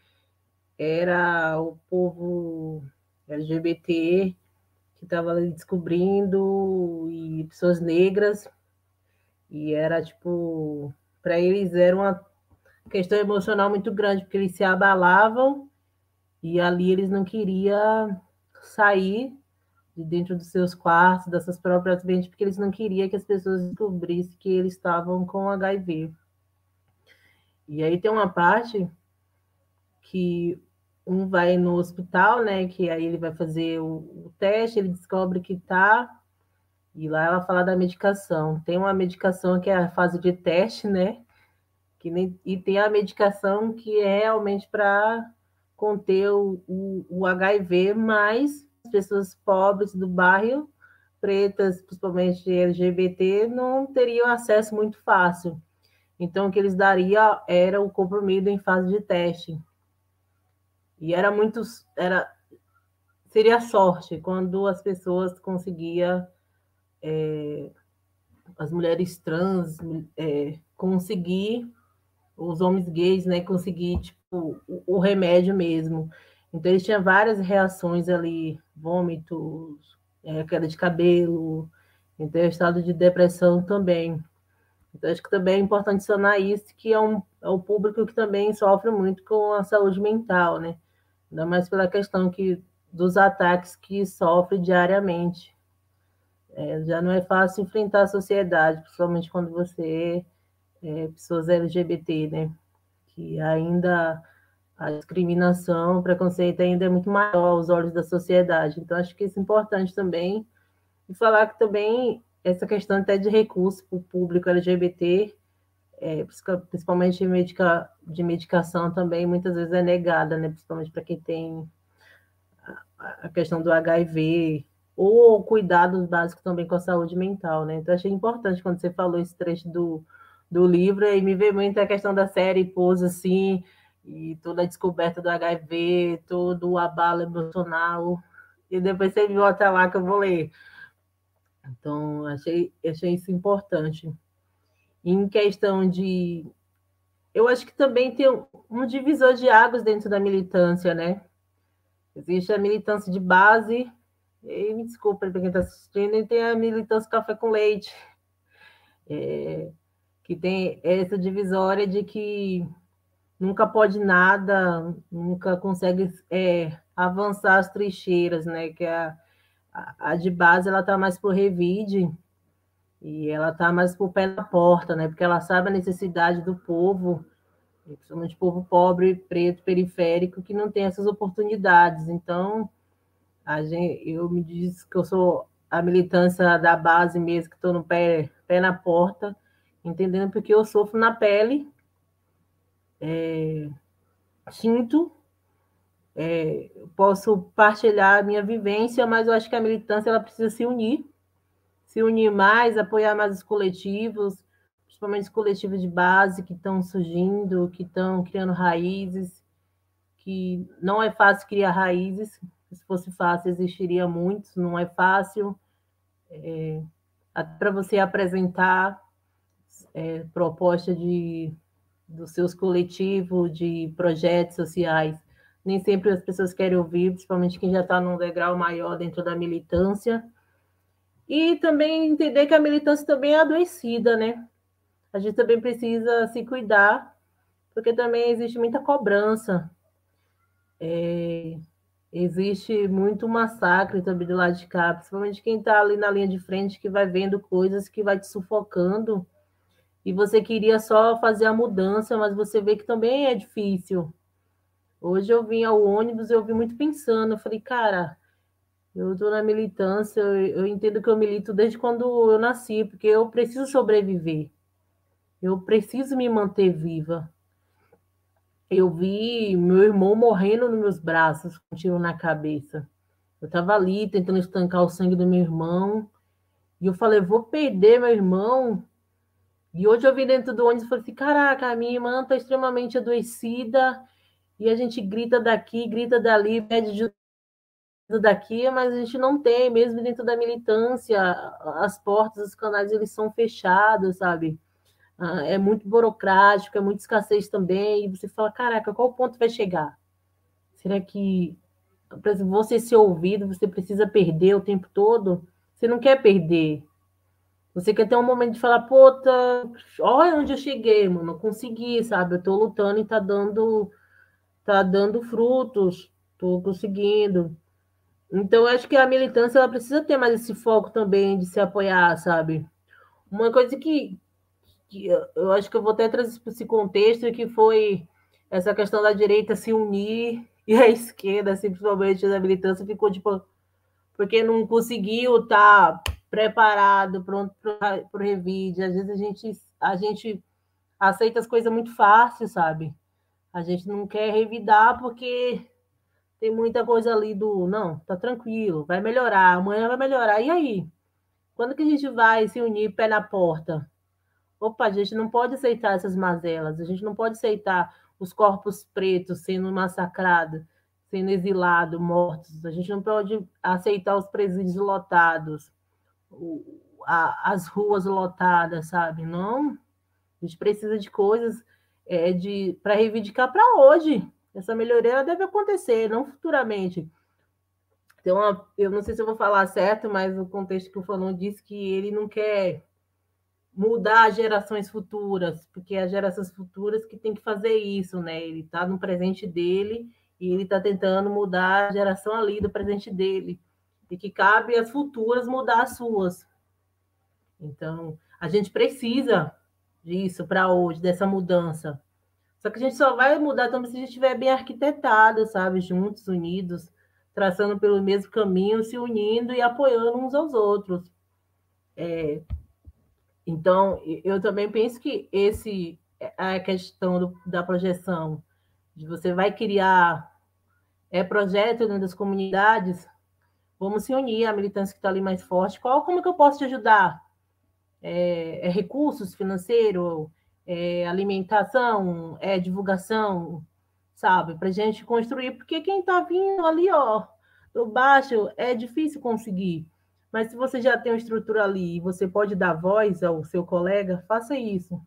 era o povo LGBT que estava descobrindo e pessoas negras e era tipo para eles era uma questão emocional muito grande, porque eles se abalavam e ali eles não queriam sair de dentro dos seus quartos, dessas próprias mentes, porque eles não queriam que as pessoas descobrissem que eles estavam com HIV. E aí tem uma parte que um vai no hospital, né, que aí ele vai fazer o, o teste, ele descobre que tá, e lá ela fala da medicação. Tem uma medicação que é a fase de teste, né, que nem, e tem a medicação que é realmente para conter o, o, o, HIV, mas as pessoas pobres do bairro, pretas, principalmente LGBT, não teriam acesso muito fácil. Então, o que eles dariam era o comprimido em fase de teste. E era muito. Era, seria sorte quando as pessoas conseguiam. É, as mulheres trans é, conseguir os homens gays, né, conseguir tipo o, o remédio mesmo. Então eles tinham várias reações ali, vômitos, é, queda de cabelo, então estado de depressão também. Então acho que também é importante adicionar isso, que é um, é um público que também sofre muito com a saúde mental, né? Ainda mais pela questão que dos ataques que sofre diariamente. É, já não é fácil enfrentar a sociedade, principalmente quando você é, pessoas LGBT, né? Que ainda a discriminação, o preconceito ainda é muito maior aos olhos da sociedade. Então, acho que isso é importante também. E falar que também essa questão até de recurso para o público LGBT, é, principalmente de, medica, de medicação também, muitas vezes é negada, né? Principalmente para quem tem a questão do HIV, ou cuidados básicos também com a saúde mental, né? Então, achei importante quando você falou esse trecho do do livro, e me vê muito a questão da série Pose, assim, e toda a descoberta do HIV, todo o abalo emocional, e depois você me volta lá que eu vou ler. Então, achei, achei isso importante. Em questão de. Eu acho que também tem um divisor de águas dentro da militância, né? Existe a militância de base, e me desculpa para quem está assistindo, e tem a militância café com leite. É, que tem essa divisória de que nunca pode nada, nunca consegue é, avançar as trincheiras, né? Que a, a, de base ela está mais por revide e ela está mais por pé na porta, né? Porque ela sabe a necessidade do povo, principalmente povo pobre, preto, periférico, que não tem essas oportunidades. Então, a gente, eu me diz que eu sou a militância da base mesmo, que estou no pé, pé na porta entendendo? Porque eu sofro na pele, é, sinto, é, posso partilhar a minha vivência, mas eu acho que a militância ela precisa se unir, se unir mais, apoiar mais os coletivos, principalmente os coletivos de base que estão surgindo, que estão criando raízes, que não é fácil criar raízes, se fosse fácil existiria muitos, não é fácil. É, para você apresentar é, proposta de, dos seus coletivos, de projetos sociais. Nem sempre as pessoas querem ouvir, principalmente quem já está num degrau maior dentro da militância. E também entender que a militância também é adoecida, né? A gente também precisa se cuidar, porque também existe muita cobrança. É, existe muito massacre também do lado de cá, principalmente quem está ali na linha de frente, que vai vendo coisas que vai te sufocando e você queria só fazer a mudança, mas você vê que também é difícil. Hoje eu vim ao ônibus, eu vim muito pensando, eu falei, cara, eu estou na militância, eu, eu entendo que eu milito desde quando eu nasci, porque eu preciso sobreviver. Eu preciso me manter viva. Eu vi meu irmão morrendo nos meus braços, com um tiro na cabeça. Eu estava ali tentando estancar o sangue do meu irmão. E eu falei, vou perder meu irmão e hoje eu vi dentro do ônibus e falei assim: caraca, a minha irmã está extremamente adoecida e a gente grita daqui, grita dali, pede daqui, mas a gente não tem, mesmo dentro da militância, as portas, os canais, eles são fechados, sabe? Ah, é muito burocrático, é muita escassez também, e você fala, caraca, qual ponto vai chegar? Será que, exemplo, você ser ouvido, você precisa perder o tempo todo? Você não quer perder. Você quer ter um momento de falar, pô, tá... olha onde eu cheguei, mano, consegui, sabe? Eu tô lutando e tá dando, tá dando frutos, tô conseguindo. Então, eu acho que a militância ela precisa ter mais esse foco também de se apoiar, sabe? Uma coisa que, que eu acho que eu vou até trazer esse contexto, que foi essa questão da direita se unir e a esquerda, assim, principalmente a militância, ficou tipo, porque não conseguiu tá preparado, pronto para o revide. Às vezes a gente, a gente aceita as coisas muito fácil, sabe? A gente não quer revidar porque tem muita coisa ali do não, tá tranquilo, vai melhorar, amanhã vai melhorar. E aí? Quando que a gente vai se unir pé na porta? Opa, a gente não pode aceitar essas mazelas, a gente não pode aceitar os corpos pretos sendo massacrados, sendo exilados, mortos. A gente não pode aceitar os presídios lotados, as ruas lotadas, sabe? Não. A gente precisa de coisas é, de para reivindicar para hoje. Essa melhoria deve acontecer, não futuramente. Então, eu não sei se eu vou falar certo, mas o contexto que o Fanon disse que ele não quer mudar as gerações futuras, porque é as gerações futuras que tem que fazer isso, né? Ele está no presente dele e ele está tentando mudar a geração ali do presente dele, e que cabe às futuras mudar as suas. Então, a gente precisa disso para hoje, dessa mudança. Só que a gente só vai mudar também se a gente estiver bem arquitetado, sabe? Juntos, unidos, traçando pelo mesmo caminho, se unindo e apoiando uns aos outros. É, então, eu também penso que esse a questão do, da projeção, de você vai criar é, projeto dentro das comunidades, vamos se unir, a militância que está ali mais forte. Qual, como que eu posso te ajudar? É, é recursos financeiros? é, alimentação, é, divulgação, sabe? Para gente construir, porque quem está vindo ali, ó, do baixo, é difícil conseguir. Mas se você já tem uma estrutura ali e você pode dar voz ao seu colega, faça isso.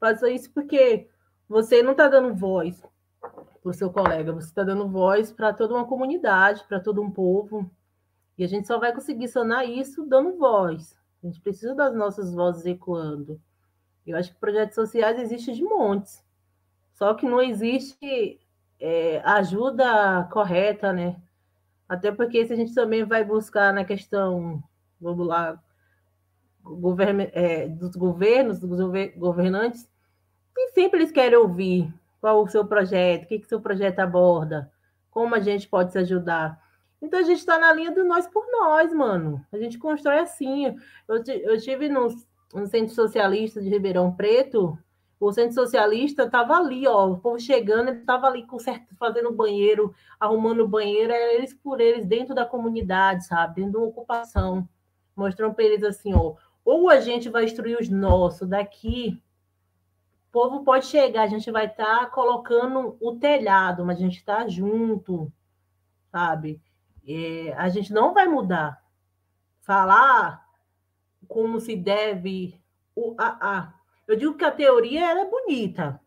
Faça isso porque você não está dando voz para o seu colega, você está dando voz para toda uma comunidade, para todo um povo. E a gente só vai conseguir sanar isso dando voz. A gente precisa das nossas vozes ecoando. Eu acho que projetos sociais existem de montes, só que não existe é, ajuda correta, né? Até porque se a gente também vai buscar na questão, vamos lá, govern, é, dos governos, dos governantes, nem sempre eles querem ouvir qual o seu projeto, o que, que seu projeto aborda, como a gente pode se ajudar. Então a gente está na linha do nós por nós, mano. A gente constrói assim. Eu, eu tive nos, no Centro Socialista de Ribeirão Preto, o Centro Socialista estava ali, ó, o povo chegando, ele estava ali fazendo banheiro, arrumando banheiro, era eles por eles, dentro da comunidade, sabe? Dentro de uma ocupação. Mostrando para eles assim, ó, ou a gente vai instruir os nossos daqui, o povo pode chegar, a gente vai estar tá colocando o telhado, mas a gente está junto, sabe? É, a gente não vai mudar. Falar como se deve o a, a. Eu digo que a teoria ela é bonita.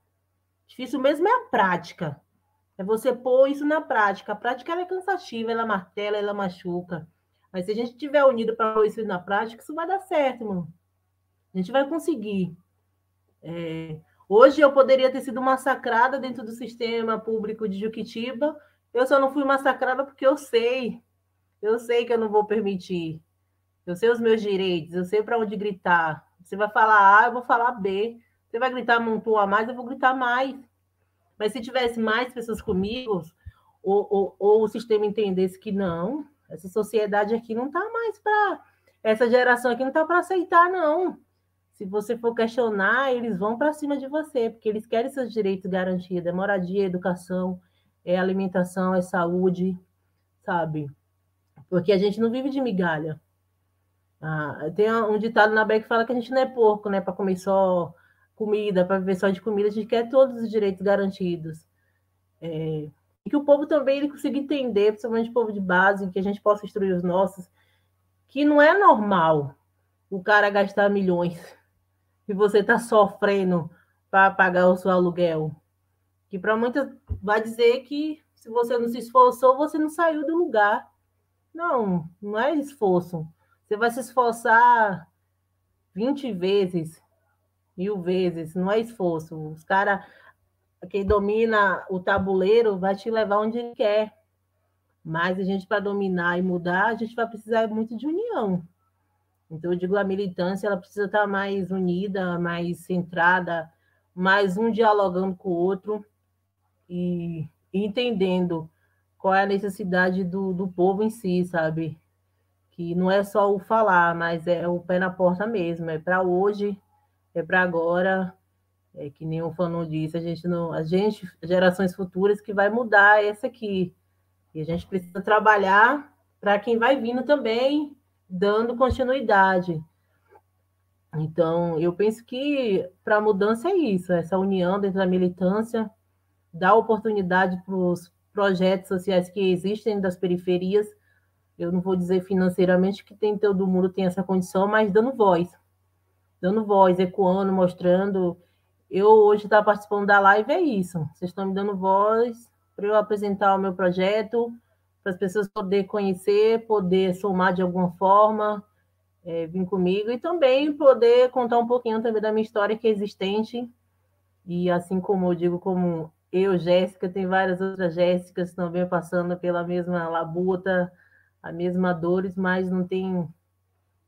Difícil mesmo é a prática. É você pôr isso na prática. A prática é cansativa, ela martela, ela machuca. Mas se a gente estiver unido para pôr isso na prática, isso vai dar certo, mano. A gente vai conseguir. É... Hoje eu poderia ter sido massacrada dentro do sistema público de Juquitiba. Eu só não fui massacrada porque eu sei. Eu sei que eu não vou permitir. Eu sei os meus direitos, eu sei para onde gritar. Você vai falar A, eu vou falar B. Você vai gritar a mais, eu vou gritar mais. Mas se tivesse mais pessoas comigo, ou, ou, ou o sistema entendesse que não, essa sociedade aqui não está mais para. Essa geração aqui não está para aceitar, não. Se você for questionar, eles vão para cima de você, porque eles querem seus direitos garantidos: moradia, educação, é alimentação, é saúde, sabe? Porque a gente não vive de migalha. Ah, tem um ditado na BEC que fala que a gente não é porco, né? Para comer só comida, para viver só de comida, a gente quer todos os direitos garantidos. É, e que o povo também ele consiga entender, principalmente o povo de base, que a gente possa instruir os nossos, que não é normal o cara gastar milhões e você está sofrendo para pagar o seu aluguel. Que para muitas vai dizer que se você não se esforçou, você não saiu do lugar. Não, não é esforço. Você vai se esforçar 20 vezes, mil vezes, não é esforço. Os caras, quem domina o tabuleiro, vai te levar onde ele quer. Mas a gente, para dominar e mudar, a gente vai precisar muito de união. Então, eu digo, a militância ela precisa estar mais unida, mais centrada, mais um dialogando com o outro e entendendo qual é a necessidade do, do povo em si, sabe? Que não é só o falar, mas é o pé na porta mesmo, é para hoje, é para agora, é que nem o Fanon disse, a gente não, a gente, gerações futuras que vai mudar essa aqui. E a gente precisa trabalhar para quem vai vindo também, dando continuidade. Então, eu penso que para a mudança é isso, essa união dentro da militância, dar oportunidade para os projetos sociais que existem das periferias. Eu não vou dizer financeiramente que tem todo mundo tem essa condição, mas dando voz. Dando voz, ecoando, mostrando. Eu hoje estar participando da live é isso. Vocês estão me dando voz para eu apresentar o meu projeto, para as pessoas poderem conhecer, poder somar de alguma forma, é, vir comigo e também poder contar um pouquinho também da minha história que é existente. E assim como eu digo, como eu, Jéssica, tem várias outras Jéssicas também passando pela mesma labuta, a mesma dores, mas não tem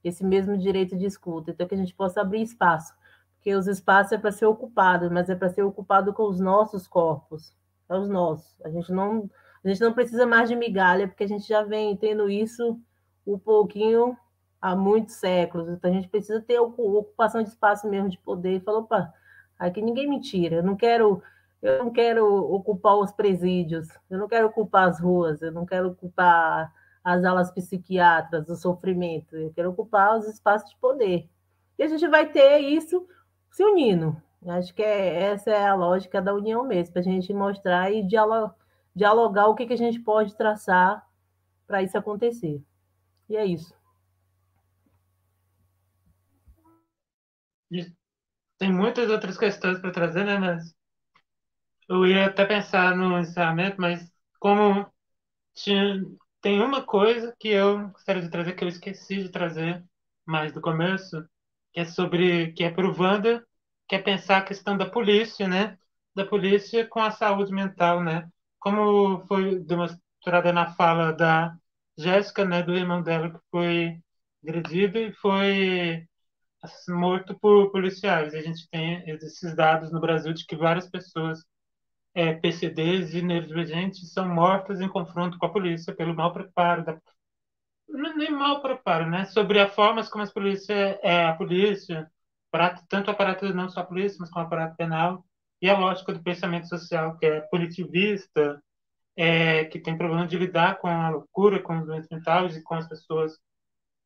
esse mesmo direito de escuta. Então, que a gente possa abrir espaço, porque os espaços é para ser ocupado, mas é para ser ocupado com os nossos corpos, é os nossos. A gente não, a gente não precisa mais de migalha, porque a gente já vem tendo isso um pouquinho há muitos séculos. Então, a gente precisa ter ocupação de espaço mesmo, de poder. E falou, opa, aqui ninguém me tira. Eu não quero eu não quero ocupar os presídios, eu não quero ocupar as ruas, eu não quero ocupar as alas psiquiátricas, o sofrimento, eu quero ocupar os espaços de poder. E a gente vai ter isso se unindo. Acho que é, essa é a lógica da união mesmo, para a gente mostrar e dialogar, dialogar o que, que a gente pode traçar para isso acontecer. E é isso. Tem muitas outras questões para trazer, né? Mas eu ia até pensar no encerramento, mas como tinha, tem uma coisa que eu gostaria de trazer, que eu esqueci de trazer mais do começo, que é sobre, que é para o Wanda, que é pensar a questão da polícia, né? Da polícia com a saúde mental, né? Como foi demonstrada na fala da Jéssica, né, do irmão dela que foi agredido e foi morto por policiais. A gente tem esses dados no Brasil de que várias pessoas é, PCDs e neurodivergentes são mortas em confronto com a polícia pelo mau preparo da não, nem mau preparo, né? Sobre a forma como a polícia é a polícia, tanto o aparato não só a polícia, mas com o aparato penal e a lógica do pensamento social que é punitivista, é, que tem problema de lidar com a loucura, com os doentes mentais e com as pessoas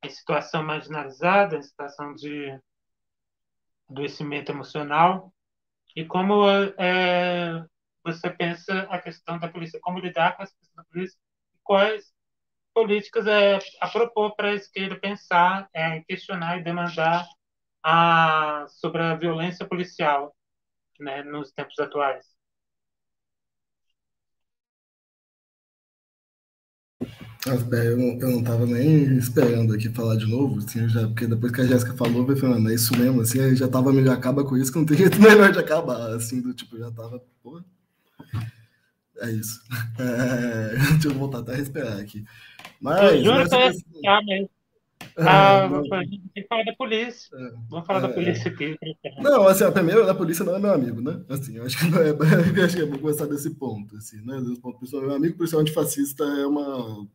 em situação marginalizada, em situação de adoecimento emocional, e como é, você pensa a questão da polícia, como lidar com essa questão da polícia, quais políticas é a propor para a esquerda pensar, é, questionar e demandar a, sobre a violência policial né, nos tempos atuais. Eu não, eu não tava nem esperando aqui falar de novo, assim, já, porque depois que a Jéssica falou, eu falei, é isso mesmo, assim, já tava, já acaba com isso, que não tem jeito melhor de acabar, assim, do tipo, já tava, porra. É isso. É, deixa eu voltar até a respirar aqui. Mas. Eu juro que eu ia ficar mesmo. Ah, a gente tem que falar da polícia. É, Vamos falar é, da polícia aqui. Não, assim, a primeira da polícia não é meu amigo, né? Assim, eu acho que não é, acho que é bom começar desse ponto, assim, né? Desse ponto, meu amigo policial antifascista é uma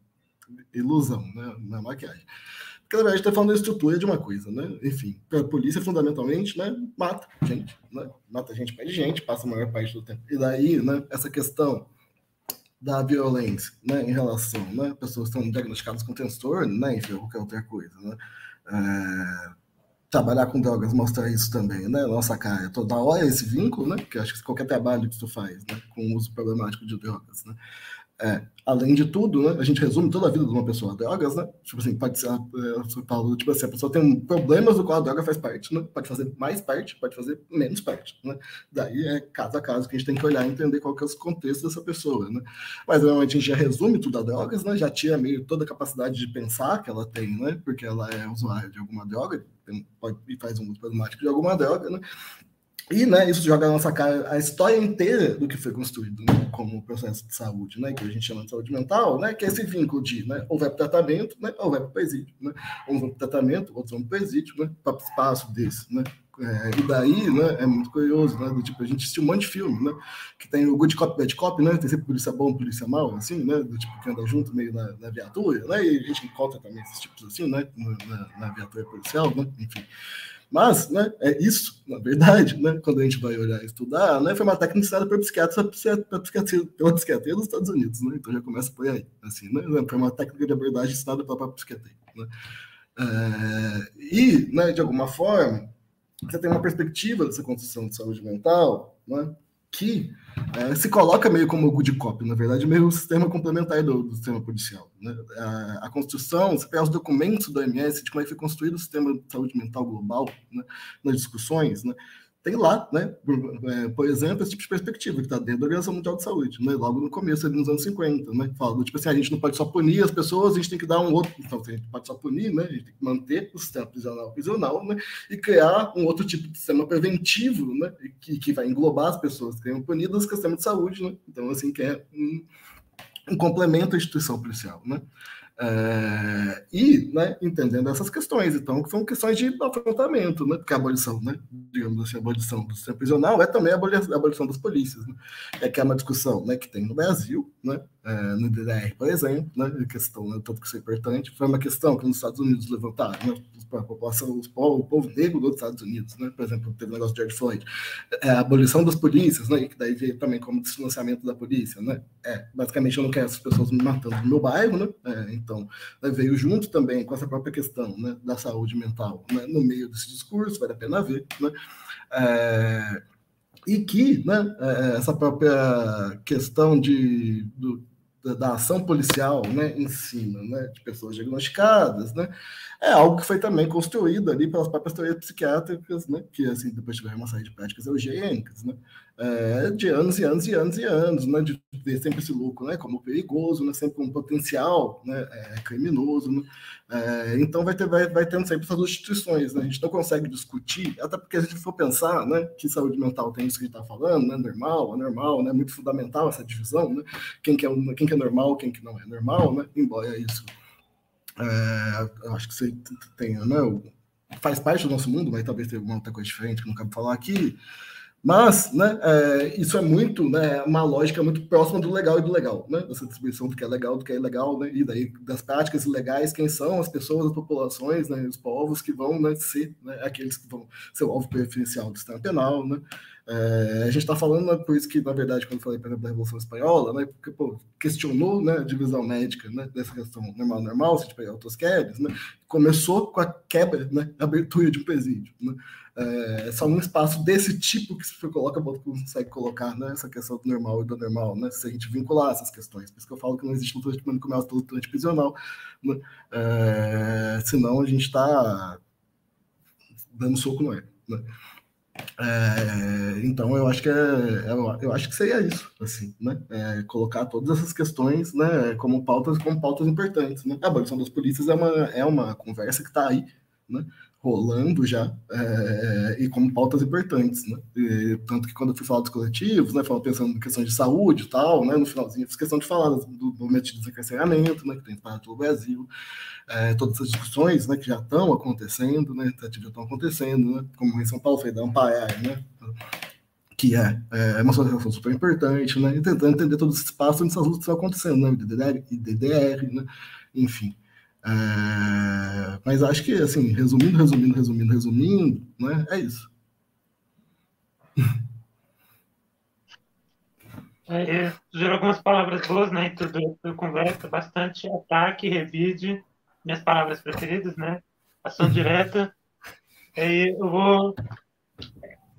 ilusão, né? Na maquiagem. Porque, na verdade, está falando da estrutura de uma coisa, né? Enfim, a polícia, fundamentalmente, né? Mata gente, né? Mata gente, perde gente, passa a maior parte do tempo. E daí, né? Essa questão da violência, né, em relação, né, pessoas que estão diagnosticadas com transtorno, né, enfim, qualquer outra coisa, né, é, trabalhar com drogas mostra isso também, né? Nossa cara, toda hora esse vínculo, né? Porque acho que qualquer trabalho que tu faz, né? Com o uso problemático de drogas, né? É, além de tudo, né, a gente resume toda a vida de uma pessoa a drogas, né? Tipo assim, pode ser, é, tipo assim, a pessoa tem problemas do qual a droga faz parte, né? Pode fazer mais parte, pode fazer menos parte, né? Daí é caso a caso que a gente tem que olhar e entender qual que é o contexto dessa pessoa, né? Mas normalmente a gente já resume tudo a drogas, né? Já tira meio toda a capacidade de pensar que ela tem, né? Porque ela é usuária de alguma droga, pode, e faz um uso problemático de alguma droga, né? E né, isso joga na nossa cara a história inteira do que foi construído né, como processo de saúde, né, que a gente chama de saúde mental, né, que é esse vínculo de né, ou vai para tratamento né, ou vai para o presídio. Né, uns vão para tratamento, outros vão para o presídio, né, para o espaço desse. Né, é, e daí né, é muito curioso, né, do, tipo, a gente assistiu um monte de filme, né, que tem o good cop, bad cop, né, tem sempre polícia bom, polícia mal, assim, né, do tipo que anda junto meio na, na viatura, né, e a gente encontra também esses tipos assim, né, na, na viatura policial, né, enfim. Mas, né, é isso, na verdade, né, quando a gente vai olhar e estudar, né, foi uma técnica ensinada por psiquiatras para psiquiatria, pela psiquiatria dos Estados Unidos, né, então já começa por aí, assim, né, foi uma técnica de abordagem ensinada pela psiquiatria, né. É, e, né, de alguma forma, você tem uma perspectiva dessa construção de saúde mental, né, que é, se coloca meio como good cop, na verdade, meio o sistema complementar do, do sistema policial. Né? A, a, construção, você pega os documentos do OMS de como é que foi construído o sistema de saúde mental global, né? nas discussões, né? Tem lá, né, por, é, por, exemplo, esse tipo de perspectiva que está dentro da Organização Mundial de Saúde, né, logo no começo, ali nos anos 50, né, fala, tipo assim, a gente não pode só punir as pessoas, a gente tem que dar um outro, então, a gente pode só punir, né, a gente tem que manter o sistema prisional prisional, né, e criar um outro tipo de sistema preventivo, né, que, que vai englobar as pessoas que tenham punidas com o sistema de saúde, né, então, assim, que é um, um complemento à instituição policial, né. É, e, né, entendendo essas questões, então, que são questões de afrontamento, né, porque a abolição, né, digamos assim, a abolição do sistema prisional é também a abolição, a abolição das polícias, né, é que é uma discussão, né, que tem no Brasil, né, é, no DDR, por exemplo, né, questão, né, tanto que isso é importante, foi uma questão que nos Estados Unidos levantaram, né, a população, os povos, o povo negro dos Estados Unidos, né, por exemplo, teve o negócio de George Floyd, é, a abolição das polícias, né, que daí veio também como desfinanciamento da polícia, né, é, basicamente eu não quero essas pessoas me matando no meu bairro, né, é, então, né, veio junto também com essa própria questão, né, da saúde mental, né, no meio desse discurso, vale a pena ver, né, é, e que né, é, essa própria questão de, do, da ação policial né, em cima né, de pessoas diagnosticadas, né, é algo que foi também construído ali pelas próprias teorias psiquiátricas, né, que assim, depois tiveram uma série de práticas eugênicas, né, é, de anos e anos e anos e anos, né, de ver sempre esse lucro né, como perigoso, né, sempre um potencial né, é, criminoso. Né, é, então vai, ter, vai, vai tendo sempre essas instituições, né, a gente não consegue discutir, até porque a gente for pensar né, que saúde mental tem isso que a gente está falando, né, normal, anormal, né, muito fundamental essa divisão, né, quem, que é, quem que é normal, quem que não é normal, né, embora isso, é, acho que você tenha, né, faz parte do nosso mundo, mas talvez tenha alguma outra coisa diferente que não cabe falar aqui, mas, né, é, isso é muito, né, uma lógica muito próxima do legal e do legal, né, dessa distribuição do que é legal, do que é ilegal, né, e daí das práticas ilegais, quem são as pessoas, as populações, né, os povos que vão né, ser né, aqueles que vão ser o alvo preferencial do sistema penal, né, é, a gente está falando, né, por isso que, na verdade, quando falei, por exemplo, da Revolução Espanhola, né, porque, pô, questionou né, a divisão médica né, dessa questão normal-normal, se a gente pegar o Tosquedes, né, começou com a quebra, né, a abertura de um presídio. Né, é, só um espaço desse tipo que se coloca, consegue colocar né, essa questão do normal e do normal, né, se a gente vincular essas questões. Por isso que eu falo que não existe luta de manicomial pelo luta prisional, né, é, senão a gente está dando soco no ar. Né. É, então eu acho que é, eu, é, eu, acho que seria isso, assim, né? É, colocar todas essas questões, né, como pautas, como pautas importantes, né? A abolição das polícias é uma é uma conversa que está aí, né? Rolando já é, e como pautas importantes, né? E, tanto que quando eu fui falar dos coletivos, né, falando pensando em questões de saúde e tal, né, no finalzinho fiz questão de falar do momento de desencarceramento, né, que tem para todo o Brasil, é, todas essas discussões, né, que já estão acontecendo, né, já estão acontecendo, né, como em São Paulo foi da Amparar, né, que é, é uma associação super importante, né, e tentando entender todo esse espaço onde essas lutas estão acontecendo, né, IDDR, né, enfim. É, mas acho que, assim, resumindo, resumindo, resumindo, resumindo, né, é isso. É, gerou algumas palavras boas, né? Tudo, conversa, bastante ataque, revide, minhas palavras preferidas, né? Ação direta. Aí eu vou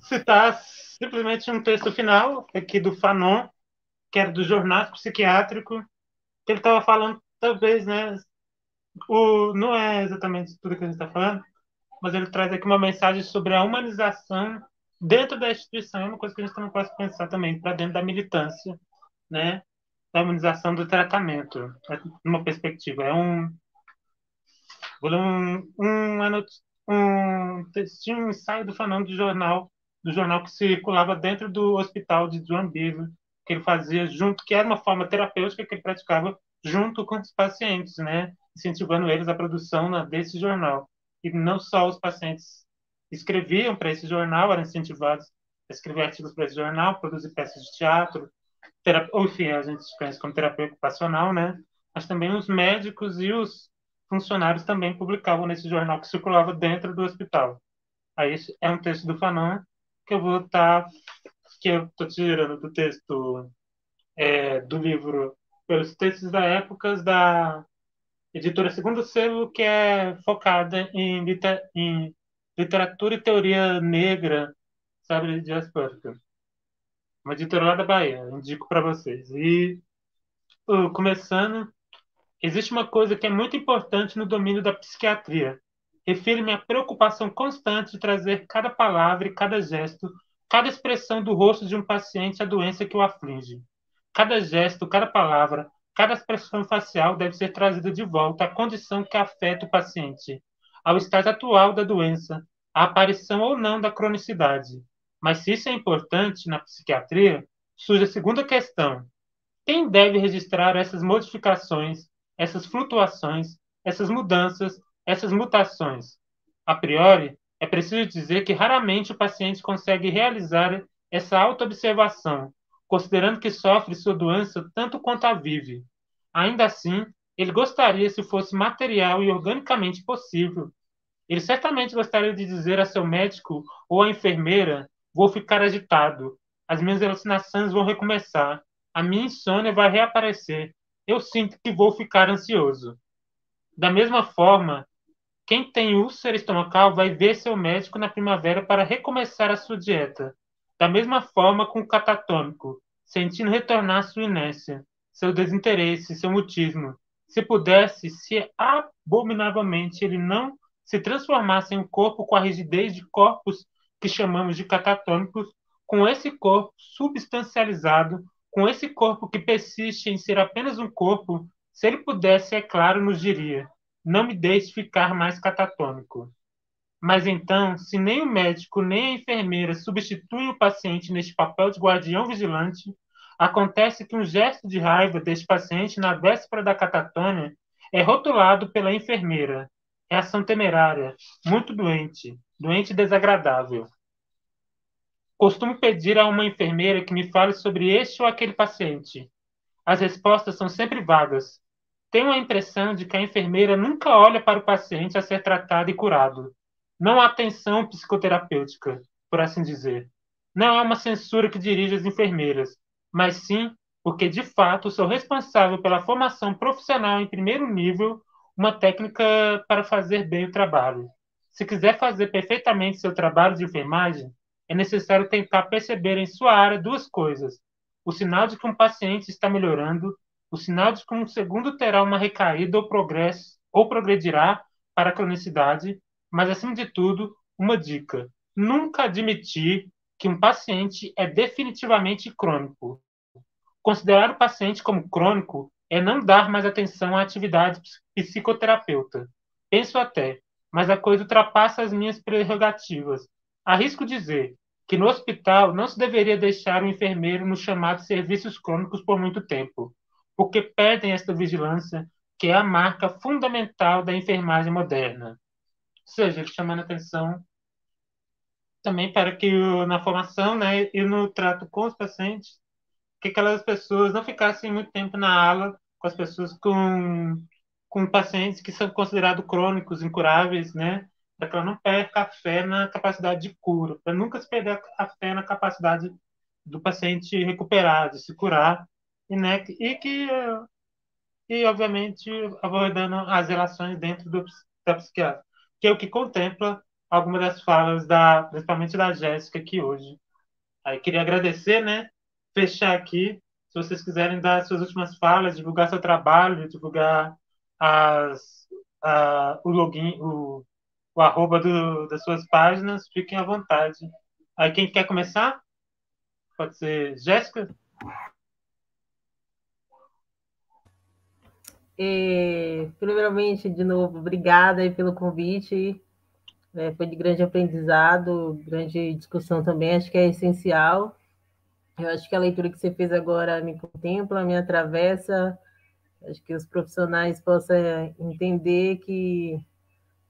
citar simplesmente um texto final aqui do Fanon, que era do Jornal Psiquiátrico, que ele estava falando, talvez, né? O, não é exatamente tudo que a gente está falando, mas ele traz aqui uma mensagem sobre a humanização dentro da instituição, é uma coisa que a gente também pode pensar também, para dentro da militância, né? Da humanização do tratamento, é uma perspectiva. É um. Vou ler um, um, um textinho, um ensaio do Fernando de jornal, do jornal que circulava dentro do hospital de Joinville, que ele fazia junto, que era uma forma terapêutica que ele praticava junto com os pacientes, né? Incentivando eles a produção desse jornal. E não só os pacientes escreviam para esse jornal, eram incentivados a escrever artigos para esse jornal, produzir peças de teatro, terapia, ou enfim, a gente conhece como terapia ocupacional, né? Mas também os médicos e os funcionários também publicavam nesse jornal que circulava dentro do hospital. Aí é um texto do Fanon que eu vou estar, tá, que eu estou tirando do texto é, do livro pelos textos da época da editora Segundo Selo, que é focada em, em literatura e teoria negra, sabe, de Asperger. Uma editora lá da Bahia, indico para vocês. E uh, começando, existe uma coisa que é muito importante no domínio da psiquiatria. Refiro-me à preocupação constante de trazer cada palavra e cada gesto, cada expressão do rosto de um paciente à doença que o aflige. Cada gesto, cada palavra, cada expressão facial deve ser trazida de volta à condição que afeta o paciente, ao estágio atual da doença, a aparição ou não da cronicidade. Mas se isso é importante na psiquiatria, surge a segunda questão. Quem deve registrar essas modificações, essas flutuações, essas mudanças, essas mutações? A priori, é preciso dizer que raramente o paciente consegue realizar essa autoobservação, considerando que sofre sua doença tanto quanto a vive. Ainda assim, ele gostaria, se fosse material e organicamente possível, ele certamente gostaria de dizer a seu médico ou à enfermeira: vou ficar agitado, as minhas alucinações vão recomeçar, a minha insônia vai reaparecer, eu sinto que vou ficar ansioso. Da mesma forma, quem tem úlcera estomacal vai ver seu médico na primavera para recomeçar a sua dieta. Da mesma forma com o catatônico, sentindo retornar sua inércia, seu desinteresse, seu mutismo. Se pudesse, se abominavelmente ele não se transformasse em um corpo com a rigidez de corpos que chamamos de catatônicos, com esse corpo substancializado, com esse corpo que persiste em ser apenas um corpo, se ele pudesse, é claro, nos diria: não me deixe ficar mais catatônico. Mas então, se nem o médico nem a enfermeira substituem o paciente neste papel de guardião vigilante, acontece que um gesto de raiva deste paciente na véspera da catatônia é rotulado pela enfermeira reação temerária, muito doente, doente desagradável. Costumo pedir a uma enfermeira que me fale sobre este ou aquele paciente. As respostas são sempre vagas. Tenho a impressão de que a enfermeira nunca olha para o paciente a ser tratado e curado. Não há atenção psicoterapêutica, por assim dizer. Não é uma censura que dirige as enfermeiras, mas sim porque, de fato, sou responsável pela formação profissional em primeiro nível uma técnica para fazer bem o trabalho. Se quiser fazer perfeitamente seu trabalho de enfermagem, é necessário tentar perceber em sua área duas coisas: o sinal de que um paciente está melhorando, o sinal de que um segundo terá uma recaída ou progresso ou progredirá para a cronicidade, mas acima de tudo, uma dica: nunca admitir que um paciente é definitivamente crônico. Considerar o paciente como crônico é não dar mais atenção à atividade psicoterapeuta. Penso até, mas a coisa ultrapassa as minhas prerrogativas. Arrisco dizer que no hospital não se deveria deixar o enfermeiro nos chamados serviços crônicos por muito tempo, porque perdem esta vigilância que é a marca fundamental da enfermagem moderna. Ou seja, chamando atenção também para que na formação né, e no trato com os pacientes que aquelas pessoas não ficassem muito tempo na ala com as pessoas com, com pacientes que são considerados crônicos, incuráveis, né? Para que ela não perca a fé na capacidade de cura, para nunca se perder a fé na capacidade do paciente recuperar, de se curar, e, né, e que, e obviamente, abordando as relações dentro do, da psiquiatra, que é o que contempla algumas das falas, da, principalmente da Jéssica aqui hoje. Aí queria agradecer, né? Fechar aqui. Se vocês quiserem dar suas últimas falas, divulgar seu trabalho, divulgar as, a, o login, o, o arroba do, das suas páginas, fiquem à vontade. Aí quem quer começar? Pode ser Jéssica? E, primeiramente, de novo, obrigada pelo convite. É, foi de grande aprendizado, grande discussão também, acho que é essencial. Eu acho que a leitura que você fez agora me contempla, me atravessa. Acho que os profissionais possam entender que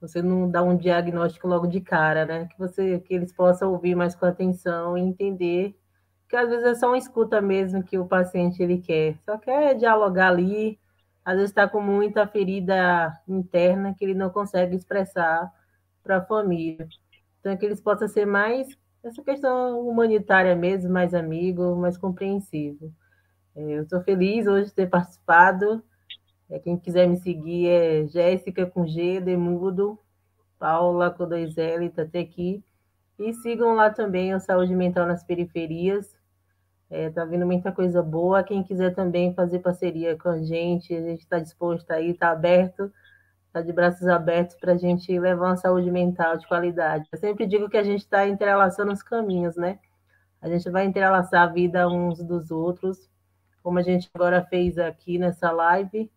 você não dá um diagnóstico logo de cara, né? Que você, que eles possam ouvir mais com atenção e entender que às vezes é só uma escuta mesmo que o paciente ele quer, só quer dialogar ali, às vezes está com muita ferida interna que ele não consegue expressar para a família. Então, é que eles possam ser mais, essa questão humanitária mesmo, mais amigo, mais compreensivo. É, eu estou feliz hoje de ter participado. É, quem quiser me seguir é Jéssica com G, Demudo, Paula com dois L, está até aqui. E sigam lá também o Saúde Mental nas Periferias. É, tá vindo muita coisa boa. Quem quiser também fazer parceria com a gente, a gente está disposto aí, está aberto, está de braços abertos para a gente levar uma saúde mental de qualidade. Eu sempre digo que a gente está entrelaçando os caminhos, né? A gente vai entrelaçar a vida uns dos outros, como a gente agora fez aqui nessa live,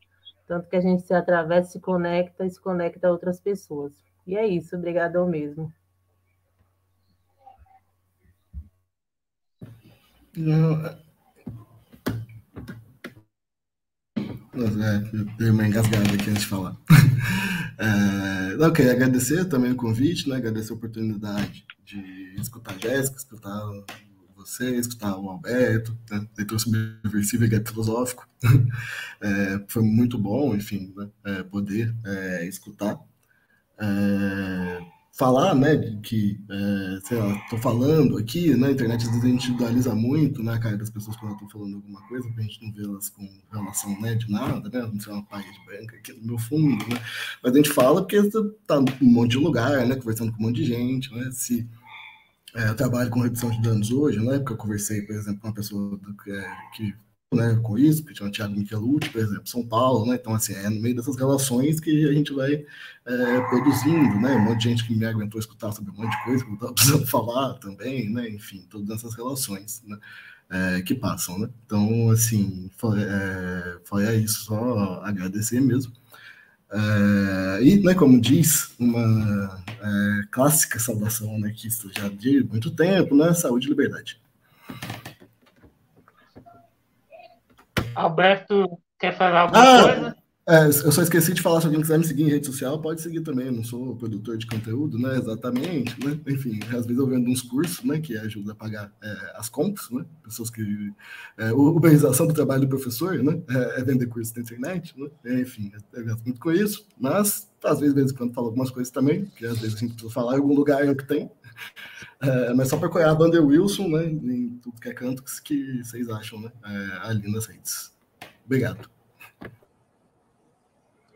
tanto que a gente se atravessa, se conecta e se conecta a outras pessoas. E é isso, obrigadão mesmo. Não. É. É, dei uma engasgada aqui antes de falar. É, não, queria agradecer também o convite, né? agradecer a oportunidade de escutar a Jéssica, escutar você, escutar o Alberto, né? leitor subversivo e filosófico. É, foi muito bom, enfim, né? é, poder é, escutar. Falar, né, que, é, sei lá, tô falando aqui, né, a internet às vezes individualiza muito, né, cara, das pessoas quando estão falando alguma coisa, pra gente não vê elas com relação, né, de nada, né, não sei, uma parede branca aqui no meu fundo, né, mas a gente fala porque tá num monte de lugar, né, conversando com um monte de gente, né, se é, eu trabalho com redução de danos hoje, né, porque eu conversei, por exemplo, com uma pessoa do, é, que né, com isso, que tinha o Thiago Michelucci, por exemplo, São Paulo, né? Então, assim, é no meio dessas relações que a gente vai é, produzindo, né? Um monte de gente que me aguentou escutar sobre um monte de coisa que eu estava precisando falar também, né? Enfim, todas essas relações, né? É, que passam, né? Então, assim, foi, é, foi isso, só agradecer mesmo. É, e, né, como diz uma é, clássica saudação anarquista já de muito tempo, né? Saúde e liberdade. Alberto quer falar alguma ah, coisa? É, eu só esqueci de falar, se alguém quiser me seguir em rede social, pode seguir também. Eu não sou produtor de conteúdo, né? Exatamente, né? Enfim, às vezes eu vendo uns cursos, né? Que ajuda a pagar é, as contas, né? Pessoas que... É, uberização do trabalho do professor, né? É, é vender curso na internet, né? Enfim, eu gasto muito com isso, mas às vezes, de vez em quando, falo algumas coisas também, que às vezes a gente precisa falar em algum lugar que tem. É, mas só para apoiar a Vander Wilson, né? Em tudo que é canto que vocês acham, né? É, ali nas redes. Obrigado.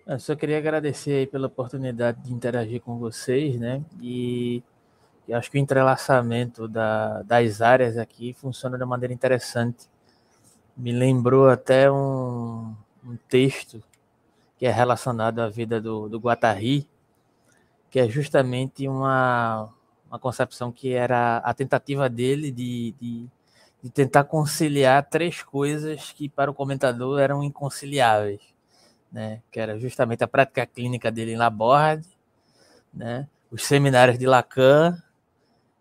Eu só queria agradecer aí pela oportunidade de interagir com vocês, né? E, acho que o entrelaçamento da, das áreas aqui funciona de maneira interessante. Me lembrou até um, um texto que é relacionado à vida do, do Guattari, que é justamente uma, uma concepção que era a tentativa dele de, de, de tentar conciliar três coisas que para o comentador eram inconciliáveis né, que era justamente a prática clínica dele em Laborde, né, os seminários de Lacan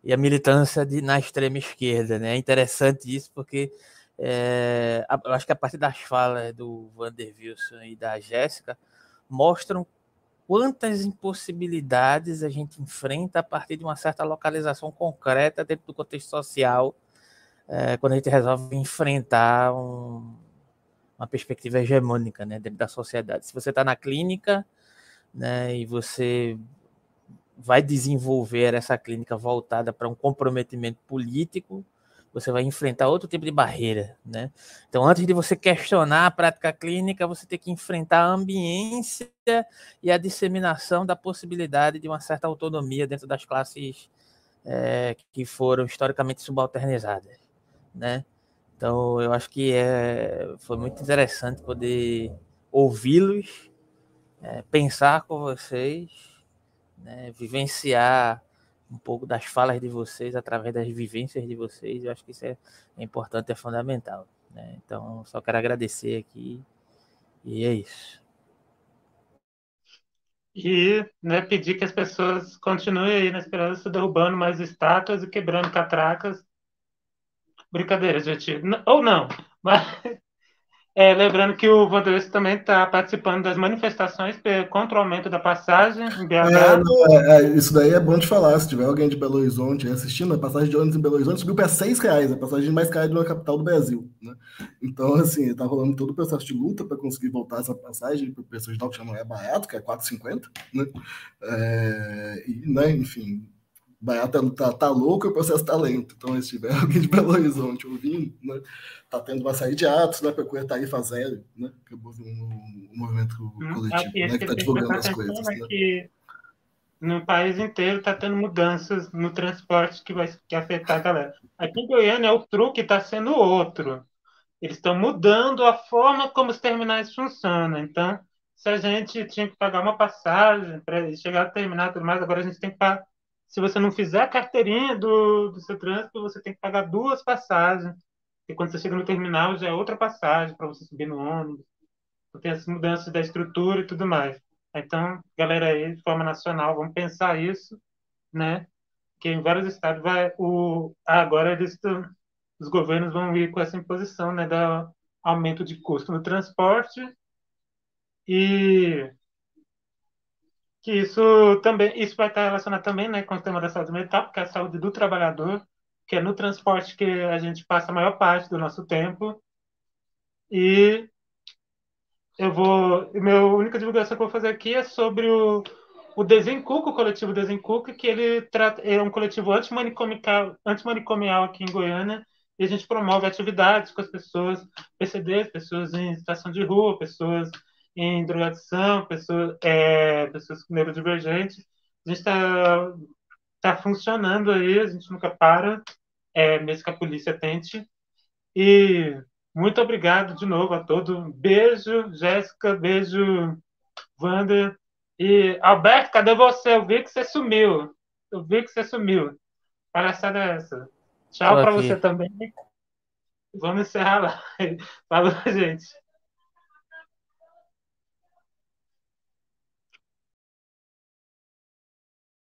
e a militância de, na extrema esquerda. Né? É interessante isso porque é, acho que a partir das falas do Vander Wilson e da Jéssica mostram quantas impossibilidades a gente enfrenta a partir de uma certa localização concreta dentro do contexto social, é, quando a gente resolve enfrentar um, uma perspectiva hegemônica né, dentro da sociedade. Se você está na clínica né, e você vai desenvolver essa clínica voltada para um comprometimento político, você vai enfrentar outro tipo de barreira, né? Então, antes de você questionar a prática clínica, você tem que enfrentar a ambiência e a disseminação da possibilidade de uma certa autonomia dentro das classes é, que foram historicamente subalternizadas, né? Então, eu acho que é, foi muito interessante poder ouvi-los, é, pensar com vocês, né, vivenciar um pouco das falas de vocês através das vivências de vocês. Eu acho que isso é, é importante, é fundamental. Né? Então, só quero agradecer aqui e é isso. E né, pedir que as pessoas continuem aí na esperança, derrubando mais estátuas e quebrando catracas. Brincadeira, gente. Ou não, mas é, lembrando que o Vanderlei também está participando das manifestações contra o aumento da passagem em BH. É, não, é, é, isso daí é bom de falar. Se tiver alguém de Belo Horizonte assistindo, a passagem de ônibus em Belo Horizonte subiu para seis reais, a passagem mais cara de uma capital do Brasil. Né? Então, assim, está rolando todo o processo de luta para conseguir voltar essa passagem para o preço que já não é barato, que é 4,50. Né? É, e, né, enfim, Baiata tá, tá louco, o processo tá lento. Então, se tiver alguém de Belo Horizonte ouvindo, né, tá tendo uma saída de atos, né, para tarifa zero, né, que é um, um movimento hum, coletivo, né, que está divulgando as coisas. Né? Que no país inteiro está tendo mudanças no transporte que vai que afetar a galera. Aqui em Goiânia, o truque está sendo outro. Eles estão mudando a forma como os terminais funcionam. Então, se a gente tinha que pagar uma passagem para chegar a terminar tudo mais, agora a gente tem que pagar se você não fizer a carteirinha do, do seu trânsito, você tem que pagar duas passagens. E quando você chega no terminal, já é outra passagem para você subir no ônibus. Então, tem as mudanças da estrutura e tudo mais. Então, galera aí, de forma nacional, vamos pensar isso, né? Que em vários estados vai o agora eles os governos vão ir com essa imposição, né, da aumento de custo no transporte e que isso também isso vai estar relacionado também né, com o tema da saúde mental, porque é a saúde do trabalhador, que é no transporte que a gente passa a maior parte do nosso tempo. E eu vou. Minha única divulgação que eu vou fazer aqui é sobre o, o Desencuco, o coletivo Desencuco, que ele trata, é um coletivo antimanicomial aqui em Goiânia, e a gente promove atividades com as pessoas PCDs, pessoas em situação de rua, pessoas em drogadição, pessoas, é, pessoas neurodivergentes. A gente está tá funcionando aí, a gente nunca para, é, mesmo que a polícia tente. E muito obrigado de novo a todos. Beijo, Jéssica, beijo, Wander. E Alberto, cadê você? Eu vi que você sumiu. Eu vi que você sumiu. Palhaçada é essa. Tchau para você também. Vamos encerrar lá. Falou, gente.